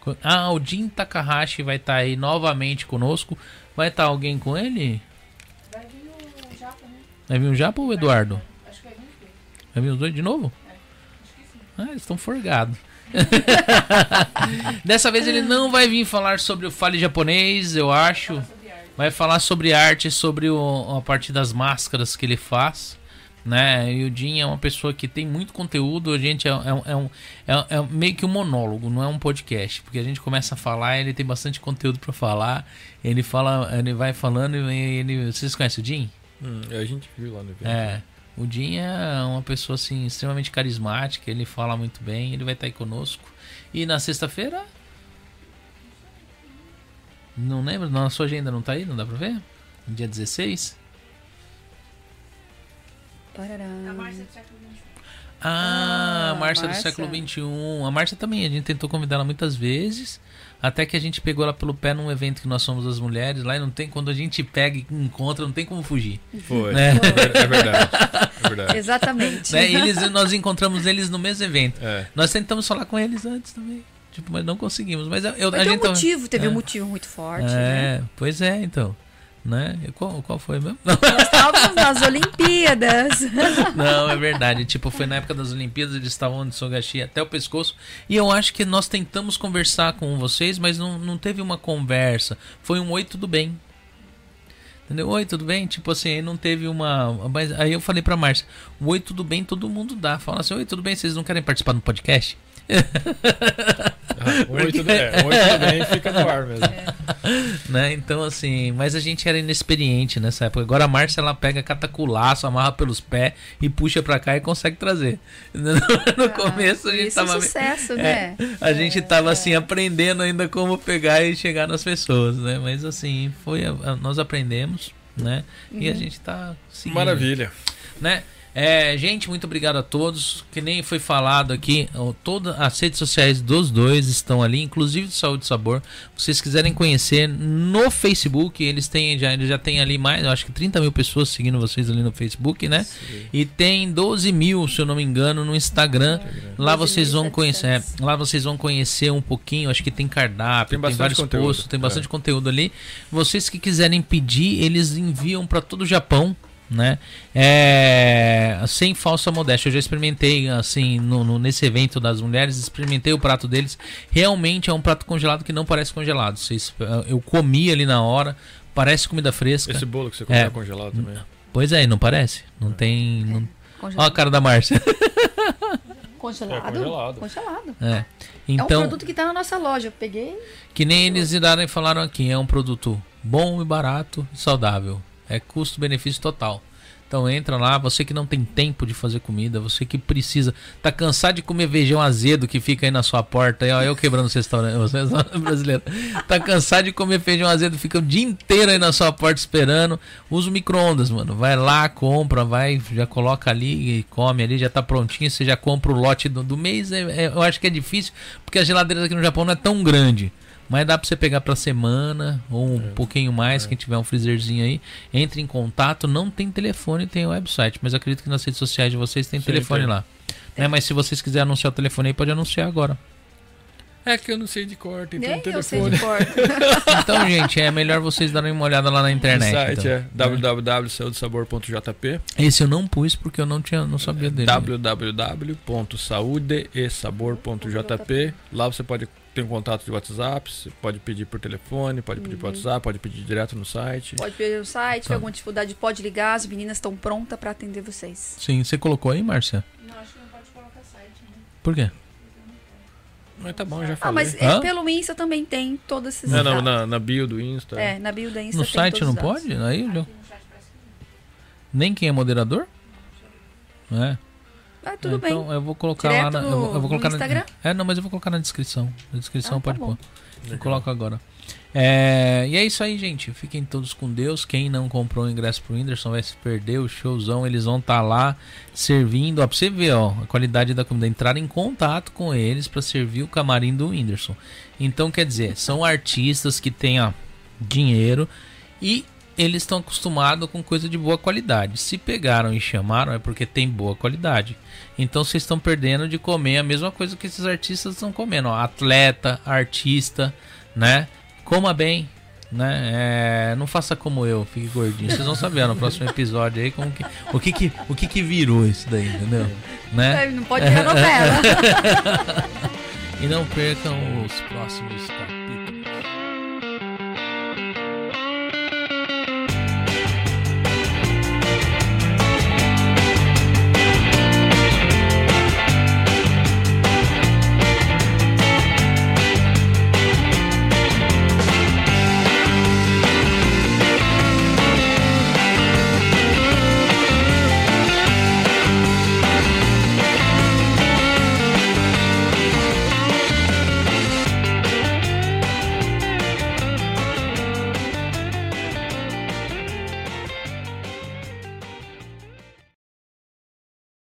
Co- Ah, o Jin Takahashi vai estar aí novamente conosco. Vai estar alguém com ele? Vai vir o Japa, né? Vai vir o Japa ou o Eduardo? Acho que vai vir o? Vai vir os dois de novo? Ah, eles estão forgados. Dessa vez ele não vai vir falar sobre o Fale Japonês, eu acho. Vai falar sobre arte, sobre o, a parte das máscaras que ele faz. Né? E o Jim é uma pessoa que tem muito conteúdo. A gente é, é um- é um, é, é meio que um monólogo, não é um podcast. Porque a gente começa a falar, ele tem bastante conteúdo pra falar. Ele fala, ele vai falando e ele. Vocês conhecem o Jim? Hum, a gente viu lá no evento. É. O Jim é uma pessoa assim extremamente carismática, ele fala muito bem, ele vai estar aí conosco. E na sexta-feira? Não lembro, na sua agenda não tá aí, não dá pra ver? Dia 16? Parará. A Márcia do século XXI. Ah, Ah, a Márcia do Márcia. século XXI. A Márcia também, a gente tentou convidar ela muitas vezes. Até que a gente pegou ela pelo pé num evento que nós somos as mulheres. Lá e não tem, quando a gente pega e encontra, não tem como fugir. Foi. Né? É verdade. É verdade. Exatamente. Né? E eles, nós encontramos eles no mesmo evento. É. Nós tentamos falar com eles antes também. Tipo, mas não conseguimos. Mas eu, eu- Mas a tem um gente tava- motivo, teve É. um motivo muito forte, É, né? pois é, então. Né? Qual, qual foi mesmo? Estávamos nas Olimpíadas. não, é verdade. Tipo, foi na época das Olimpíadas, eles estavam de Sogashi até o pescoço. E eu acho que nós tentamos conversar com vocês, mas não, não teve uma conversa. Foi um oi, tudo bem. Entendeu? Oi, tudo bem? Tipo assim, aí não teve uma. Mas aí eu falei pra Márcia: Oi, tudo bem, todo mundo dá. Fala assim: Oi, tudo bem, vocês não querem participar do podcast? Ah, Oi, tudo, é, oi, tudo bem, fica no ar mesmo. né? Então, assim, mas a gente era inexperiente nessa época. Agora a Márcia ela pega cataculaço, amarra pelos pés e puxa pra cá e consegue trazer. No começo a gente Isso é tava. sucesso, é, né? a gente tava assim aprendendo ainda como pegar e chegar nas pessoas, né? Mas assim, foi a- a- nós aprendemos, né? E Uhum. a gente tá seguindo, Maravilha. né? É, gente, muito obrigado a todos. Que nem foi falado aqui, todas as redes sociais dos dois estão ali, inclusive do Saúde e Sabor. Se vocês quiserem conhecer no Facebook, eles têm já, eles já tem ali mais, eu acho que 30 mil pessoas seguindo vocês ali no Facebook, né? E tem 12 mil, se eu não me engano, no Instagram. Lá vocês vão conhecer, é, lá vocês vão conhecer um pouquinho. Acho que tem cardápio, Tem tem, vários conteúdo, posts, tem é. bastante conteúdo ali. Vocês que quiserem pedir, eles enviam para todo o Japão, né? É, sem falsa modéstia. Eu já experimentei assim no, no- nesse evento das mulheres, experimentei o prato deles. Realmente é um prato congelado que não parece congelado. Vocês, eu comi ali na hora, parece comida fresca. Esse bolo que você comprou É. congelado também. Pois é, não parece? Não tem. Não... Olha a cara da Márcia. Congelado? É, congelado. Congelado. É. É um Então, produto que tá na nossa loja. Eu peguei. que nem eles e falaram aqui, é um produto bom e barato e saudável. É custo-benefício total. Então entra lá, você que não tem tempo de fazer comida, você que precisa, tá cansado de comer feijão azedo que fica aí na sua porta, aí, ó, eu quebrando o restaurante, o restaurante brasileiro. Tá cansado de comer feijão azedo, fica o dia inteiro aí na sua porta esperando. Usa o micro-ondas, mano. Vai lá, compra, vai, já coloca ali e come ali, já tá prontinho, você já compra o lote do, do mês. É- é- eu acho que é difícil, porque as geladeiras aqui no Japão não é tão grande. Mas dá pra você pegar pra semana ou um pouquinho mais, quem tiver um freezerzinho aí. Entre em contato, não tem telefone, tem website, mas acredito que nas redes sociais de vocês tem Sim, telefone tem. lá. Né? Mas se vocês quiserem anunciar o telefone aí, pode anunciar agora. É que eu não sei de cor, tem Nem tem eu sei telefone. de cor. Então, gente, é melhor vocês darem uma olhada lá na O internet. site então. é www.saudesabor.jp Esse eu não pus porque eu não tinha, não sabia dele. www.saudeesabor.jp Lá você pode ter um contato de WhatsApp, você pode pedir por telefone, pode pedir por WhatsApp, pode pedir direto no site. Pode ver o site, Tá. tiver alguma dificuldade, pode ligar. As meninas estão prontas pra atender vocês. Sim, você colocou aí, Márcia? Não, acho que não pode colocar site, né? Por quê? Mas tá bom, já Ah, falei. mas é, Hã? pelo Insta também tem todos esses É, na, dados. na, na bio do Insta. É, na bio da Insta No tem site todos não pode? Aí, Aqui no chat parece que nem quem é moderador? É. Ah, tudo então bem. eu vou colocar Direto lá na, eu, vou, eu vou no colocar Instagram? Na, é, não, mas eu vou colocar na descrição. Na descrição Ah, tá pode bom. pôr. Eu coloco agora. É, e é isso aí, gente. Fiquem todos com Deus. Quem não comprou o ingresso pro Whindersson vai se perder o showzão. Eles vão estar lá servindo. Ó, pra você ver, ó, a qualidade da comida. Entrar em contato com eles para servir o camarim do Whindersson. Então, quer dizer, são artistas que têm ó, dinheiro e eles estão acostumados com coisa de boa qualidade. Se pegaram e chamaram é porque tem boa qualidade. Então vocês estão perdendo de comer a mesma coisa que esses artistas estão comendo. Ó, atleta, artista, né? Coma bem, né? É, não faça como eu, fique gordinho. Vocês vão saber no próximo episódio aí como que, o que que, o que que virou isso daí, entendeu? Né? É, Não pode ver a novela. E não percam os próximos capítulos.